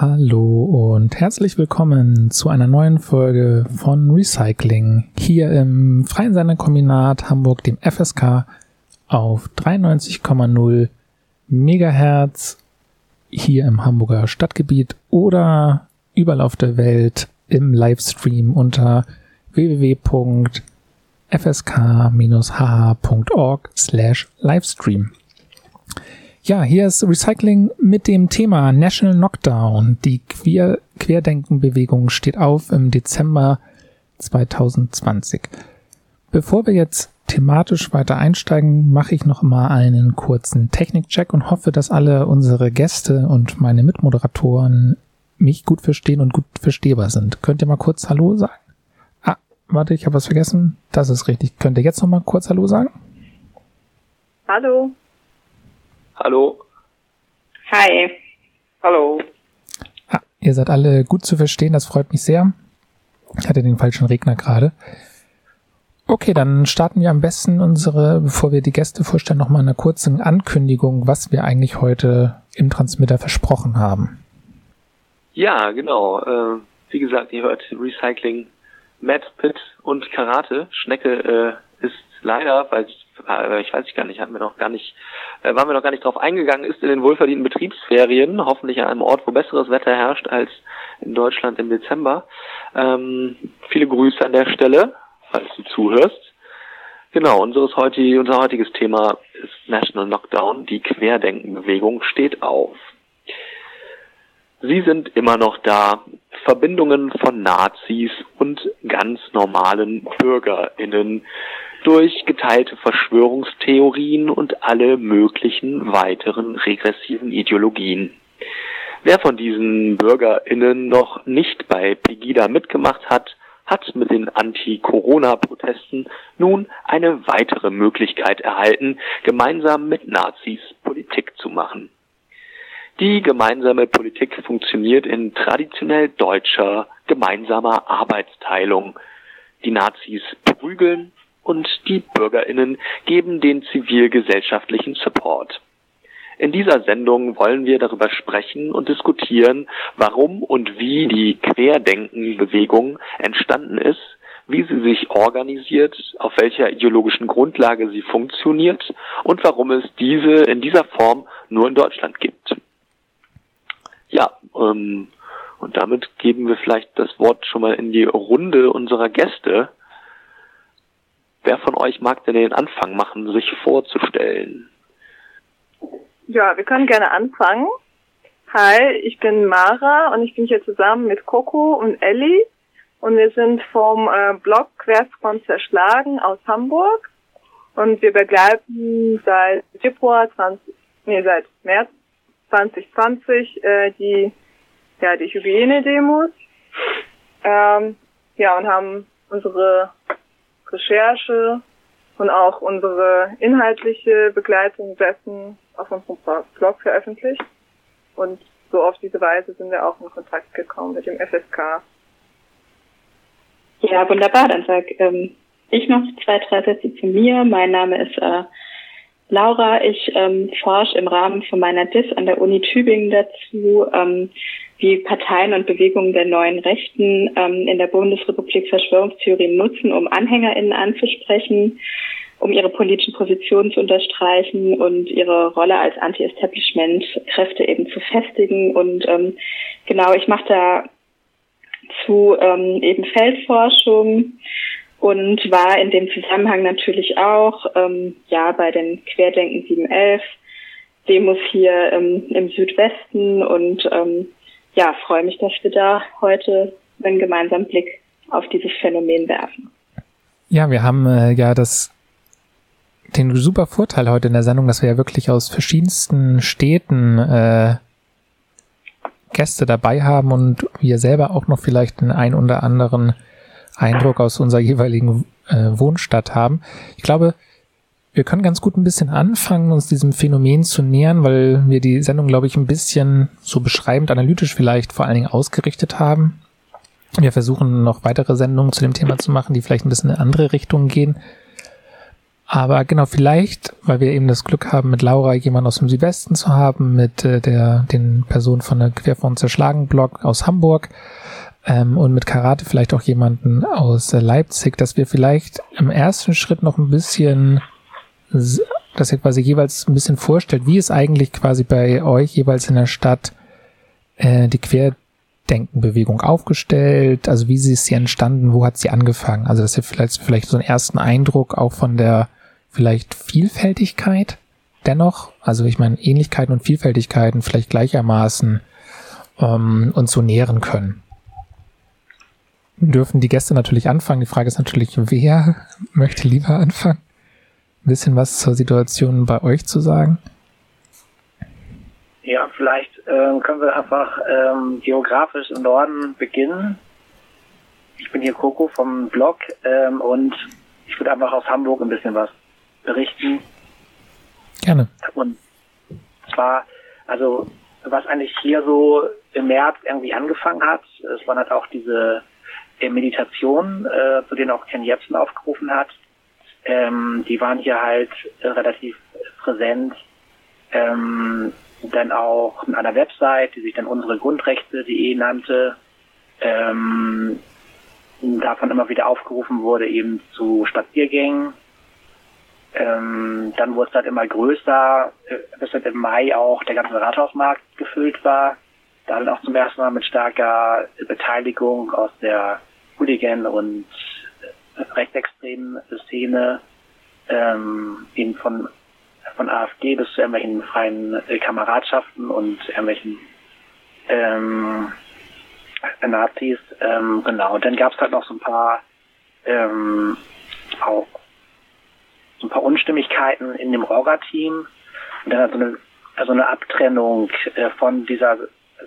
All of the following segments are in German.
Hallo und herzlich willkommen zu einer neuen Folge von Recycling hier im Freien Senderkombinat Hamburg, dem FSK, auf 93,0 Megahertz hier im Hamburger Stadtgebiet oder überall auf der Welt im Livestream unter www.fsk-hh.org slash Livestream. Ja, hier ist Recycling mit dem Thema National Knockdown. Die Queer Querdenkenbewegung steht auf im Dezember 2020. Bevor wir jetzt thematisch weiter einsteigen, mache ich noch mal einen kurzen Technikcheck und hoffe, dass alle unsere Gäste und meine Mitmoderatoren mich gut verstehen und gut verstehbar sind. Könnt ihr mal kurz Hallo sagen? Ah, warte, ich habe was vergessen. Das ist richtig. Könnt ihr jetzt noch mal kurz Hallo sagen? Hallo. Hallo. Hi. Hallo. Ah, ihr seid alle gut zu verstehen, das freut mich sehr. Ich hatte den falschen Regner gerade. Okay, dann starten wir am besten unsere, bevor wir die Gäste vorstellen, nochmal eine kurze Ankündigung, was wir eigentlich heute im Transmitter versprochen haben. Ja, genau. Äh, wie gesagt, ihr hört Recycling, Mad Pit und Karate. Schnecke äh, ist leider, weil ich weiß ich gar nicht, hatten wir noch gar nicht, äh, waren wir noch gar nicht drauf eingegangen, ist in den wohlverdienten Betriebsferien, hoffentlich an einem Ort, wo besseres Wetter herrscht als in Deutschland im Dezember. Ähm, viele Grüße an der Stelle, falls du zuhörst. Genau, unseres heutige, unser heutiges Thema ist National Knockdown. Die Querdenkenbewegung steht auf. Sie sind immer noch da. Verbindungen von Nazis und ganz normalen BürgerInnen durch geteilte Verschwörungstheorien und alle möglichen weiteren regressiven Ideologien. Wer von diesen BürgerInnen noch nicht bei Pegida mitgemacht hat, hat mit den Anti-Corona-Protesten nun eine weitere Möglichkeit erhalten, gemeinsam mit Nazis Politik zu machen. Die gemeinsame Politik funktioniert in traditionell deutscher gemeinsamer Arbeitsteilung. Die Nazis prügeln und die Bürgerinnen geben den zivilgesellschaftlichen Support. In dieser Sendung wollen wir darüber sprechen und diskutieren, warum und wie die Querdenkenbewegung entstanden ist, wie sie sich organisiert, auf welcher ideologischen Grundlage sie funktioniert und warum es diese in dieser Form nur in Deutschland gibt. Ja, ähm, und damit geben wir vielleicht das Wort schon mal in die Runde unserer Gäste. Wer von euch mag denn den Anfang machen, sich vorzustellen? Ja, wir können gerne anfangen. Hi, ich bin Mara und ich bin hier zusammen mit Coco und Ellie und wir sind vom äh, Blog Querfront zerschlagen aus Hamburg und wir begleiten seit Februar 20, nee, seit März 2020 äh, die ja die Hygienedemos ähm, ja und haben unsere Recherche und auch unsere inhaltliche Begleitung dessen auf unserem Blog veröffentlicht. Und so auf diese Weise sind wir auch in Kontakt gekommen mit dem FSK. Ja, wunderbar. Dann sag ähm, ich noch zwei, drei Sätze zu mir. Mein Name ist äh, Laura. Ich ähm, forsche im Rahmen von meiner DIS an der Uni Tübingen dazu, ähm, wie Parteien und Bewegungen der neuen Rechten ähm, in der Bundesrepublik Verschwörungstheorien nutzen, um AnhängerInnen anzusprechen um ihre politischen Positionen zu unterstreichen und ihre Rolle als Anti-Establishment-Kräfte eben zu festigen. Und ähm, genau, ich mache da zu ähm, eben Feldforschung und war in dem Zusammenhang natürlich auch ähm, ja bei den Querdenken 711 Demos hier ähm, im Südwesten und ähm, ja freue mich, dass wir da heute einen gemeinsamen Blick auf dieses Phänomen werfen. Ja, wir haben äh, ja das den super Vorteil heute in der Sendung, dass wir ja wirklich aus verschiedensten Städten äh, Gäste dabei haben und wir selber auch noch vielleicht den ein oder anderen Eindruck aus unserer jeweiligen äh, Wohnstadt haben. Ich glaube, wir können ganz gut ein bisschen anfangen, uns diesem Phänomen zu nähern, weil wir die Sendung, glaube ich, ein bisschen so beschreibend, analytisch vielleicht vor allen Dingen ausgerichtet haben. Wir versuchen noch weitere Sendungen zu dem Thema zu machen, die vielleicht ein bisschen in andere Richtungen gehen. Aber genau, vielleicht, weil wir eben das Glück haben, mit Laura jemanden aus dem Südwesten zu haben, mit äh, der den Personen von der Querfront zerschlagen Blog aus Hamburg ähm, und mit Karate vielleicht auch jemanden aus äh, Leipzig, dass wir vielleicht im ersten Schritt noch ein bisschen, dass ihr quasi jeweils ein bisschen vorstellt, wie es eigentlich quasi bei euch jeweils in der Stadt äh, die Querdenkenbewegung aufgestellt, also wie sie ist sie entstanden, wo hat sie angefangen? Also dass ihr vielleicht vielleicht so einen ersten Eindruck auch von der vielleicht Vielfältigkeit dennoch, also ich meine Ähnlichkeiten und Vielfältigkeiten vielleicht gleichermaßen ähm, uns so nähren können. Dürfen die Gäste natürlich anfangen. Die Frage ist natürlich, wer möchte lieber anfangen? Ein bisschen was zur Situation bei euch zu sagen? Ja, vielleicht ähm, können wir einfach ähm, geografisch im Norden beginnen. Ich bin hier Coco vom Blog ähm, und ich würde einfach aus Hamburg ein bisschen was berichten. Gerne. Und zwar, also was eigentlich hier so im März irgendwie angefangen hat, es waren halt auch diese äh, Meditationen, äh, zu denen auch Ken Jebsen aufgerufen hat. Ähm, die waren hier halt äh, relativ präsent. Ähm, dann auch in einer Website, die sich dann unsere Grundrechte.de nannte, ähm, davon immer wieder aufgerufen wurde, eben zu Spaziergängen ähm, dann wurde es halt immer größer, äh, bis dann im Mai auch der ganze Rathausmarkt gefüllt war. Da dann auch zum ersten Mal mit starker Beteiligung aus der Hooligan- und rechtsextremen Szene, ähm, eben von, von AfD bis zu irgendwelchen freien äh, Kameradschaften und irgendwelchen ähm, Nazis. Ähm, genau, und dann gab es halt noch so ein paar ähm, auch so ein paar Unstimmigkeiten in dem Orga-Team und dann so eine, also eine Abtrennung äh, von dieser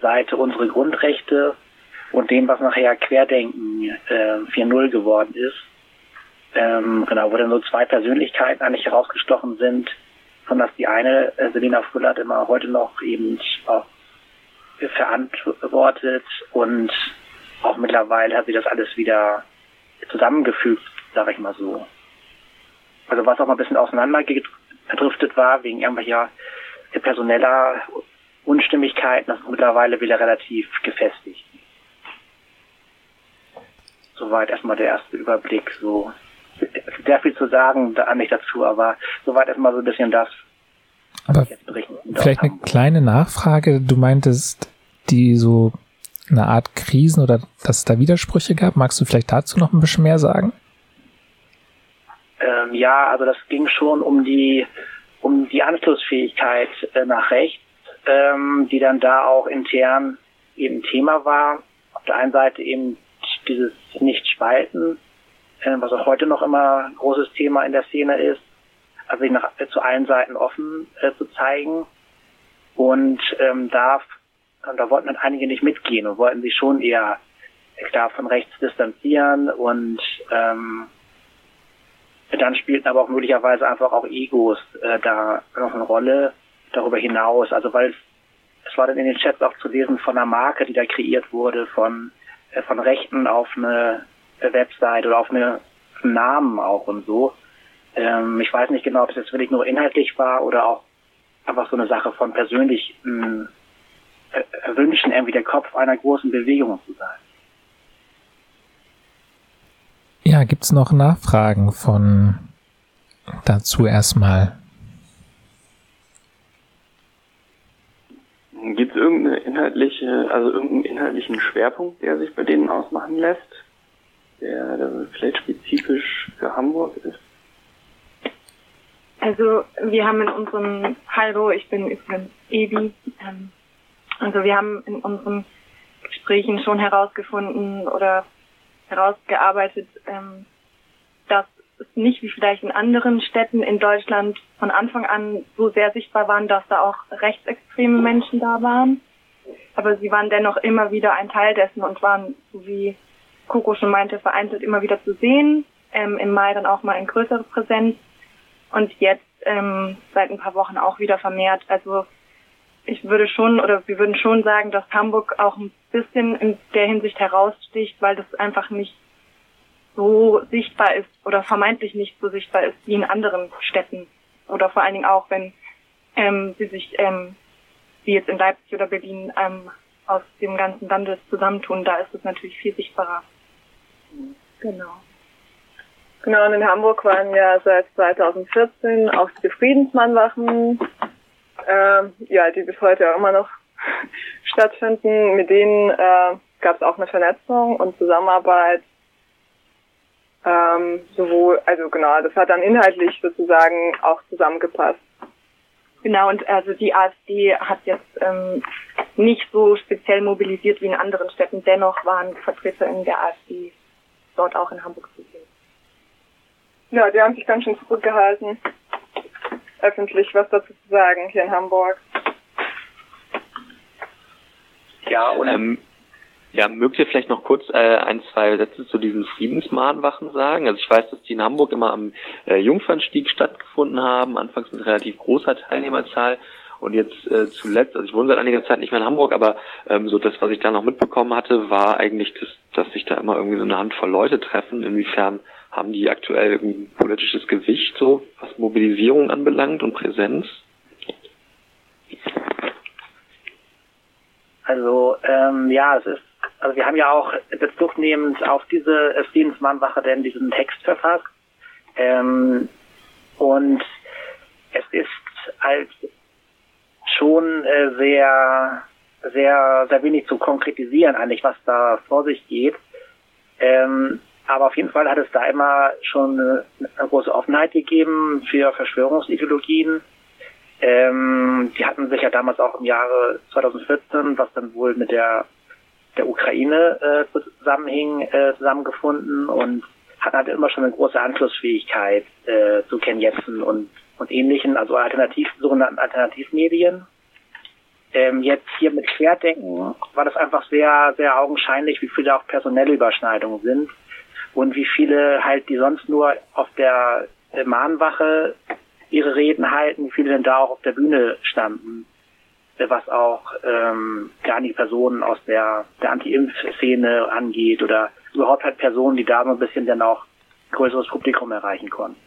Seite unsere Grundrechte und dem, was nachher Querdenken äh, 4.0 geworden ist. Ähm, genau, wo dann so zwei Persönlichkeiten eigentlich herausgestochen sind, von dass die eine, äh, Selina Fullert, immer heute noch eben auch verantwortet und auch mittlerweile hat sie das alles wieder zusammengefügt, sage ich mal so. Also was auch mal ein bisschen auseinandergedriftet war, wegen irgendwelcher personeller Unstimmigkeiten, das ist mittlerweile wieder relativ gefestigt. Soweit erstmal der erste Überblick. So sehr viel zu sagen, da nicht dazu, aber soweit erstmal so ein bisschen das. Aber vielleicht eine kleine Nachfrage. Du meintest, die so eine Art Krisen oder dass es da Widersprüche gab. Magst du vielleicht dazu noch ein bisschen mehr sagen? Ähm, ja, also das ging schon um die um die Anschlussfähigkeit äh, nach rechts, ähm, die dann da auch intern eben Thema war. Auf der einen Seite eben dieses Nicht-Spalten, was auch heute noch immer ein großes Thema in der Szene ist, also sich nach, äh, zu allen Seiten offen äh, zu zeigen. Und ähm, da, da wollten dann einige nicht mitgehen und wollten sich schon eher klar von rechts distanzieren und ähm, dann spielten aber auch möglicherweise einfach auch Egos äh, da noch eine Rolle darüber hinaus. Also weil es war dann in den Chats auch zu lesen von einer Marke, die da kreiert wurde, von, äh, von Rechten auf eine Website oder auf eine, einen Namen auch und so. Ähm, ich weiß nicht genau, ob es jetzt wirklich nur inhaltlich war oder auch einfach so eine Sache von persönlichen äh, Wünschen, irgendwie der Kopf einer großen Bewegung zu sein. Ja, gibt's noch Nachfragen von dazu erstmal? Gibt es irgendeine inhaltliche, also irgendeinen inhaltlichen Schwerpunkt, der sich bei denen ausmachen lässt, der, der vielleicht spezifisch für Hamburg ist? Also wir haben in unserem Hallo, ich bin übrigens Ebi, ähm, also wir haben in unseren Gesprächen schon herausgefunden oder herausgearbeitet, ähm, dass es nicht wie vielleicht in anderen Städten in Deutschland von Anfang an so sehr sichtbar waren, dass da auch rechtsextreme Menschen da waren. Aber sie waren dennoch immer wieder ein Teil dessen und waren, so wie Coco schon meinte, vereinzelt immer wieder zu sehen. Ähm, Im Mai dann auch mal in größere Präsenz. Und jetzt ähm, seit ein paar Wochen auch wieder vermehrt. Also ich würde schon oder wir würden schon sagen, dass Hamburg auch ein bisschen in der Hinsicht heraussticht, weil das einfach nicht so sichtbar ist oder vermeintlich nicht so sichtbar ist wie in anderen Städten. Oder vor allen Dingen auch, wenn ähm, sie sich, ähm, wie jetzt in Leipzig oder Berlin, ähm, aus dem ganzen Lande zusammentun, da ist es natürlich viel sichtbarer. Genau. Genau, und in Hamburg waren ja seit 2014 auch die Friedensmannwachen, äh, ja, die bis heute auch immer noch stattfinden. Mit denen äh, gab es auch eine Vernetzung und Zusammenarbeit. Ähm, sowohl, also genau, das hat dann inhaltlich sozusagen auch zusammengepasst. Genau, und also die AfD hat jetzt ähm, nicht so speziell mobilisiert wie in anderen Städten. Dennoch waren VertreterInnen der AfD dort auch in Hamburg zu sehen. Ja, die haben sich ganz schön zurückgehalten, öffentlich was dazu zu sagen hier in Hamburg. Ja, und ähm, ja, mögt ihr vielleicht noch kurz äh, ein, zwei Sätze zu diesen Friedensmahnwachen sagen? Also ich weiß, dass die in Hamburg immer am äh, Jungfernstieg stattgefunden haben, anfangs mit relativ großer Teilnehmerzahl und jetzt äh, zuletzt, also ich wohne seit einiger Zeit nicht mehr in Hamburg, aber ähm, so das, was ich da noch mitbekommen hatte, war eigentlich, das, dass sich da immer irgendwie so eine Handvoll Leute treffen. Inwiefern haben die aktuell ein politisches Gewicht, so was Mobilisierung anbelangt und Präsenz? Also ähm, ja, es ist, also wir haben ja auch Bezug nehmend auf diese Friedensmannwache denn diesen Text verfasst. Ähm, und es ist als schon äh, sehr, sehr, sehr wenig zu konkretisieren eigentlich, was da vor sich geht. Ähm, aber auf jeden Fall hat es da immer schon eine, eine große Offenheit gegeben für Verschwörungsideologien. Ähm, die hatten sich ja damals auch im Jahre 2014, was dann wohl mit der der Ukraine äh, zusammenhing, äh, zusammengefunden und hatten halt immer schon eine große Anschlussfähigkeit äh, zu Ken Jebsen und, und ähnlichen, also alternativ, sogenannten Alternativmedien. Ähm, jetzt hier mit Querdenken war das einfach sehr, sehr augenscheinlich, wie viele auch personelle Überschneidungen sind und wie viele halt, die sonst nur auf der Mahnwache ihre Reden halten, wie viele denn da auch auf der Bühne standen, was auch ähm, gar nicht Personen aus der, der Anti-Impf-Szene angeht oder überhaupt halt Personen, die da so ein bisschen dann auch größeres Publikum erreichen konnten.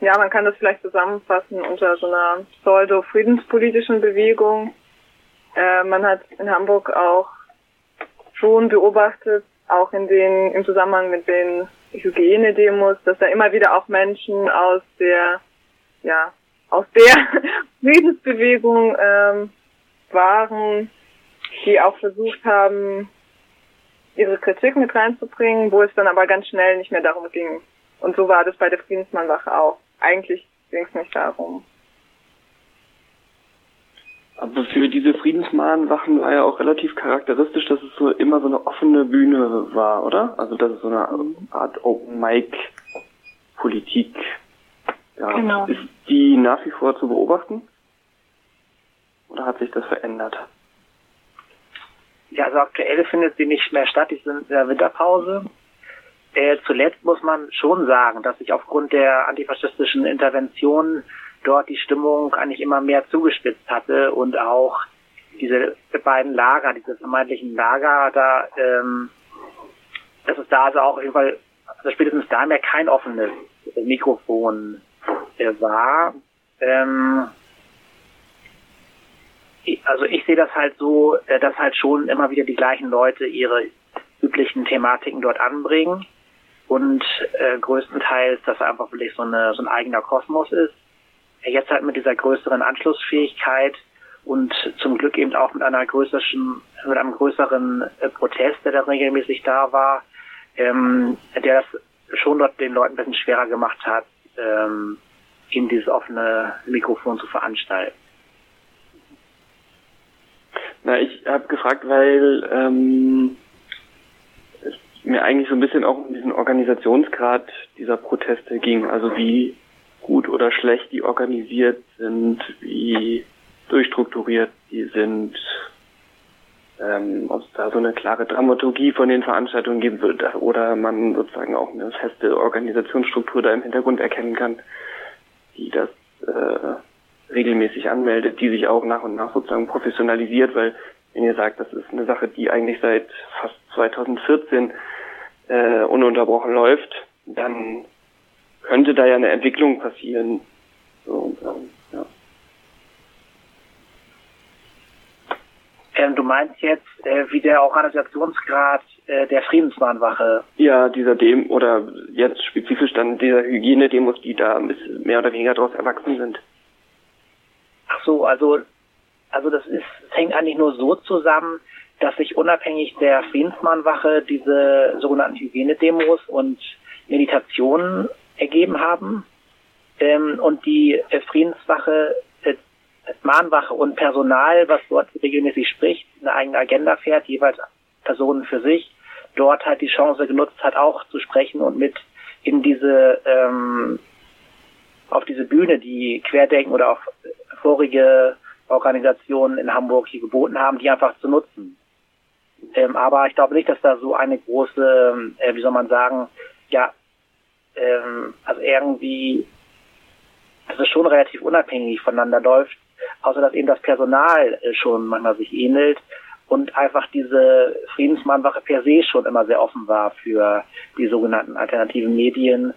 Ja, man kann das vielleicht zusammenfassen unter so einer pseudo-friedenspolitischen Bewegung. Äh, man hat in Hamburg auch schon beobachtet, auch in den, im Zusammenhang mit den Hygienedemos, dass da immer wieder auch Menschen aus der, ja, aus der Friedensbewegung ähm, waren, die auch versucht haben, ihre Kritik mit reinzubringen, wo es dann aber ganz schnell nicht mehr darum ging. Und so war das bei der Friedensmannwache auch. Eigentlich ging es nicht darum. Aber für diese Friedensmahnwachen war ja auch relativ charakteristisch, dass es so immer so eine offene Bühne war, oder? Also dass es so eine Art Open Mic Politik ja, genau. Ist die nach wie vor zu beobachten? Oder hat sich das verändert? Ja, also aktuell findet sie nicht mehr statt, die sind in der Winterpause. Äh, zuletzt muss man schon sagen, dass sich aufgrund der antifaschistischen Intervention dort die Stimmung eigentlich immer mehr zugespitzt hatte und auch diese beiden Lager, diese vermeintlichen Lager, da, ähm, dass es da also auch auf jeden Fall, also spätestens da mehr kein offenes Mikrofon äh, war. Ähm, also ich sehe das halt so, äh, dass halt schon immer wieder die gleichen Leute ihre üblichen Thematiken dort anbringen und äh, größtenteils, dass einfach wirklich so, eine, so ein eigener Kosmos ist jetzt halt mit dieser größeren Anschlussfähigkeit und zum Glück eben auch mit einer größeren, mit einem größeren äh, Protest, der da regelmäßig da war, ähm, der das schon dort den Leuten ein bisschen schwerer gemacht hat, ähm, in dieses offene Mikrofon zu veranstalten. Na, ich habe gefragt, weil ähm, mir eigentlich so ein bisschen auch um diesen Organisationsgrad dieser Proteste ging. Also wie gut oder schlecht die organisiert sind, wie durchstrukturiert die sind, ähm, ob es da so eine klare Dramaturgie von den Veranstaltungen geben wird oder man sozusagen auch eine feste Organisationsstruktur da im Hintergrund erkennen kann, die das äh, regelmäßig anmeldet, die sich auch nach und nach sozusagen professionalisiert, weil wenn ihr sagt, das ist eine Sache, die eigentlich seit fast 2014 äh, ununterbrochen läuft, dann könnte da ja eine Entwicklung passieren. So, ähm, ja. Ähm, du meinst jetzt, äh, wie der Organisationsgrad äh, der Friedensmahnwache? Ja, dieser Dem oder jetzt spezifisch dann dieser Hygienedemos, die da mehr oder weniger daraus erwachsen sind. Ach so, also also das ist, es hängt eigentlich nur so zusammen, dass sich unabhängig der Friedensmahnwache diese sogenannten Hygienedemos und Meditationen ergeben haben. Ähm, und die äh, Friedenswache, äh, Mahnwache und Personal, was dort regelmäßig spricht, eine eigene Agenda fährt, jeweils Personen für sich, dort halt die Chance genutzt hat, auch zu sprechen und mit in diese ähm, auf diese Bühne, die Querdenken oder auch vorige Organisationen in Hamburg hier geboten haben, die einfach zu nutzen. Ähm, aber ich glaube nicht, dass da so eine große, äh, wie soll man sagen, ja, ähm, also irgendwie, dass es schon relativ unabhängig voneinander läuft, außer dass eben das Personal äh, schon manchmal sich ähnelt und einfach diese Friedensmahnwache per se schon immer sehr offen war für die sogenannten alternativen Medien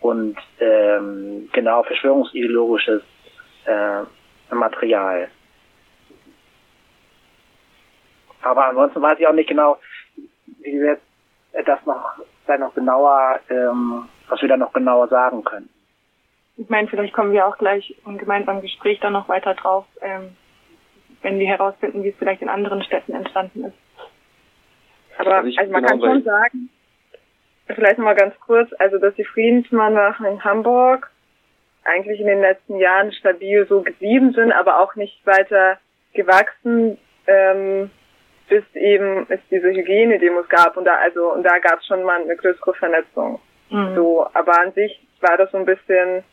und ähm, genau verschwörungsideologisches äh, Material. Aber ansonsten weiß ich auch nicht genau, wie wir das noch, da noch genauer, ähm, was wir da noch genauer sagen können. Ich meine, vielleicht kommen wir auch gleich im gemeinsamen Gespräch dann noch weiter drauf, ähm, wenn wir herausfinden, wie es vielleicht in anderen Städten entstanden ist. Aber also, also man genau kann schon sagen, vielleicht nochmal ganz kurz, also dass die Friedensmannwachen in Hamburg eigentlich in den letzten Jahren stabil so geblieben sind, aber auch nicht weiter gewachsen, ähm, bis eben es diese Hygienedemos gab und da also und da gab es schon mal eine größere Vernetzung. Mhm. So, aber an sich war das so ein bisschen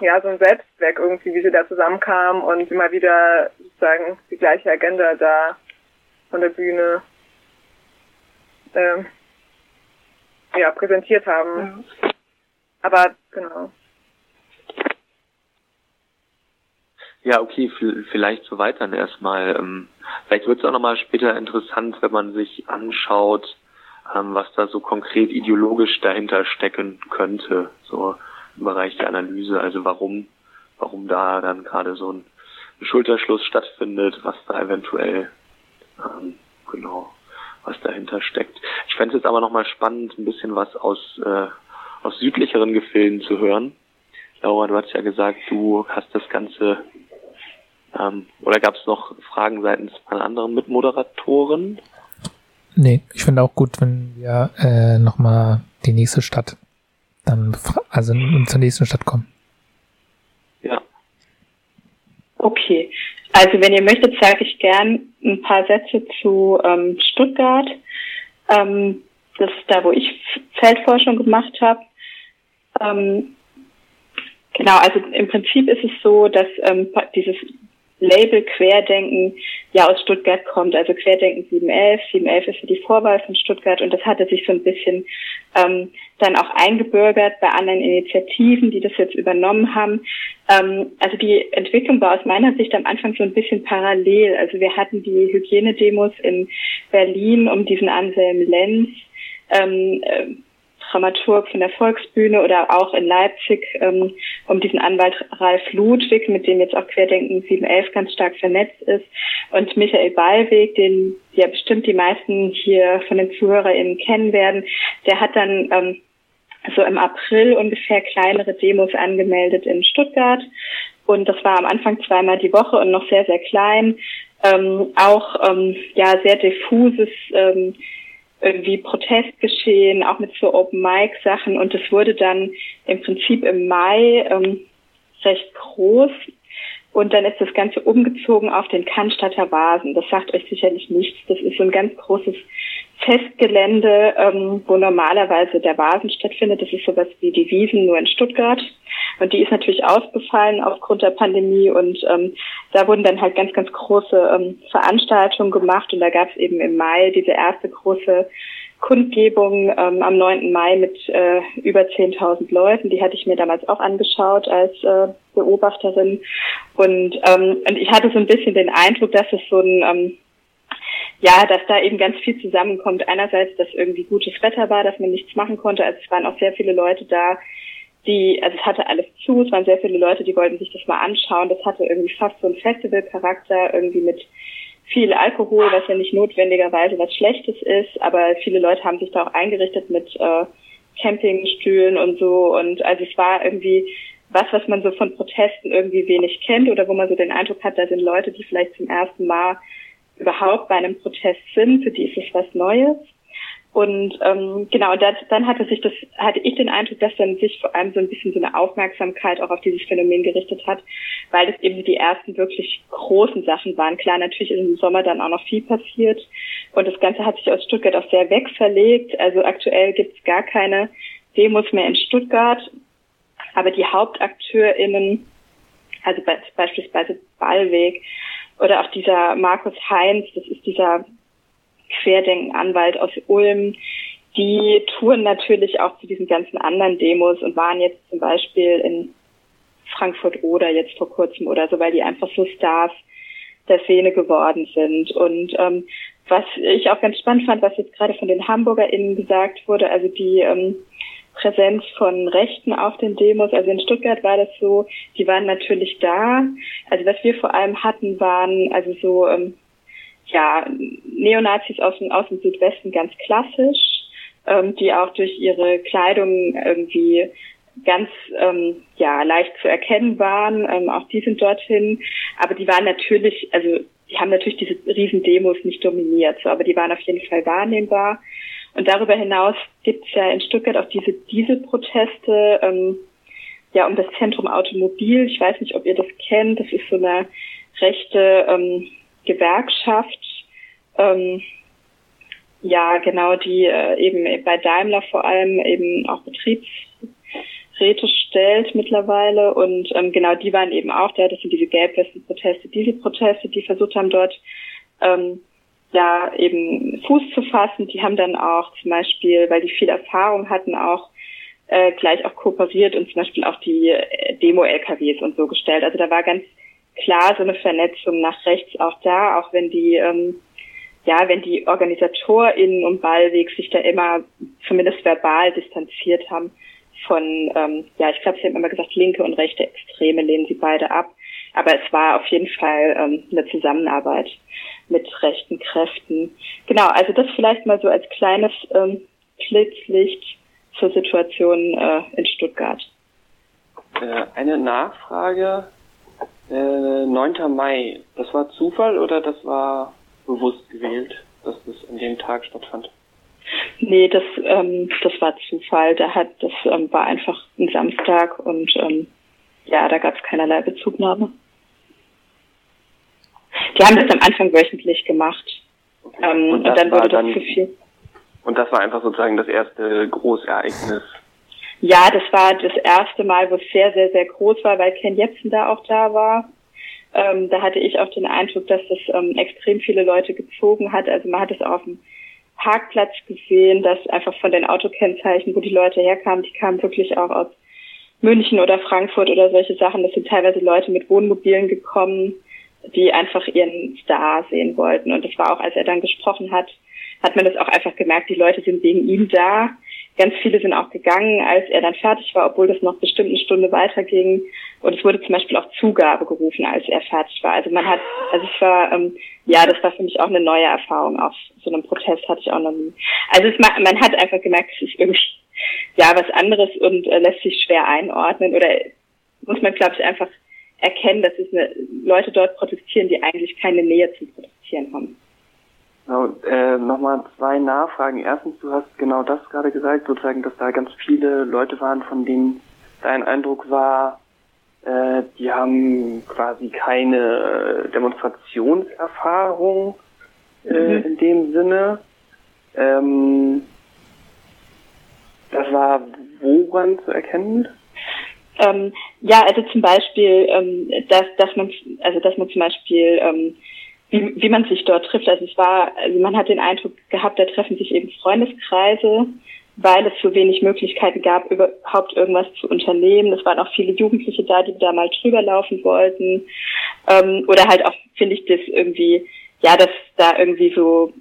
ja so ein Selbstzweck irgendwie, wie sie da zusammenkamen und immer wieder sozusagen die gleiche Agenda da von der Bühne ähm, ja präsentiert haben. Mhm. Aber genau. Ja, okay, vielleicht so weiter erstmal. Ähm, vielleicht wird es auch nochmal später interessant, wenn man sich anschaut, ähm, was da so konkret ideologisch dahinter stecken könnte, so im Bereich der Analyse. Also warum, warum da dann gerade so ein Schulterschluss stattfindet, was da eventuell ähm, genau was dahinter steckt. Ich fände es jetzt aber nochmal spannend, ein bisschen was aus äh, aus südlicheren Gefilden zu hören. Laura, du hast ja gesagt, du hast das Ganze, ähm, oder gab es noch Fragen seitens von anderen Mitmoderatoren? Nee, ich finde auch gut, wenn wir äh, nochmal die nächste Stadt dann, also zur nächsten Stadt kommen. Ja. Okay, also wenn ihr möchtet, sage ich gern ein paar Sätze zu ähm, Stuttgart. Ähm, das ist da, wo ich Feldforschung gemacht habe. Ähm, genau, also im Prinzip ist es so, dass ähm, dieses Label Querdenken ja aus Stuttgart kommt, also Querdenken 711. 711 ist für die Vorwahl von Stuttgart und das hatte sich so ein bisschen ähm, dann auch eingebürgert bei anderen Initiativen, die das jetzt übernommen haben. Ähm, also die Entwicklung war aus meiner Sicht am Anfang so ein bisschen parallel. Also wir hatten die Hygienedemos in Berlin um diesen Anselm Lenz. Ähm, äh, Dramaturg von der Volksbühne oder auch in Leipzig ähm, um diesen Anwalt Ralf Ludwig, mit dem jetzt auch Querdenken 711 ganz stark vernetzt ist, und Michael Ballweg, den ja bestimmt die meisten hier von den ZuhörerInnen kennen werden, der hat dann ähm, so im April ungefähr kleinere Demos angemeldet in Stuttgart. Und das war am Anfang zweimal die Woche und noch sehr, sehr klein. Ähm, auch ähm, ja sehr diffuses ähm, irgendwie Protestgeschehen, auch mit so Open Mic Sachen. Und es wurde dann im Prinzip im Mai ähm, recht groß und dann ist das Ganze umgezogen auf den Cannstatter Vasen. Das sagt euch sicherlich nichts. Das ist so ein ganz großes Festgelände, ähm, wo normalerweise der Vasen stattfindet. Das ist sowas wie die Wiesen nur in Stuttgart. Und die ist natürlich ausgefallen aufgrund der Pandemie und ähm, da wurden dann halt ganz, ganz große ähm, Veranstaltungen gemacht und da gab es eben im Mai diese erste große Kundgebung ähm, am 9. Mai mit äh, über 10.000 Leuten. Die hatte ich mir damals auch angeschaut als äh, Beobachterin. Und, ähm, und ich hatte so ein bisschen den Eindruck, dass es so ein, ähm, ja, dass da eben ganz viel zusammenkommt. Einerseits, dass irgendwie gutes Wetter war, dass man nichts machen konnte. Also es waren auch sehr viele Leute da, die, also es hatte alles zu, es waren sehr viele Leute, die wollten sich das mal anschauen. Das hatte irgendwie fast so einen Festivalcharakter, irgendwie mit viel Alkohol, was ja nicht notwendigerweise was Schlechtes ist, aber viele Leute haben sich da auch eingerichtet mit äh, Campingstühlen und so. Und also es war irgendwie was, was man so von Protesten irgendwie wenig kennt oder wo man so den Eindruck hat, da sind Leute, die vielleicht zum ersten Mal überhaupt bei einem Protest sind, für die ist es was Neues. Und ähm, genau, das, dann hatte sich das, hatte ich den Eindruck, dass dann sich vor allem so ein bisschen so eine Aufmerksamkeit auch auf dieses Phänomen gerichtet hat, weil das eben die ersten wirklich großen Sachen waren. Klar, natürlich ist im Sommer dann auch noch viel passiert und das Ganze hat sich aus Stuttgart auch sehr wegverlegt. Also aktuell gibt es gar keine Demos mehr in Stuttgart, aber die HauptakteurInnen, also be beispielsweise Ballweg oder auch dieser Markus Heinz, das ist dieser Querdenken-Anwalt aus Ulm, die touren natürlich auch zu diesen ganzen anderen Demos und waren jetzt zum Beispiel in Frankfurt oder jetzt vor kurzem oder so, weil die einfach so Stars der Szene geworden sind. Und ähm, was ich auch ganz spannend fand, was jetzt gerade von den HamburgerInnen gesagt wurde, also die ähm, Präsenz von Rechten auf den Demos. Also in Stuttgart war das so, die waren natürlich da. Also was wir vor allem hatten, waren also so ähm, ja, Neonazis aus dem, aus dem Südwesten ganz klassisch, ähm, die auch durch ihre Kleidung irgendwie ganz ähm, ja leicht zu erkennen waren. Ähm, auch die sind dorthin, aber die waren natürlich, also die haben natürlich diese riesen Demos nicht dominiert, so, aber die waren auf jeden Fall wahrnehmbar. Und darüber hinaus gibt es ja in Stuttgart auch diese Dieselproteste ähm, ja um das Zentrum Automobil. Ich weiß nicht, ob ihr das kennt. Das ist so eine rechte ähm, Gewerkschaft, ähm, ja genau, die äh, eben bei Daimler vor allem eben auch Betriebsräte stellt mittlerweile und ähm, genau die waren eben auch da, das sind diese Gelbwesten-Proteste, diese Proteste, die versucht haben dort ähm, ja eben Fuß zu fassen. Die haben dann auch zum Beispiel, weil die viel Erfahrung hatten, auch äh, gleich auch kooperiert und zum Beispiel auch die äh, Demo-LKWs und so gestellt. Also da war ganz klar so eine Vernetzung nach rechts auch da, auch wenn die ähm, ja, wenn die OrganisatorInnen um Ballweg sich da immer zumindest verbal distanziert haben von, ähm, ja, ich glaube, sie haben immer gesagt, linke und rechte Extreme lehnen sie beide ab. Aber es war auf jeden Fall ähm, eine Zusammenarbeit mit rechten Kräften. Genau, also das vielleicht mal so als kleines ähm, Blitzlicht zur Situation äh, in Stuttgart. Äh, eine Nachfrage. Äh, 9. Mai, das war Zufall oder das war bewusst gewählt, dass das an dem Tag stattfand? Nee, das, ähm, das war Zufall. Da hat, das ähm, war einfach ein Samstag und ähm, ja, da gab es keinerlei Bezugnahme. Die haben das am Anfang wöchentlich gemacht. Okay. Ähm, und, und, dann wurde das dann, zu viel. Und das war einfach sozusagen das erste Großereignis ja, das war das erste Mal, wo es sehr, sehr, sehr groß war, weil Ken Jebsen da auch da war. Ähm, da hatte ich auch den Eindruck, dass das ähm, extrem viele Leute gezogen hat. Also man hat es auf dem Parkplatz gesehen, dass einfach von den Autokennzeichen, wo die Leute herkamen, die kamen wirklich auch aus München oder Frankfurt oder solche Sachen. Das sind teilweise Leute mit Wohnmobilen gekommen, die einfach ihren Star sehen wollten. Und das war auch, als er dann gesprochen hat, hat man das auch einfach gemerkt, die Leute sind wegen ihm da. Ganz viele sind auch gegangen, als er dann fertig war, obwohl das noch bestimmt eine Stunde weiterging. Und es wurde zum Beispiel auch Zugabe gerufen, als er fertig war. Also man hat, also es war, ähm, ja, das war für mich auch eine neue Erfahrung. Auf so einem Protest hatte ich auch noch nie. Also es, man hat einfach gemerkt, es ist irgendwie, ja, was anderes und äh, lässt sich schwer einordnen oder muss man, glaube ich, einfach erkennen, dass es eine, Leute dort protestieren, die eigentlich keine Nähe zum Protestieren haben. Genau, äh, nochmal zwei Nachfragen. Erstens, du hast genau das gerade gesagt, sozusagen, dass da ganz viele Leute waren, von denen dein Eindruck war, äh, die haben quasi keine äh, Demonstrationserfahrung äh, mhm. in dem Sinne. Ähm, das war woran zu erkennen? Ähm, ja, also zum Beispiel, ähm, dass, dass man, also dass man zum Beispiel ähm, wie, wie man sich dort trifft. Also es war, also man hat den Eindruck gehabt, da treffen sich eben Freundeskreise, weil es so wenig Möglichkeiten gab, überhaupt irgendwas zu unternehmen. Es waren auch viele Jugendliche da, die da mal drüber laufen wollten. Ähm, oder halt auch, finde ich, das irgendwie, ja, dass da irgendwie so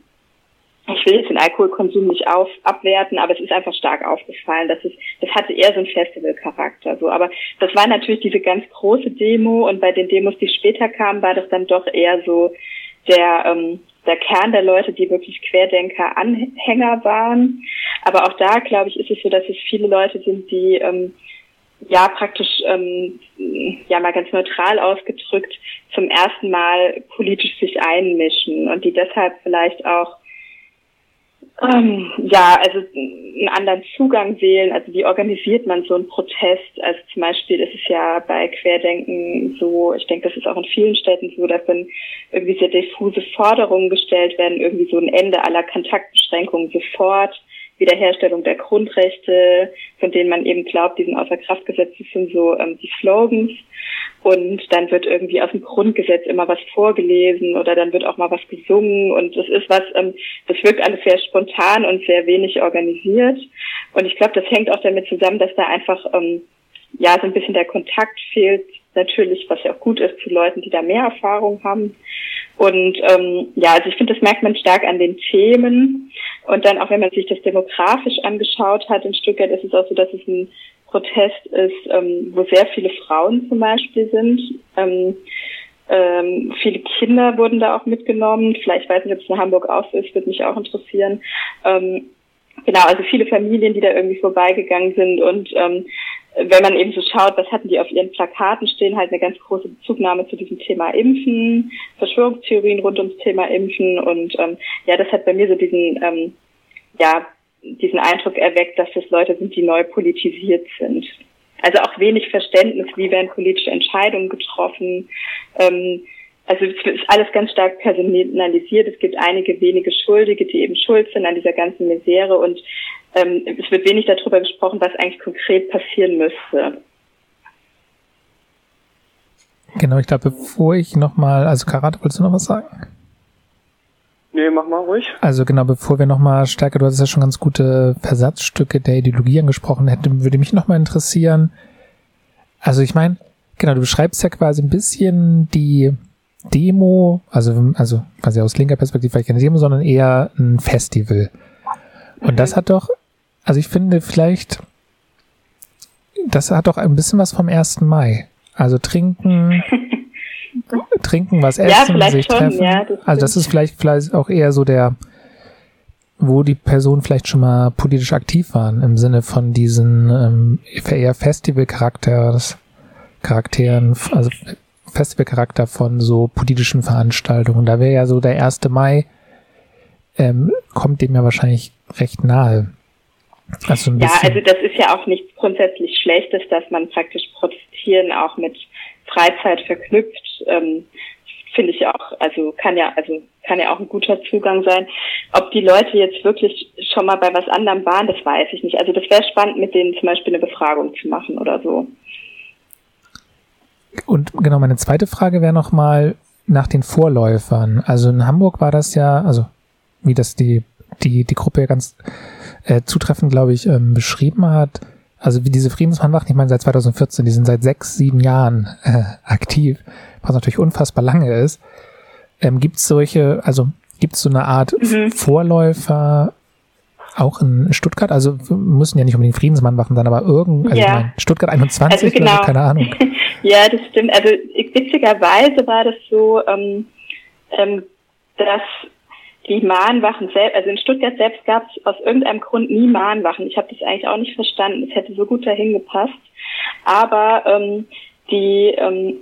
ich will jetzt den Alkoholkonsum nicht auf, abwerten, aber es ist einfach stark aufgefallen, dass es, das hatte eher so einen Festivalcharakter, so. Aber das war natürlich diese ganz große Demo und bei den Demos, die später kamen, war das dann doch eher so der, ähm, der Kern der Leute, die wirklich Querdenker-Anhänger waren. Aber auch da, glaube ich, ist es so, dass es viele Leute sind, die, ähm, ja praktisch ähm, ja mal ganz neutral ausgedrückt zum ersten Mal politisch sich einmischen und die deshalb vielleicht auch ähm, ja, also einen anderen Zugang wählen. Also wie organisiert man so einen Protest? Also zum Beispiel ist es ja bei Querdenken so, ich denke, das ist auch in vielen Städten so, dass dann irgendwie sehr diffuse Forderungen gestellt werden, irgendwie so ein Ende aller Kontaktbeschränkungen sofort. Wiederherstellung der Grundrechte, von denen man eben glaubt, die sind außer Kraft gesetzt, das sind so ähm, die Slogans. Und dann wird irgendwie aus dem Grundgesetz immer was vorgelesen oder dann wird auch mal was gesungen. Und das ist was, ähm, das wirkt alles sehr spontan und sehr wenig organisiert. Und ich glaube, das hängt auch damit zusammen, dass da einfach ähm, ja so ein bisschen der Kontakt fehlt, natürlich, was ja auch gut ist, zu Leuten, die da mehr Erfahrung haben. Und ähm, ja, also ich finde, das merkt man stark an den Themen. Und dann auch, wenn man sich das demografisch angeschaut hat in Stuttgart, ist es auch so, dass es ein Protest ist, ähm, wo sehr viele Frauen zum Beispiel sind. Ähm, ähm, viele Kinder wurden da auch mitgenommen. Vielleicht weiß nicht, ob es in Hamburg auch so ist, würde mich auch interessieren. Ähm, genau, also viele Familien, die da irgendwie vorbeigegangen sind und ähm, wenn man eben so schaut, was hatten die auf ihren Plakaten stehen, halt eine ganz große Bezugnahme zu diesem Thema Impfen, Verschwörungstheorien rund ums Thema Impfen und ähm, ja, das hat bei mir so diesen ähm, ja diesen Eindruck erweckt, dass das Leute sind, die neu politisiert sind. Also auch wenig Verständnis, wie werden politische Entscheidungen getroffen. Ähm, also es ist alles ganz stark personalisiert. Es gibt einige wenige Schuldige, die eben schuld sind an dieser ganzen Misere und ähm, es wird wenig darüber gesprochen, was eigentlich konkret passieren müsste. Genau, ich glaube, bevor ich nochmal, also Karate, wolltest du noch was sagen? Nee, mach mal ruhig. Also genau, bevor wir nochmal stärker, du hast ja schon ganz gute Versatzstücke der Ideologie angesprochen, hätte, würde mich nochmal interessieren. Also ich meine, genau, du beschreibst ja quasi ein bisschen die Demo, also, also quasi aus linker Perspektive vielleicht keine Demo, sondern eher ein Festival. Und mhm. das hat doch, also ich finde vielleicht, das hat doch ein bisschen was vom 1. Mai. Also trinken, trinken, was essen, ja, sich schon, treffen. Ja, das also das ist vielleicht, vielleicht auch eher so der, wo die Personen vielleicht schon mal politisch aktiv waren, im Sinne von diesen ähm, eher Festival-Charakter, Charakteren, also Festivalcharakter von so politischen Veranstaltungen. Da wäre ja so der 1. Mai, ähm, kommt dem ja wahrscheinlich recht nahe. Also ja, also das ist ja auch nichts grundsätzlich Schlechtes, dass man praktisch Protestieren auch mit Freizeit verknüpft. Ähm, Finde ich auch, also kann ja, also kann ja auch ein guter Zugang sein. Ob die Leute jetzt wirklich schon mal bei was anderem waren, das weiß ich nicht. Also das wäre spannend, mit denen zum Beispiel eine Befragung zu machen oder so. Und genau, meine zweite Frage wäre nochmal nach den Vorläufern. Also in Hamburg war das ja, also wie das die, die, die Gruppe ja ganz äh, zutreffend, glaube ich, ähm, beschrieben hat. Also wie diese Friedensmannwachen, ich meine seit 2014, die sind seit sechs, sieben Jahren äh, aktiv, was natürlich unfassbar lange ist. Ähm, gibt es solche, also gibt es so eine Art mhm. Vorläufer auch in Stuttgart? Also müssen ja nicht unbedingt Friedensmannwachen sein, aber irgend, also ja. ich meine, Stuttgart 21 also genau. oder keine Ahnung. ja, das stimmt. Also witzigerweise war das so, ähm, ähm, dass die Mahnwachen selbst, also in Stuttgart selbst gab es aus irgendeinem Grund nie Mahnwachen. Ich habe das eigentlich auch nicht verstanden. Es hätte so gut dahin gepasst. Aber ähm, die ähm,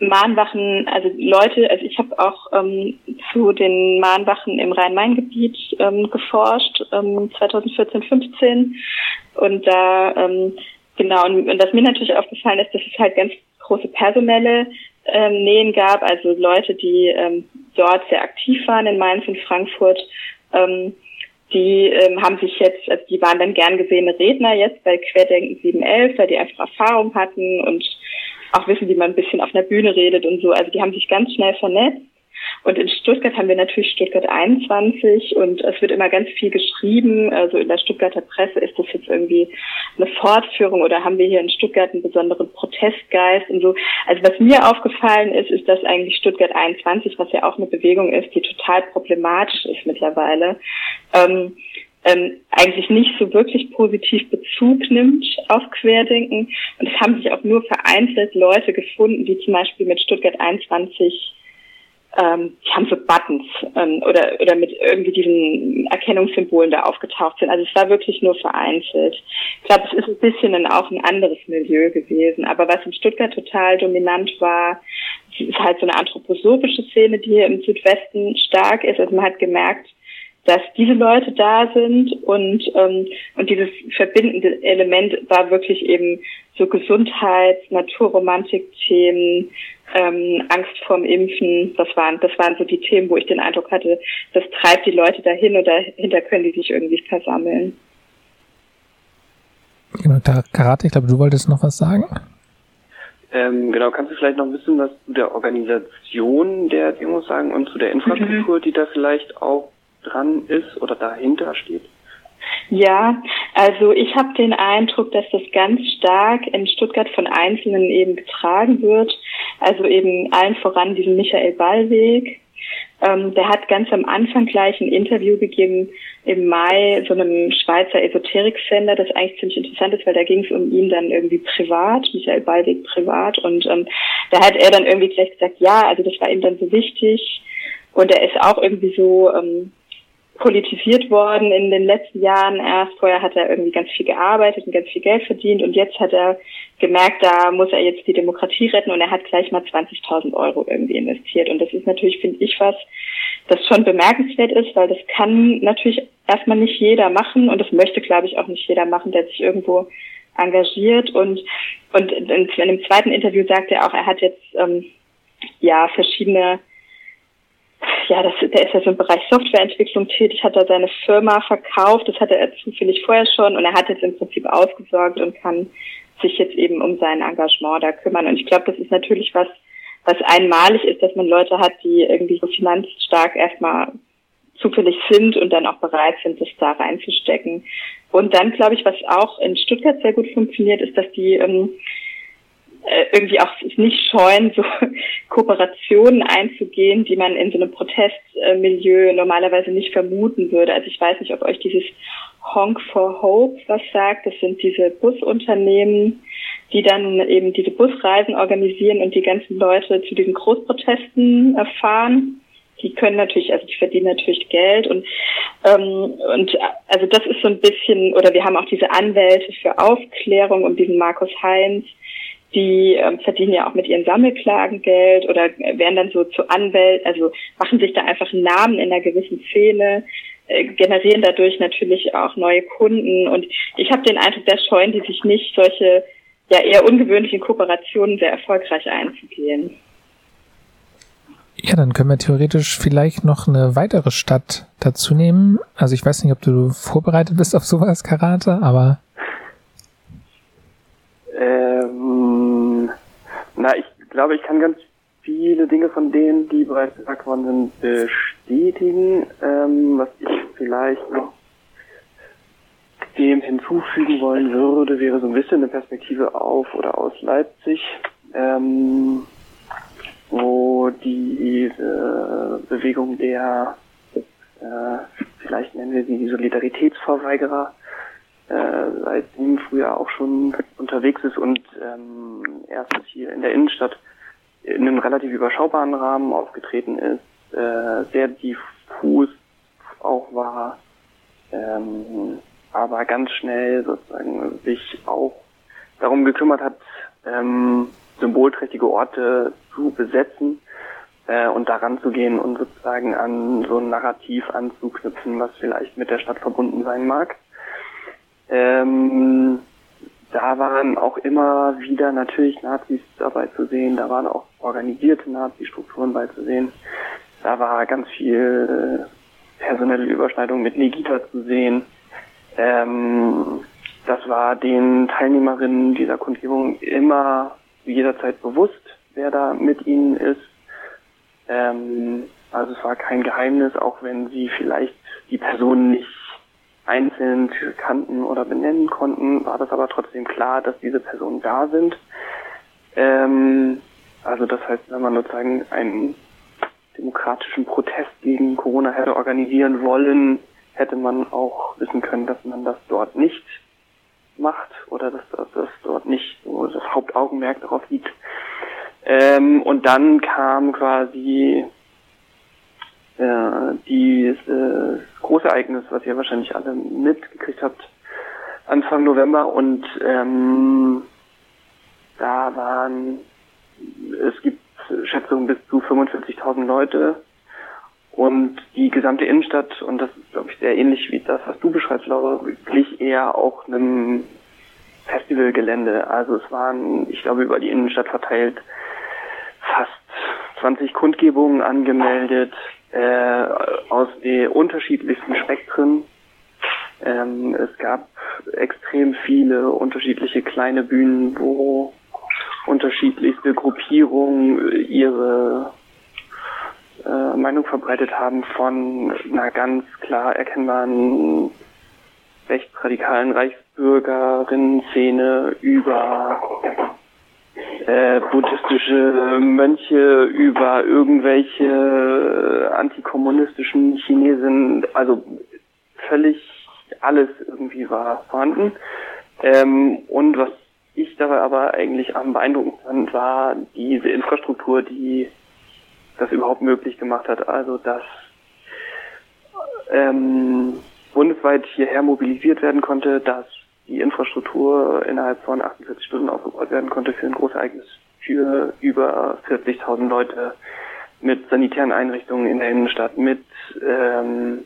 Mahnwachen, also Leute, also ich habe auch ähm, zu den Mahnwachen im Rhein-Main-Gebiet ähm, geforscht, ähm, 2014, 15 und da ähm, genau und, und was mir natürlich aufgefallen ist, dass es halt ganz große personelle ähm, Nähen gab, also Leute, die ähm, dort sehr aktiv waren in Mainz und Frankfurt, ähm, die ähm, haben sich jetzt, also die waren dann gern gesehene Redner jetzt bei Querdenken 711, weil die einfach Erfahrung hatten und auch wissen, wie man ein bisschen auf einer Bühne redet und so. Also die haben sich ganz schnell vernetzt. Und in Stuttgart haben wir natürlich Stuttgart 21 und es wird immer ganz viel geschrieben. Also in der Stuttgarter Presse ist das jetzt irgendwie eine Fortführung oder haben wir hier in Stuttgart einen besonderen Protestgeist und so. Also was mir aufgefallen ist, ist, dass eigentlich Stuttgart 21, was ja auch eine Bewegung ist, die total problematisch ist mittlerweile, ähm, ähm, eigentlich nicht so wirklich positiv Bezug nimmt auf Querdenken. Und es haben sich auch nur vereinzelt Leute gefunden, die zum Beispiel mit Stuttgart 21 ähm, die haben so Buttons ähm, oder oder mit irgendwie diesen Erkennungssymbolen da aufgetaucht sind. Also es war wirklich nur vereinzelt. Ich glaube, es ist ein bisschen dann auch ein anderes Milieu gewesen. Aber was in Stuttgart total dominant war, ist halt so eine anthroposophische Szene, die hier im Südwesten stark ist. Also man hat gemerkt, dass diese Leute da sind und ähm, und dieses verbindende Element war wirklich eben so Gesundheits-, Naturromantik-Themen, ähm, Angst vorm Impfen. Das waren das waren so die Themen, wo ich den Eindruck hatte, das treibt die Leute dahin und dahinter können die sich irgendwie versammeln. Genau, Karate, ich glaube, du wolltest noch was sagen. Ähm, genau, kannst du vielleicht noch ein bisschen was zu der Organisation der Demos sagen und zu der Infrastruktur, mhm. die da vielleicht auch dran ist oder dahinter steht? Ja, also ich habe den Eindruck, dass das ganz stark in Stuttgart von Einzelnen eben getragen wird. Also eben allen voran diesen Michael Ballweg. Ähm, der hat ganz am Anfang gleich ein Interview gegeben im Mai so einem Schweizer Esoterik-Sender, das eigentlich ziemlich interessant ist, weil da ging es um ihn dann irgendwie privat, Michael Ballweg privat. Und ähm, da hat er dann irgendwie gleich gesagt, ja, also das war ihm dann so wichtig. Und er ist auch irgendwie so ähm, politisiert worden in den letzten Jahren erst. Vorher hat er irgendwie ganz viel gearbeitet und ganz viel Geld verdient und jetzt hat er gemerkt, da muss er jetzt die Demokratie retten und er hat gleich mal 20.000 Euro irgendwie investiert. Und das ist natürlich, finde ich, was, das schon bemerkenswert ist, weil das kann natürlich erstmal nicht jeder machen und das möchte, glaube ich, auch nicht jeder machen, der sich irgendwo engagiert. Und, und in, in einem zweiten Interview sagt er auch, er hat jetzt ähm, ja verschiedene ja, das, der ist ja so im Bereich Softwareentwicklung tätig, hat er seine Firma verkauft, das hatte er zufällig vorher schon und er hat jetzt im Prinzip ausgesorgt und kann sich jetzt eben um sein Engagement da kümmern. Und ich glaube, das ist natürlich was, was einmalig ist, dass man Leute hat, die irgendwie so finanzstark erstmal zufällig sind und dann auch bereit sind, das da reinzustecken. Und dann glaube ich, was auch in Stuttgart sehr gut funktioniert, ist, dass die ähm, äh, irgendwie auch nicht scheuen, so Kooperationen einzugehen, die man in so einem Protestmilieu normalerweise nicht vermuten würde. Also ich weiß nicht, ob euch dieses Honk for Hope was sagt. Das sind diese Busunternehmen, die dann eben diese Busreisen organisieren und die ganzen Leute zu diesen Großprotesten erfahren. Die können natürlich, also die verdienen natürlich Geld und ähm, und also das ist so ein bisschen, oder wir haben auch diese Anwälte für Aufklärung und diesen Markus Heinz, die ähm, verdienen ja auch mit ihren Sammelklagen Geld oder werden dann so zu Anwälten, also machen sich da einfach einen Namen in einer gewissen Szene, äh, generieren dadurch natürlich auch neue Kunden. Und ich habe den Eindruck, da scheuen die sich nicht, solche ja eher ungewöhnlichen Kooperationen sehr erfolgreich einzugehen. Ja, dann können wir theoretisch vielleicht noch eine weitere Stadt dazu nehmen. Also ich weiß nicht, ob du vorbereitet bist auf sowas, Karate, aber ich glaube, ich kann ganz viele Dinge von denen, die bereits gesagt worden sind, bestätigen. Ähm, was ich vielleicht noch dem hinzufügen wollen würde, wäre so ein bisschen eine Perspektive auf oder aus Leipzig, ähm, wo diese Bewegung der, äh, vielleicht nennen wir sie die Solidaritätsverweigerer, äh, seitdem früher auch schon unterwegs ist und ähm, erst hier in der Innenstadt in einem relativ überschaubaren Rahmen aufgetreten ist, äh, sehr diffus auch war, ähm, aber ganz schnell sozusagen sich auch darum gekümmert hat, ähm, symbolträchtige Orte zu besetzen äh, und daran zu gehen und sozusagen an so ein Narrativ anzuknüpfen, was vielleicht mit der Stadt verbunden sein mag. Ähm, da waren auch immer wieder natürlich Nazis dabei zu sehen, da waren auch organisierte Nazi-Strukturen beizusehen. Da war ganz viel äh, personelle Überschneidung mit Negita zu sehen. Ähm, das war den Teilnehmerinnen dieser Kundgebung immer jederzeit bewusst, wer da mit ihnen ist. Ähm, also es war kein Geheimnis, auch wenn sie vielleicht die Personen nicht einzeln kannten oder benennen konnten, war das aber trotzdem klar, dass diese Personen da sind. Ähm, also das heißt, wenn man sozusagen einen demokratischen Protest gegen Corona hätte organisieren wollen, hätte man auch wissen können, dass man das dort nicht macht oder dass, das dort nicht so das Hauptaugenmerk darauf liegt. Ähm, und dann kam quasi äh, dieses äh, Großereignis, was ihr wahrscheinlich alle mitgekriegt habt, Anfang November und ähm, da waren, es gibt Schätzungen bis zu 45.000 Leute und die gesamte Innenstadt, und das ist, glaube ich, sehr ähnlich wie das, was du beschreibst, Laura, glich eher auch einem Festivalgelände. Also es waren, ich glaube, über die Innenstadt verteilt fast 20 Kundgebungen angemeldet äh, aus den unterschiedlichsten Spektren. Ähm, es gab extrem viele unterschiedliche kleine Bühnen, wo unterschiedlichste Gruppierungen ihre äh, Meinung verbreitet haben von einer ganz klar erkennbaren rechtsradikalen Reichsbürgerinnen-Szene über äh, buddhistische Mönche, über irgendwelche antikommunistischen Chinesen, also völlig alles irgendwie war vorhanden. Ähm, und was ich dabei aber eigentlich am beeindruckendsten fand, war diese Infrastruktur, die das überhaupt möglich gemacht hat. Also dass ähm, bundesweit hierher mobilisiert werden konnte, dass die Infrastruktur innerhalb von 48 Stunden aufgebaut werden konnte für ein Großereignis für über 40.000 Leute mit sanitären Einrichtungen in der Innenstadt, mit ähm,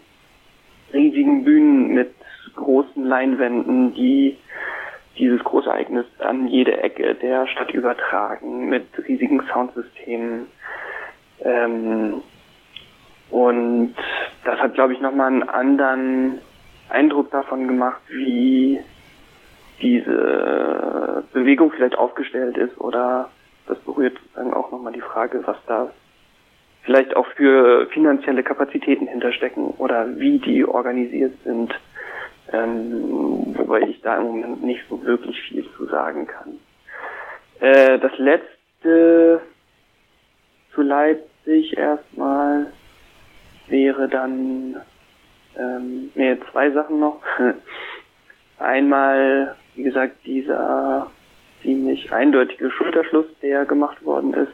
riesigen Bühnen, mit großen Leinwänden, die dieses Großereignis an jede Ecke der Stadt übertragen, mit riesigen Soundsystemen, ähm, und das hat, glaube ich, nochmal einen anderen Eindruck davon gemacht, wie diese Bewegung vielleicht aufgestellt ist oder das berührt dann auch nochmal die Frage, was da vielleicht auch für finanzielle Kapazitäten hinterstecken oder wie die organisiert sind, ähm, wobei ich da im Moment nicht so wirklich viel zu sagen kann. Äh, das letzte zu Leipzig erstmal wäre dann ähm, nee, zwei Sachen noch. Einmal, wie gesagt, dieser ziemlich eindeutige Schulterschluss, der gemacht worden ist.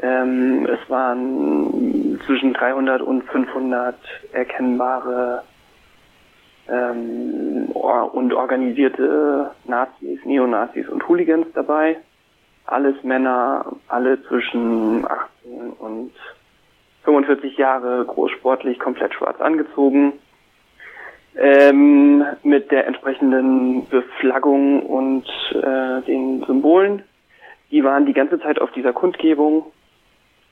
Ähm, es waren zwischen 300 und 500 erkennbare ähm, und organisierte Nazis, Neonazis und Hooligans dabei. Alles Männer, alle zwischen 18 und 45 Jahre, großsportlich, komplett schwarz angezogen, ähm, mit der entsprechenden Beflaggung und äh, den Symbolen. Die waren die ganze Zeit auf dieser Kundgebung.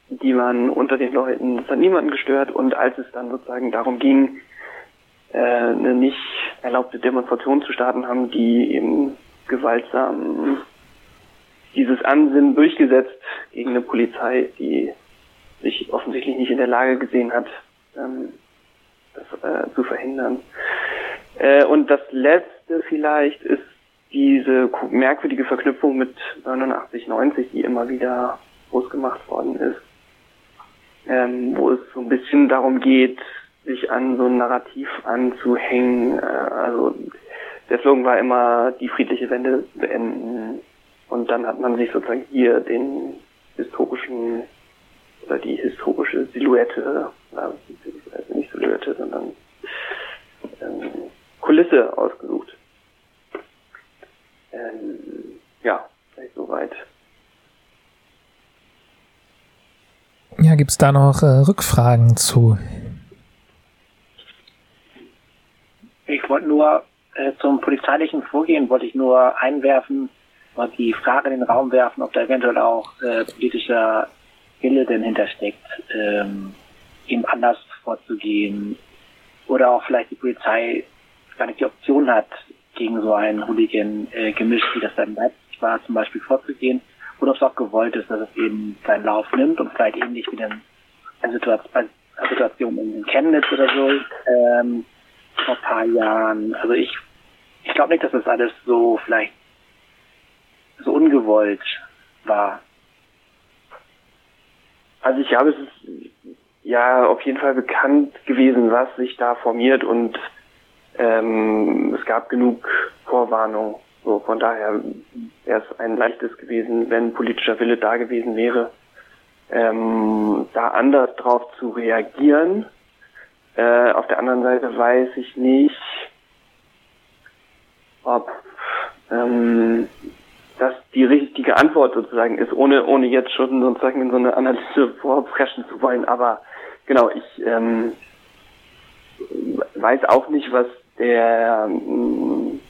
Die waren unter den Leuten, es hat niemanden gestört. Und als es dann sozusagen darum ging, äh, eine nicht erlaubte Demonstration zu starten, haben die eben gewaltsam dieses Ansinnen durchgesetzt gegen eine Polizei, die sich offensichtlich nicht in der Lage gesehen hat, ähm, das äh, zu verhindern. Äh, und das letzte vielleicht ist diese merkwürdige Verknüpfung mit 89, 90, die immer wieder groß gemacht worden ist, ähm, wo es so ein bisschen darum geht, sich an so ein Narrativ anzuhängen. Äh, also der Slogan war immer die friedliche Wende beenden. Und dann hat man sich sozusagen hier den historischen oder die historische Silhouette, also nicht Silhouette, sondern ähm, Kulisse ausgesucht. Ähm, ja, vielleicht soweit. Ja, gibt's da noch äh, Rückfragen zu? Ich wollte nur äh, zum polizeilichen Vorgehen wollte ich nur einwerfen, mal die Frage in den Raum werfen, ob da eventuell auch äh, politischer Wille denn hintersteckt, ähm, eben anders vorzugehen oder auch vielleicht die Polizei gar nicht die Option hat, gegen so einen Hooligan äh, gemischt, wie das dann Leipzig war, zum Beispiel vorzugehen oder ob es auch gewollt ist, dass es eben seinen Lauf nimmt und vielleicht ähnlich wie eine, Situation, eine Situation in Chemnitz oder so ähm, vor ein paar Jahren. Also ich, ich glaube nicht, dass das alles so vielleicht so ungewollt war. Also ich glaube, es ist ja auf jeden Fall bekannt gewesen, was sich da formiert und ähm, es gab genug Vorwarnung. So, von daher wäre es ein leichtes gewesen, wenn politischer Wille da gewesen wäre, ähm, da anders drauf zu reagieren. Äh, auf der anderen Seite weiß ich nicht, ob ähm, das die richtige Antwort sozusagen ist, ohne ohne jetzt schon sozusagen in so eine Analyse vorpreschen zu wollen. Aber genau, ich ähm, weiß auch nicht, was der mm,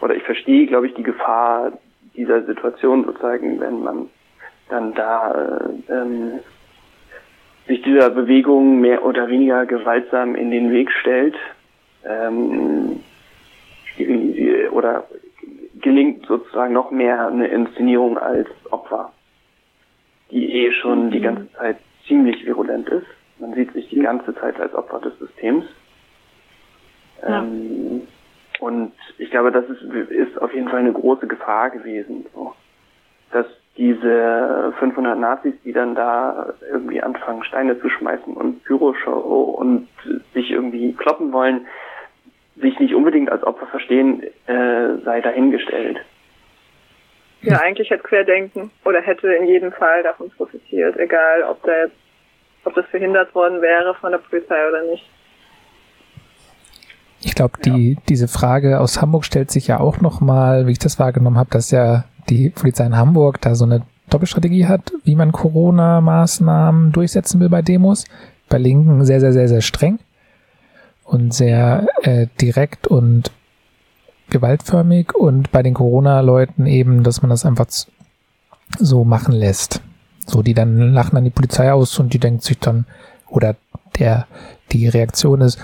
oder ich verstehe, glaube ich, die Gefahr dieser Situation sozusagen, wenn man dann da äh, ähm, sich dieser Bewegung mehr oder weniger gewaltsam in den Weg stellt ähm, oder gelingt sozusagen noch mehr eine Inszenierung als Opfer, die eh schon die mhm. ganze Zeit ziemlich virulent ist. Man sieht sich die ganze Zeit als Opfer des Systems. Ja. Ähm, und ich glaube, das ist, ist auf jeden Fall eine große Gefahr gewesen, so. dass diese 500 Nazis, die dann da irgendwie anfangen, Steine zu schmeißen und Pyroshow und sich irgendwie kloppen wollen, sich nicht unbedingt als Opfer verstehen, äh, sei dahingestellt. Ja, eigentlich hätte Querdenken oder hätte in jedem Fall davon profitiert, egal ob da jetzt, ob das verhindert worden wäre von der Polizei oder nicht. Ich glaube, die, ja. diese Frage aus Hamburg stellt sich ja auch nochmal, wie ich das wahrgenommen habe, dass ja die Polizei in Hamburg da so eine Doppelstrategie hat, wie man Corona-Maßnahmen durchsetzen will bei Demos. Bei Linken sehr, sehr, sehr, sehr streng und sehr äh, direkt und gewaltförmig und bei den Corona-Leuten eben, dass man das einfach so machen lässt. So, die dann lachen dann die Polizei aus und die denkt sich dann, oder der, die Reaktion ist,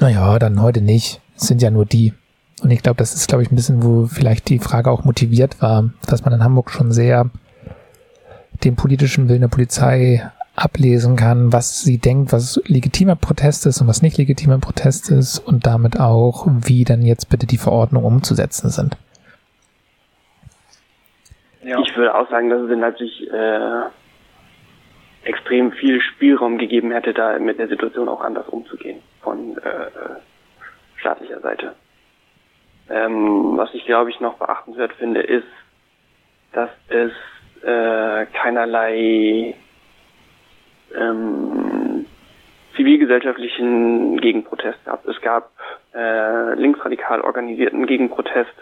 naja, dann heute nicht, es sind ja nur die. Und ich glaube, das ist, glaube ich, ein bisschen, wo vielleicht die Frage auch motiviert war, dass man in Hamburg schon sehr den politischen Willen der Polizei ablesen kann, was sie denkt, was legitimer Protest ist und was nicht legitimer Protest ist und damit auch, wie dann jetzt bitte die Verordnungen umzusetzen sind. Ja. Ich würde auch sagen, dass es in Leipzig äh, extrem viel Spielraum gegeben hätte, da mit der Situation auch anders umzugehen von äh, äh staatlicher Seite. Ähm, was ich glaube ich noch beachtenswert finde, ist, dass es äh, keinerlei ähm, zivilgesellschaftlichen Gegenprotest gab. Es gab äh, linksradikal organisierten Gegenprotest,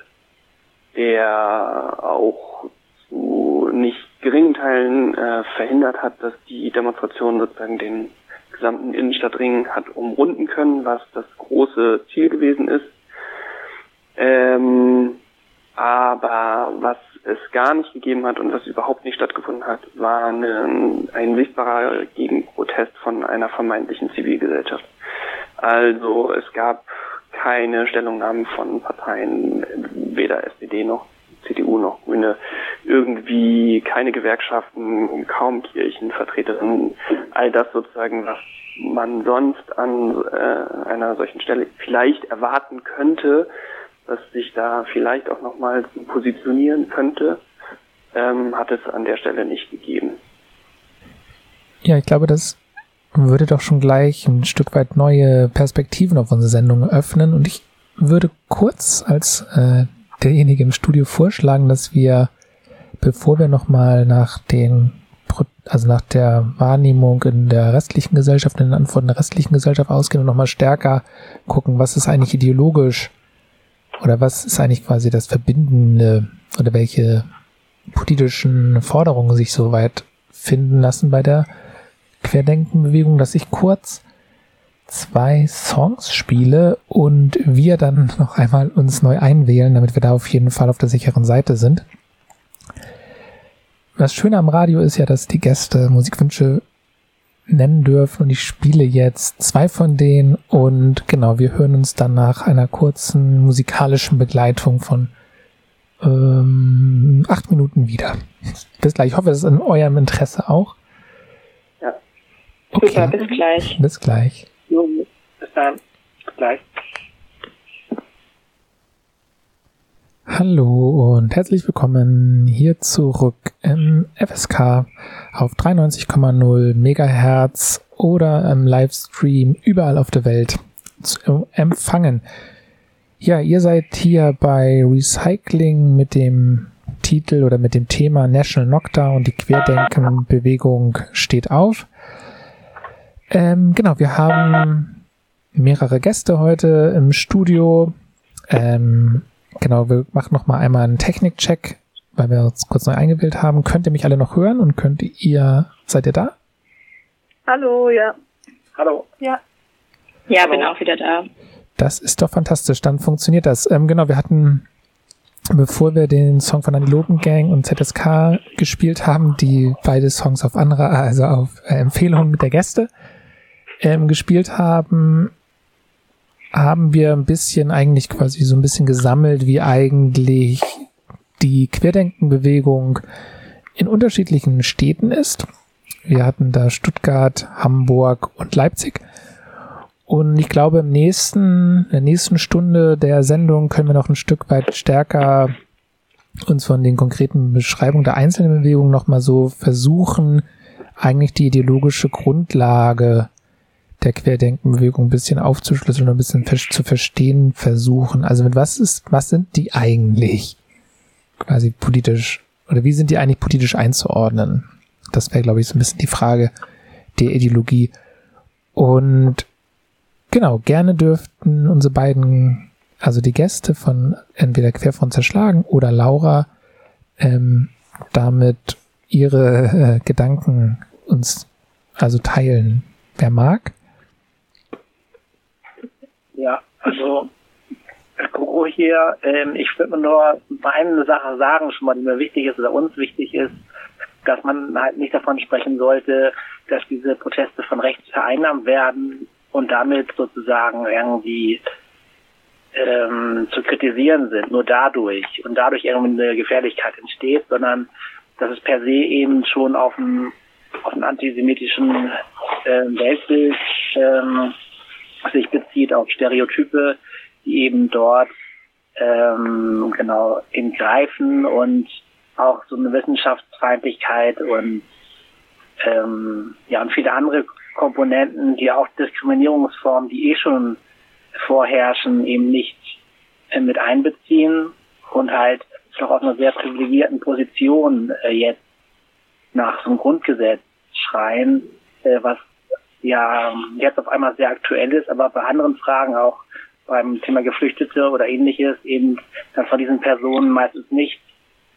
der auch zu nicht geringen Teilen äh, verhindert hat, dass die Demonstration sozusagen den gesamten Innenstadtring hat umrunden können, was das große Ziel gewesen ist. Ähm, aber was es gar nicht gegeben hat und was überhaupt nicht stattgefunden hat, war eine, ein sichtbarer Gegenprotest von einer vermeintlichen Zivilgesellschaft. Also es gab keine Stellungnahmen von Parteien, weder SPD noch CDU noch Grüne, irgendwie keine Gewerkschaften, kaum Kirchenvertreterinnen, all das sozusagen, was man sonst an äh, einer solchen Stelle vielleicht erwarten könnte, was sich da vielleicht auch nochmal positionieren könnte, ähm, hat es an der Stelle nicht gegeben. Ja, ich glaube, das würde doch schon gleich ein Stück weit neue Perspektiven auf unsere Sendung öffnen und ich würde kurz als äh, derjenige im Studio vorschlagen, dass wir, bevor wir nochmal nach den, also nach der Wahrnehmung in der restlichen Gesellschaft, in den Antworten der restlichen Gesellschaft ausgehen und nochmal stärker gucken, was ist eigentlich ideologisch oder was ist eigentlich quasi das Verbindende oder welche politischen Forderungen sich so weit finden lassen bei der Querdenkenbewegung, dass ich kurz zwei Songs spiele und wir dann noch einmal uns neu einwählen, damit wir da auf jeden Fall auf der sicheren Seite sind. Das Schöne am Radio ist ja, dass die Gäste Musikwünsche nennen dürfen und ich spiele jetzt zwei von denen und genau, wir hören uns dann nach einer kurzen musikalischen Begleitung von ähm, acht Minuten wieder. Bis gleich. Ich hoffe, es ist in eurem Interesse auch. Ja. Okay. Super, bis gleich. Bis gleich. Bis dann. Bis gleich. Hallo und herzlich willkommen hier zurück im FSK auf 93,0 Megahertz oder im Livestream überall auf der Welt zu empfangen. Ja, ihr seid hier bei Recycling mit dem Titel oder mit dem Thema National Knockdown. Die Querdenkenbewegung steht auf. Ähm, genau, wir haben mehrere Gäste heute im Studio. Ähm, genau, wir machen noch mal einmal einen Technikcheck, weil wir uns kurz neu eingewählt haben. Könnt ihr mich alle noch hören und könnt ihr, seid ihr da? Hallo, ja. Hallo. Ja. Ja, Hallo. bin auch wieder da. Das ist doch fantastisch, dann funktioniert das. Ähm, genau, wir hatten, bevor wir den Song von Antilopen Gang und ZSK gespielt haben, die beide Songs auf andere, also auf äh, Empfehlungen mit der Gäste ähm, gespielt haben, haben wir ein bisschen eigentlich quasi so ein bisschen gesammelt, wie eigentlich die Querdenkenbewegung in unterschiedlichen Städten ist. Wir hatten da Stuttgart, Hamburg und Leipzig. Und ich glaube, im nächsten, in der nächsten Stunde der Sendung können wir noch ein Stück weit stärker uns von den konkreten Beschreibungen der einzelnen Bewegungen nochmal so versuchen, eigentlich die ideologische Grundlage der Querdenkenbewegung ein bisschen aufzuschlüsseln und ein bisschen zu verstehen versuchen. Also mit was ist, was sind die eigentlich quasi politisch oder wie sind die eigentlich politisch einzuordnen? Das wäre, glaube ich, so ein bisschen die Frage der Ideologie. Und Genau, gerne dürften unsere beiden, also die Gäste von entweder Querfront zerschlagen oder Laura, ähm, damit ihre äh, Gedanken uns also teilen. Wer mag? Ja, also Coco hier, ähm, ich würde nur eine Sache sagen, schon mal, die mir wichtig ist oder uns wichtig ist, dass man halt nicht davon sprechen sollte, dass diese Proteste von rechts vereinnahmt werden und damit sozusagen irgendwie ähm, zu kritisieren sind, nur dadurch und dadurch irgendwie eine Gefährlichkeit entsteht, sondern dass es per se eben schon auf einen, auf einen antisemitischen äh, Weltbild ähm, sich bezieht, auf Stereotype, die eben dort ähm, genau eben greifen und auch so eine Wissenschaftsfeindlichkeit und ähm, ja und viele andere Komponenten, die auch Diskriminierungsformen, die eh schon vorherrschen, eben nicht äh, mit einbeziehen und halt noch aus einer sehr privilegierten Position äh, jetzt nach so einem Grundgesetz schreien, äh, was ja jetzt auf einmal sehr aktuell ist, aber bei anderen Fragen auch beim Thema Geflüchtete oder ähnliches eben dann von diesen Personen meistens nicht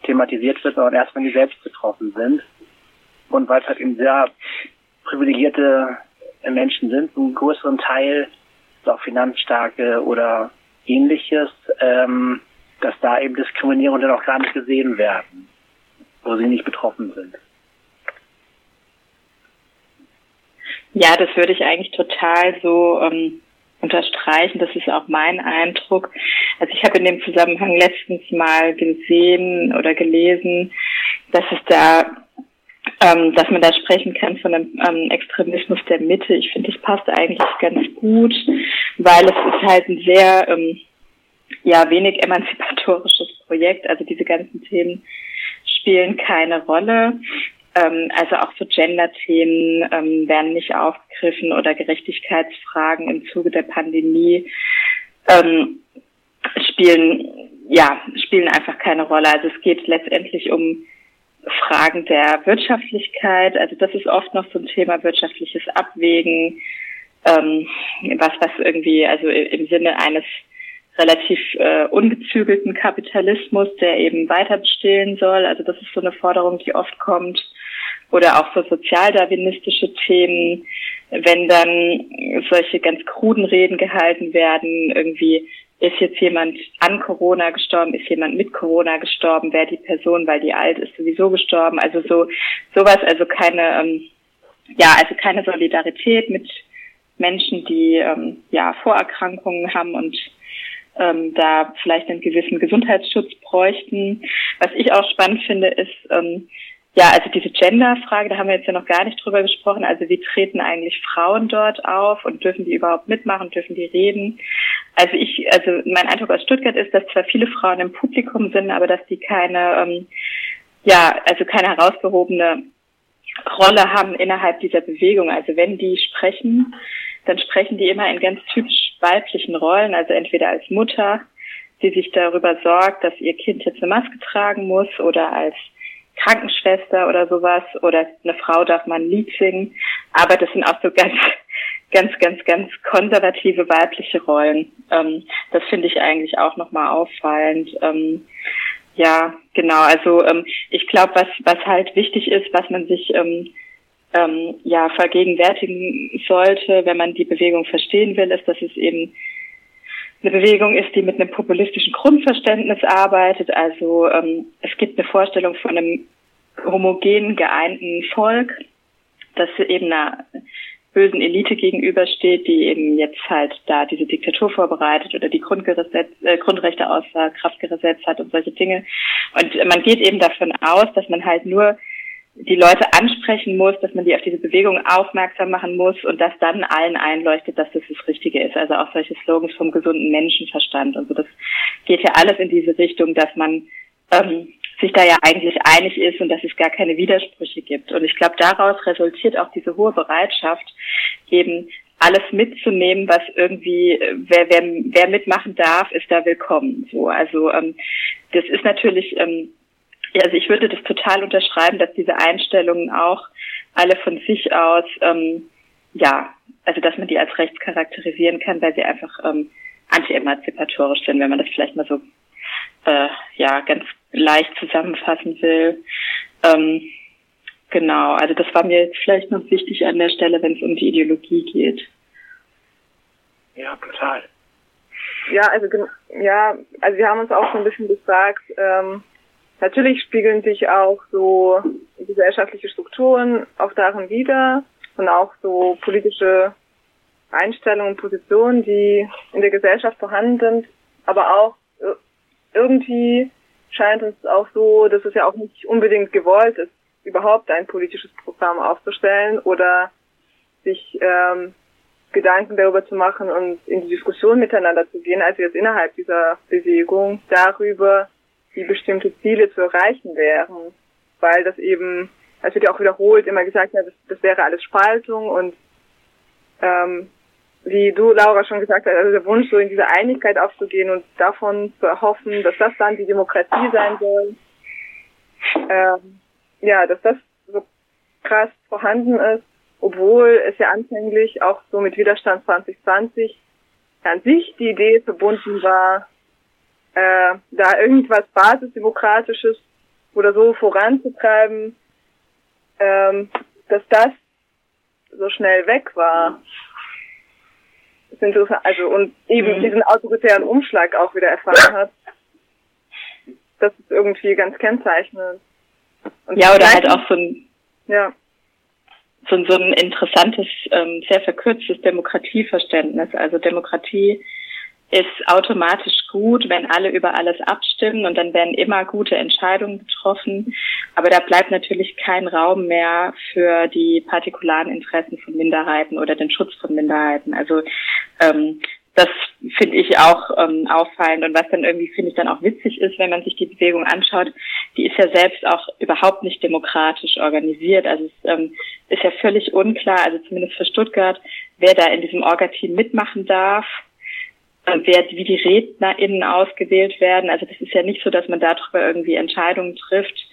thematisiert wird, sondern erst wenn die selbst betroffen sind. Und weil es halt eben sehr privilegierte Menschen sind, einen größeren Teil, auch finanzstarke oder ähnliches, ähm, dass da eben Diskriminierungen dann auch gar nicht gesehen werden, wo sie nicht betroffen sind. Ja, das würde ich eigentlich total so ähm, unterstreichen. Das ist auch mein Eindruck. Also ich habe in dem Zusammenhang letztens mal gesehen oder gelesen, dass es da ähm, dass man da sprechen kann von einem ähm, Extremismus der Mitte. Ich finde, das passt eigentlich ganz gut, weil es ist halt ein sehr, ähm, ja, wenig emanzipatorisches Projekt. Also diese ganzen Themen spielen keine Rolle. Ähm, also auch so Gender-Themen ähm, werden nicht aufgegriffen oder Gerechtigkeitsfragen im Zuge der Pandemie ähm, spielen, ja, spielen einfach keine Rolle. Also es geht letztendlich um Fragen der Wirtschaftlichkeit. Also das ist oft noch so ein Thema wirtschaftliches Abwägen, ähm, was was irgendwie also im Sinne eines relativ äh, ungezügelten Kapitalismus, der eben weiter bestehen soll. Also das ist so eine Forderung, die oft kommt. Oder auch so sozialdarwinistische Themen, wenn dann solche ganz kruden Reden gehalten werden, irgendwie ist jetzt jemand an Corona gestorben, ist jemand mit Corona gestorben, wer die Person, weil die alt ist, sowieso gestorben. Also so sowas, also keine, ähm, ja, also keine Solidarität mit Menschen, die ähm, ja Vorerkrankungen haben und ähm, da vielleicht einen gewissen Gesundheitsschutz bräuchten. Was ich auch spannend finde, ist, ähm, ja, also diese Gender-Frage, da haben wir jetzt ja noch gar nicht drüber gesprochen. Also wie treten eigentlich Frauen dort auf und dürfen die überhaupt mitmachen, dürfen die reden? Also ich, also mein Eindruck aus Stuttgart ist, dass zwar viele Frauen im Publikum sind, aber dass die keine, ähm, ja, also keine herausgehobene Rolle haben innerhalb dieser Bewegung. Also wenn die sprechen, dann sprechen die immer in ganz typisch weiblichen Rollen, also entweder als Mutter, die sich darüber sorgt, dass ihr Kind jetzt eine Maske tragen muss oder als Krankenschwester oder sowas oder eine Frau darf mal ein Lied singen. Aber das sind auch so ganz, ganz, ganz, ganz konservative weibliche Rollen. Ähm, das finde ich eigentlich auch nochmal auffallend. Ähm, ja, genau. Also ähm, ich glaube, was, was halt wichtig ist, was man sich ähm, ähm, ja vergegenwärtigen sollte, wenn man die Bewegung verstehen will, ist, dass es eben eine Bewegung ist, die mit einem populistischen Grundverständnis arbeitet. Also ähm, es gibt eine Vorstellung von einem homogen geeinten Volk, das eben einer bösen Elite gegenübersteht, die eben jetzt halt da diese Diktatur vorbereitet oder die Grundgesetz, äh, Grundrechte außer Kraft gesetzt hat und solche Dinge. Und man geht eben davon aus, dass man halt nur die Leute ansprechen muss, dass man die auf diese Bewegung aufmerksam machen muss und dass dann allen einleuchtet, dass das das Richtige ist. Also auch solche Slogans vom gesunden Menschenverstand und so. Das geht ja alles in diese Richtung, dass man ähm, sich da ja eigentlich einig ist und dass es gar keine Widersprüche gibt. Und ich glaube, daraus resultiert auch diese hohe Bereitschaft, eben alles mitzunehmen, was irgendwie, wer, wer, wer mitmachen darf, ist da willkommen. So, also ähm, das ist natürlich ähm, ja, also ich würde das total unterschreiben, dass diese Einstellungen auch alle von sich aus, ähm, ja, also dass man die als rechts charakterisieren kann, weil sie einfach ähm, anti-emanzipatorisch sind, wenn man das vielleicht mal so äh, ja ganz leicht zusammenfassen will. Ähm, genau, also das war mir jetzt vielleicht noch wichtig an der Stelle, wenn es um die Ideologie geht. Ja, total. Ja, also ja, also wir haben uns auch so ein bisschen gefragt, ähm, Natürlich spiegeln sich auch so gesellschaftliche Strukturen auch darin wieder und auch so politische Einstellungen und Positionen, die in der Gesellschaft vorhanden sind. Aber auch irgendwie scheint uns auch so, dass es ja auch nicht unbedingt gewollt ist, überhaupt ein politisches Programm aufzustellen oder sich ähm, Gedanken darüber zu machen und in die Diskussion miteinander zu gehen, also jetzt innerhalb dieser Bewegung darüber, wie bestimmte Ziele zu erreichen wären, weil das eben, es wird ja auch wiederholt immer gesagt, ja, das, das wäre alles Spaltung und ähm, wie du, Laura, schon gesagt hast, also der Wunsch, so in diese Einigkeit aufzugehen und davon zu erhoffen, dass das dann die Demokratie sein soll, ähm, ja, dass das so krass vorhanden ist, obwohl es ja anfänglich auch so mit Widerstand 2020 an sich die Idee verbunden war, äh, da irgendwas Basisdemokratisches oder so voranzutreiben, ähm, dass das so schnell weg war. Das ist interessant, also und eben mhm. diesen autoritären Umschlag auch wieder erfahren hat. Das ist irgendwie ganz kennzeichnend. Und ja, oder halt auch so ein, ja. so, ein, so ein interessantes, ähm, sehr verkürztes Demokratieverständnis. Also Demokratie ist automatisch gut, wenn alle über alles abstimmen und dann werden immer gute Entscheidungen getroffen. Aber da bleibt natürlich kein Raum mehr für die partikularen Interessen von Minderheiten oder den Schutz von Minderheiten. Also ähm, das finde ich auch ähm, auffallend und was dann irgendwie finde ich dann auch witzig ist, wenn man sich die Bewegung anschaut, die ist ja selbst auch überhaupt nicht demokratisch organisiert. Also es ähm, ist ja völlig unklar, also zumindest für Stuttgart, wer da in diesem Orga-Team mitmachen darf wer, wie die RednerInnen ausgewählt werden. Also das ist ja nicht so, dass man darüber irgendwie Entscheidungen trifft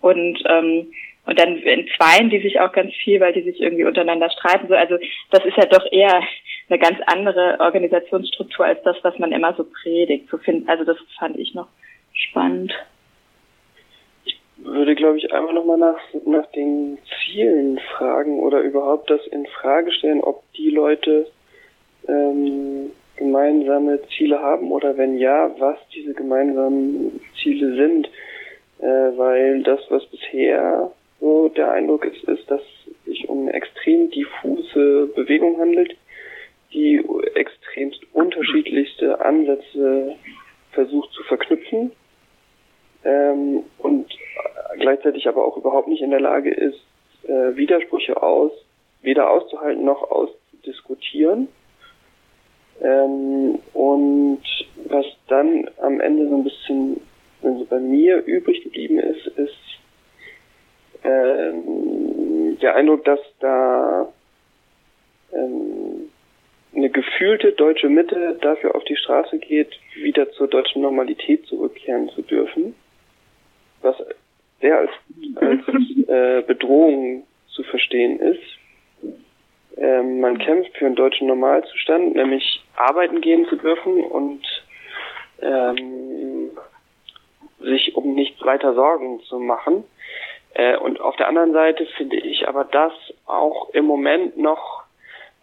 und ähm, und dann in Zweien, die sich auch ganz viel, weil die sich irgendwie untereinander streiten. So, also das ist ja doch eher eine ganz andere Organisationsstruktur als das, was man immer so predigt. So find, also das fand ich noch spannend. Ich würde, glaube ich, einmal nochmal nach, nach den Zielen fragen oder überhaupt das in Frage stellen, ob die Leute ähm, gemeinsame Ziele haben oder wenn ja, was diese gemeinsamen Ziele sind. Äh, weil das, was bisher so der Eindruck ist, ist, dass es sich um eine extrem diffuse Bewegung handelt, die extrem extremst unterschiedlichste Ansätze versucht zu verknüpfen ähm, und gleichzeitig aber auch überhaupt nicht in der Lage ist, äh, Widersprüche aus, weder auszuhalten noch auszudiskutieren. Ähm, und was dann am Ende so ein bisschen also bei mir übrig geblieben ist, ist ähm, der Eindruck, dass da ähm, eine gefühlte deutsche Mitte dafür auf die Straße geht, wieder zur deutschen Normalität zurückkehren zu dürfen, was sehr als, als äh, Bedrohung zu verstehen ist. Ähm, man kämpft für einen deutschen Normalzustand, nämlich arbeiten gehen zu dürfen und ähm, sich um nichts weiter Sorgen zu machen. Äh, und auf der anderen Seite finde ich aber das auch im Moment noch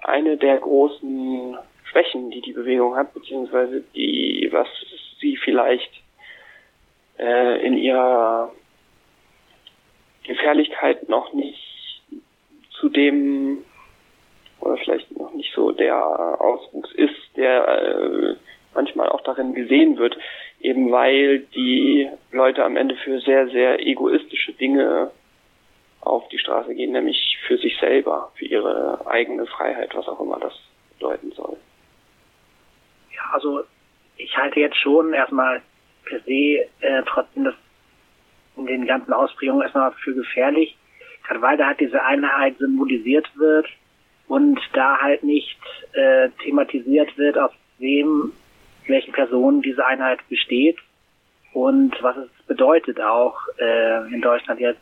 eine der großen Schwächen, die die Bewegung hat, beziehungsweise die, was sie vielleicht äh, in ihrer Gefährlichkeit noch nicht zu dem oder vielleicht noch nicht so der Auswuchs ist, der äh, manchmal auch darin gesehen wird, eben weil die Leute am Ende für sehr, sehr egoistische Dinge auf die Straße gehen, nämlich für sich selber, für ihre eigene Freiheit, was auch immer das bedeuten soll. Ja, also ich halte jetzt schon erstmal per se äh, trotzdem das in den ganzen Ausprägungen erstmal für gefährlich, gerade weil da halt diese Einheit symbolisiert wird und da halt nicht äh, thematisiert wird, aus wem, welchen Personen diese Einheit besteht und was es bedeutet auch äh, in Deutschland jetzt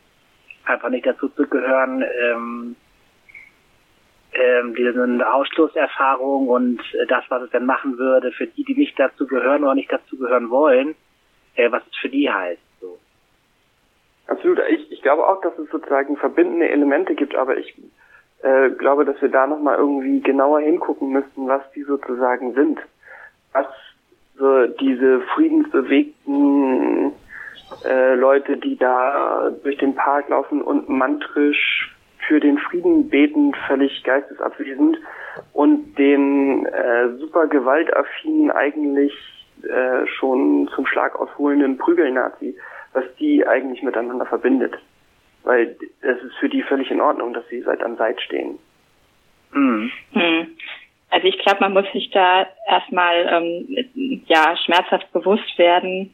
einfach nicht dazu zu gehören, ähm, ähm, diese Ausschlusserfahrung und äh, das, was es dann machen würde für die, die nicht dazu gehören oder nicht dazu gehören wollen, äh, was es für die heißt. So. Absolut. Ich, ich glaube auch, dass es sozusagen verbindende Elemente gibt, aber ich äh, glaube, dass wir da nochmal irgendwie genauer hingucken müssten, was die sozusagen sind. Was so diese friedensbewegten äh, Leute, die da durch den Park laufen und mantrisch für den Frieden beten, völlig geistesabwesend und den äh, super gewaltaffinen, eigentlich äh, schon zum Schlag ausholenden Prügelnazi, was die eigentlich miteinander verbindet. Weil es ist für die völlig in Ordnung, dass sie Seit an Seit stehen. Hm. Hm. Also ich glaube, man muss sich da erstmal ähm, ja schmerzhaft bewusst werden,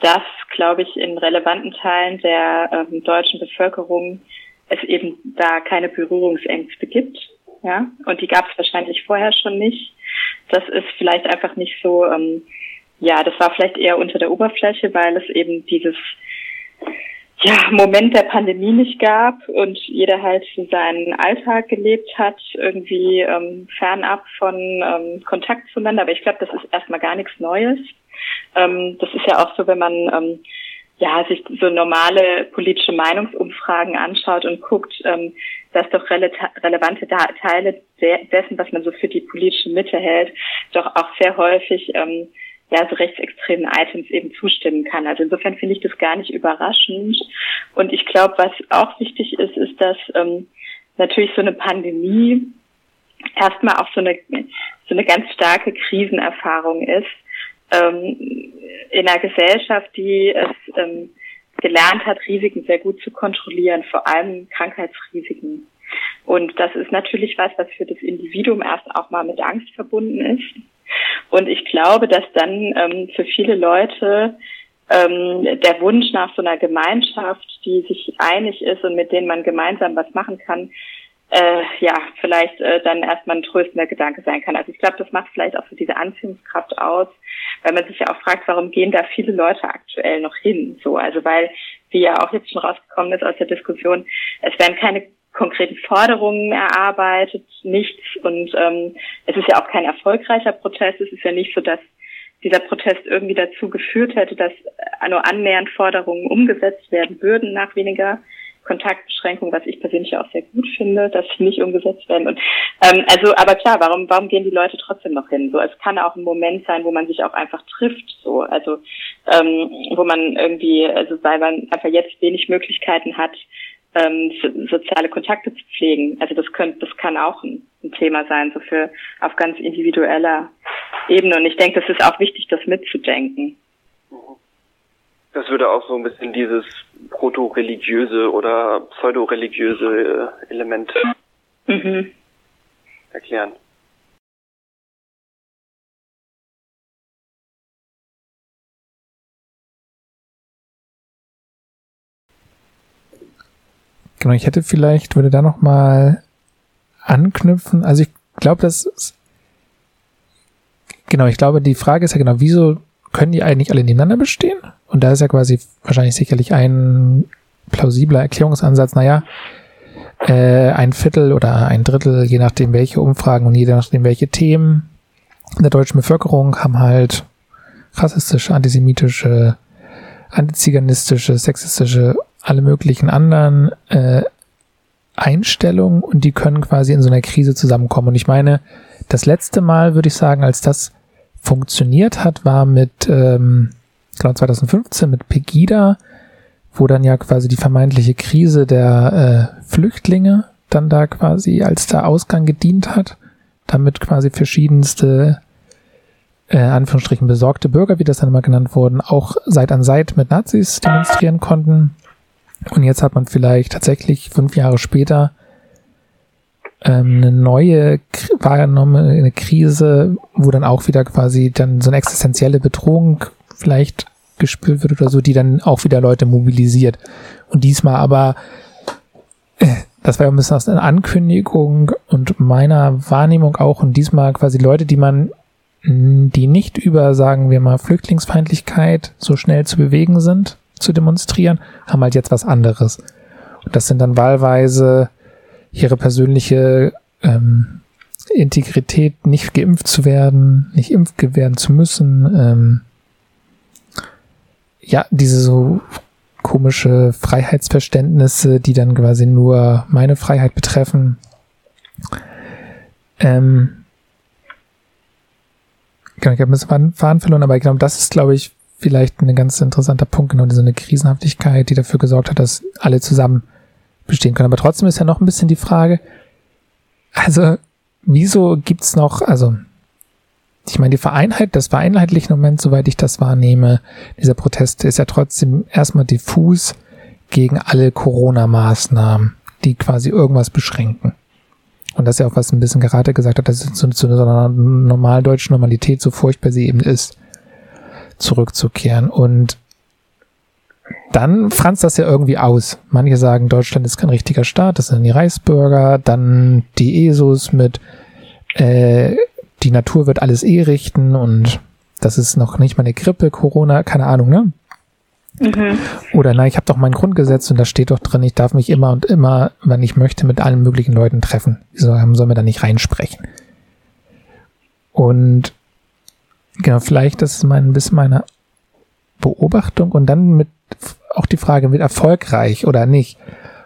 dass, glaube ich, in relevanten Teilen der ähm, deutschen Bevölkerung es eben da keine Berührungsängste gibt. Ja, und die gab es wahrscheinlich vorher schon nicht. Das ist vielleicht einfach nicht so, ähm, ja, das war vielleicht eher unter der Oberfläche, weil es eben dieses ja, Moment der Pandemie nicht gab und jeder halt seinen Alltag gelebt hat, irgendwie ähm, fernab von ähm, Kontakt zueinander. Aber ich glaube, das ist erstmal gar nichts Neues. Ähm, das ist ja auch so, wenn man ähm, ja, sich so normale politische Meinungsumfragen anschaut und guckt, ähm, dass doch rele relevante Teile de dessen, was man so für die politische Mitte hält, doch auch sehr häufig ähm, ja, so rechtsextremen Items eben zustimmen kann. Also insofern finde ich das gar nicht überraschend. Und ich glaube, was auch wichtig ist, ist, dass ähm, natürlich so eine Pandemie erstmal auch so eine, so eine ganz starke Krisenerfahrung ist. Ähm, in einer Gesellschaft, die es ähm, gelernt hat, Risiken sehr gut zu kontrollieren, vor allem Krankheitsrisiken. Und das ist natürlich was, was für das Individuum erst auch mal mit Angst verbunden ist. Und ich glaube, dass dann ähm, für viele Leute ähm, der Wunsch nach so einer Gemeinschaft, die sich einig ist und mit denen man gemeinsam was machen kann, äh, ja, vielleicht äh, dann erstmal ein tröstender Gedanke sein kann. Also ich glaube, das macht vielleicht auch so diese Anziehungskraft aus, weil man sich ja auch fragt, warum gehen da viele Leute aktuell noch hin? So, also weil, wie ja auch jetzt schon rausgekommen ist aus der Diskussion, es werden keine konkreten Forderungen erarbeitet, nichts. Und ähm, es ist ja auch kein erfolgreicher Protest. Es ist ja nicht so, dass dieser Protest irgendwie dazu geführt hätte, dass nur annähernd Forderungen umgesetzt werden würden nach weniger Kontaktbeschränkungen, was ich persönlich auch sehr gut finde, dass sie nicht umgesetzt werden. Und ähm, also, aber klar, warum warum gehen die Leute trotzdem noch hin? So, es kann auch ein Moment sein, wo man sich auch einfach trifft, so, also ähm, wo man irgendwie, also weil man einfach jetzt wenig Möglichkeiten hat, ähm, soziale Kontakte zu pflegen. Also das könnte, das kann auch ein, ein, Thema sein, so für auf ganz individueller Eben, und ich denke, es ist auch wichtig, das mitzudenken. Das würde auch so ein bisschen dieses proto-religiöse oder pseudo-religiöse äh, Element mhm. erklären. Genau, ich hätte vielleicht, würde da noch mal anknüpfen. Also ich glaube, dass genau, ich glaube, die Frage ist ja genau, wieso können die eigentlich alle nebeneinander bestehen? Und da ist ja quasi wahrscheinlich sicherlich ein plausibler Erklärungsansatz, naja, äh, ein Viertel oder ein Drittel, je nachdem welche Umfragen und je nachdem welche Themen der deutschen Bevölkerung haben halt rassistische, antisemitische, antiziganistische, sexistische alle möglichen anderen äh, Einstellungen und die können quasi in so einer Krise zusammenkommen. Und ich meine, das letzte Mal würde ich sagen, als das funktioniert hat, war mit, ähm, glaube 2015 mit Pegida, wo dann ja quasi die vermeintliche Krise der äh, Flüchtlinge dann da quasi als der Ausgang gedient hat, damit quasi verschiedenste äh, Anführungsstrichen besorgte Bürger, wie das dann immer genannt wurden, auch Seit an Seit mit Nazis demonstrieren konnten. Und jetzt hat man vielleicht tatsächlich fünf Jahre später ähm, eine neue wahrgenommene Krise, wo dann auch wieder quasi dann so eine existenzielle Bedrohung vielleicht gespürt wird oder so, die dann auch wieder Leute mobilisiert. Und diesmal aber, äh, das war ja ein bisschen aus einer Ankündigung und meiner Wahrnehmung auch, und diesmal quasi Leute, die man, die nicht über, sagen wir mal, Flüchtlingsfeindlichkeit so schnell zu bewegen sind, zu demonstrieren, haben halt jetzt was anderes. Und das sind dann wahlweise ihre persönliche ähm, Integrität, nicht geimpft zu werden, nicht impft werden zu müssen. Ähm, ja, diese so komische Freiheitsverständnisse, die dann quasi nur meine Freiheit betreffen. Ähm, genau, ich habe ein bisschen Faden verloren, aber genau das ist, glaube ich, vielleicht ein ganz interessanter Punkt, genau diese eine Krisenhaftigkeit, die dafür gesorgt hat, dass alle zusammen bestehen können. Aber trotzdem ist ja noch ein bisschen die Frage, also wieso gibt's noch, also ich meine, die Vereinheit, das vereinheitliche Moment, soweit ich das wahrnehme, dieser Protest ist ja trotzdem erstmal diffus gegen alle Corona-Maßnahmen, die quasi irgendwas beschränken. Und das ist ja auch was ein bisschen gerade gesagt hat, dass es zu, zu einer normal deutschen Normalität, so furchtbar sie eben ist, zurückzukehren. Und dann franzt das ja irgendwie aus. Manche sagen, Deutschland ist kein richtiger Staat, das sind die Reichsbürger, dann die ESOs mit äh, die Natur wird alles eh richten und das ist noch nicht mal eine Grippe, Corona, keine Ahnung, ne? Mhm. Oder nein, ich habe doch mein Grundgesetz und da steht doch drin, ich darf mich immer und immer, wenn ich möchte, mit allen möglichen Leuten treffen. Wieso soll mir da nicht reinsprechen? Und Genau, vielleicht das ist mein, ein bisschen meine Beobachtung und dann mit auch die Frage, wird erfolgreich oder nicht?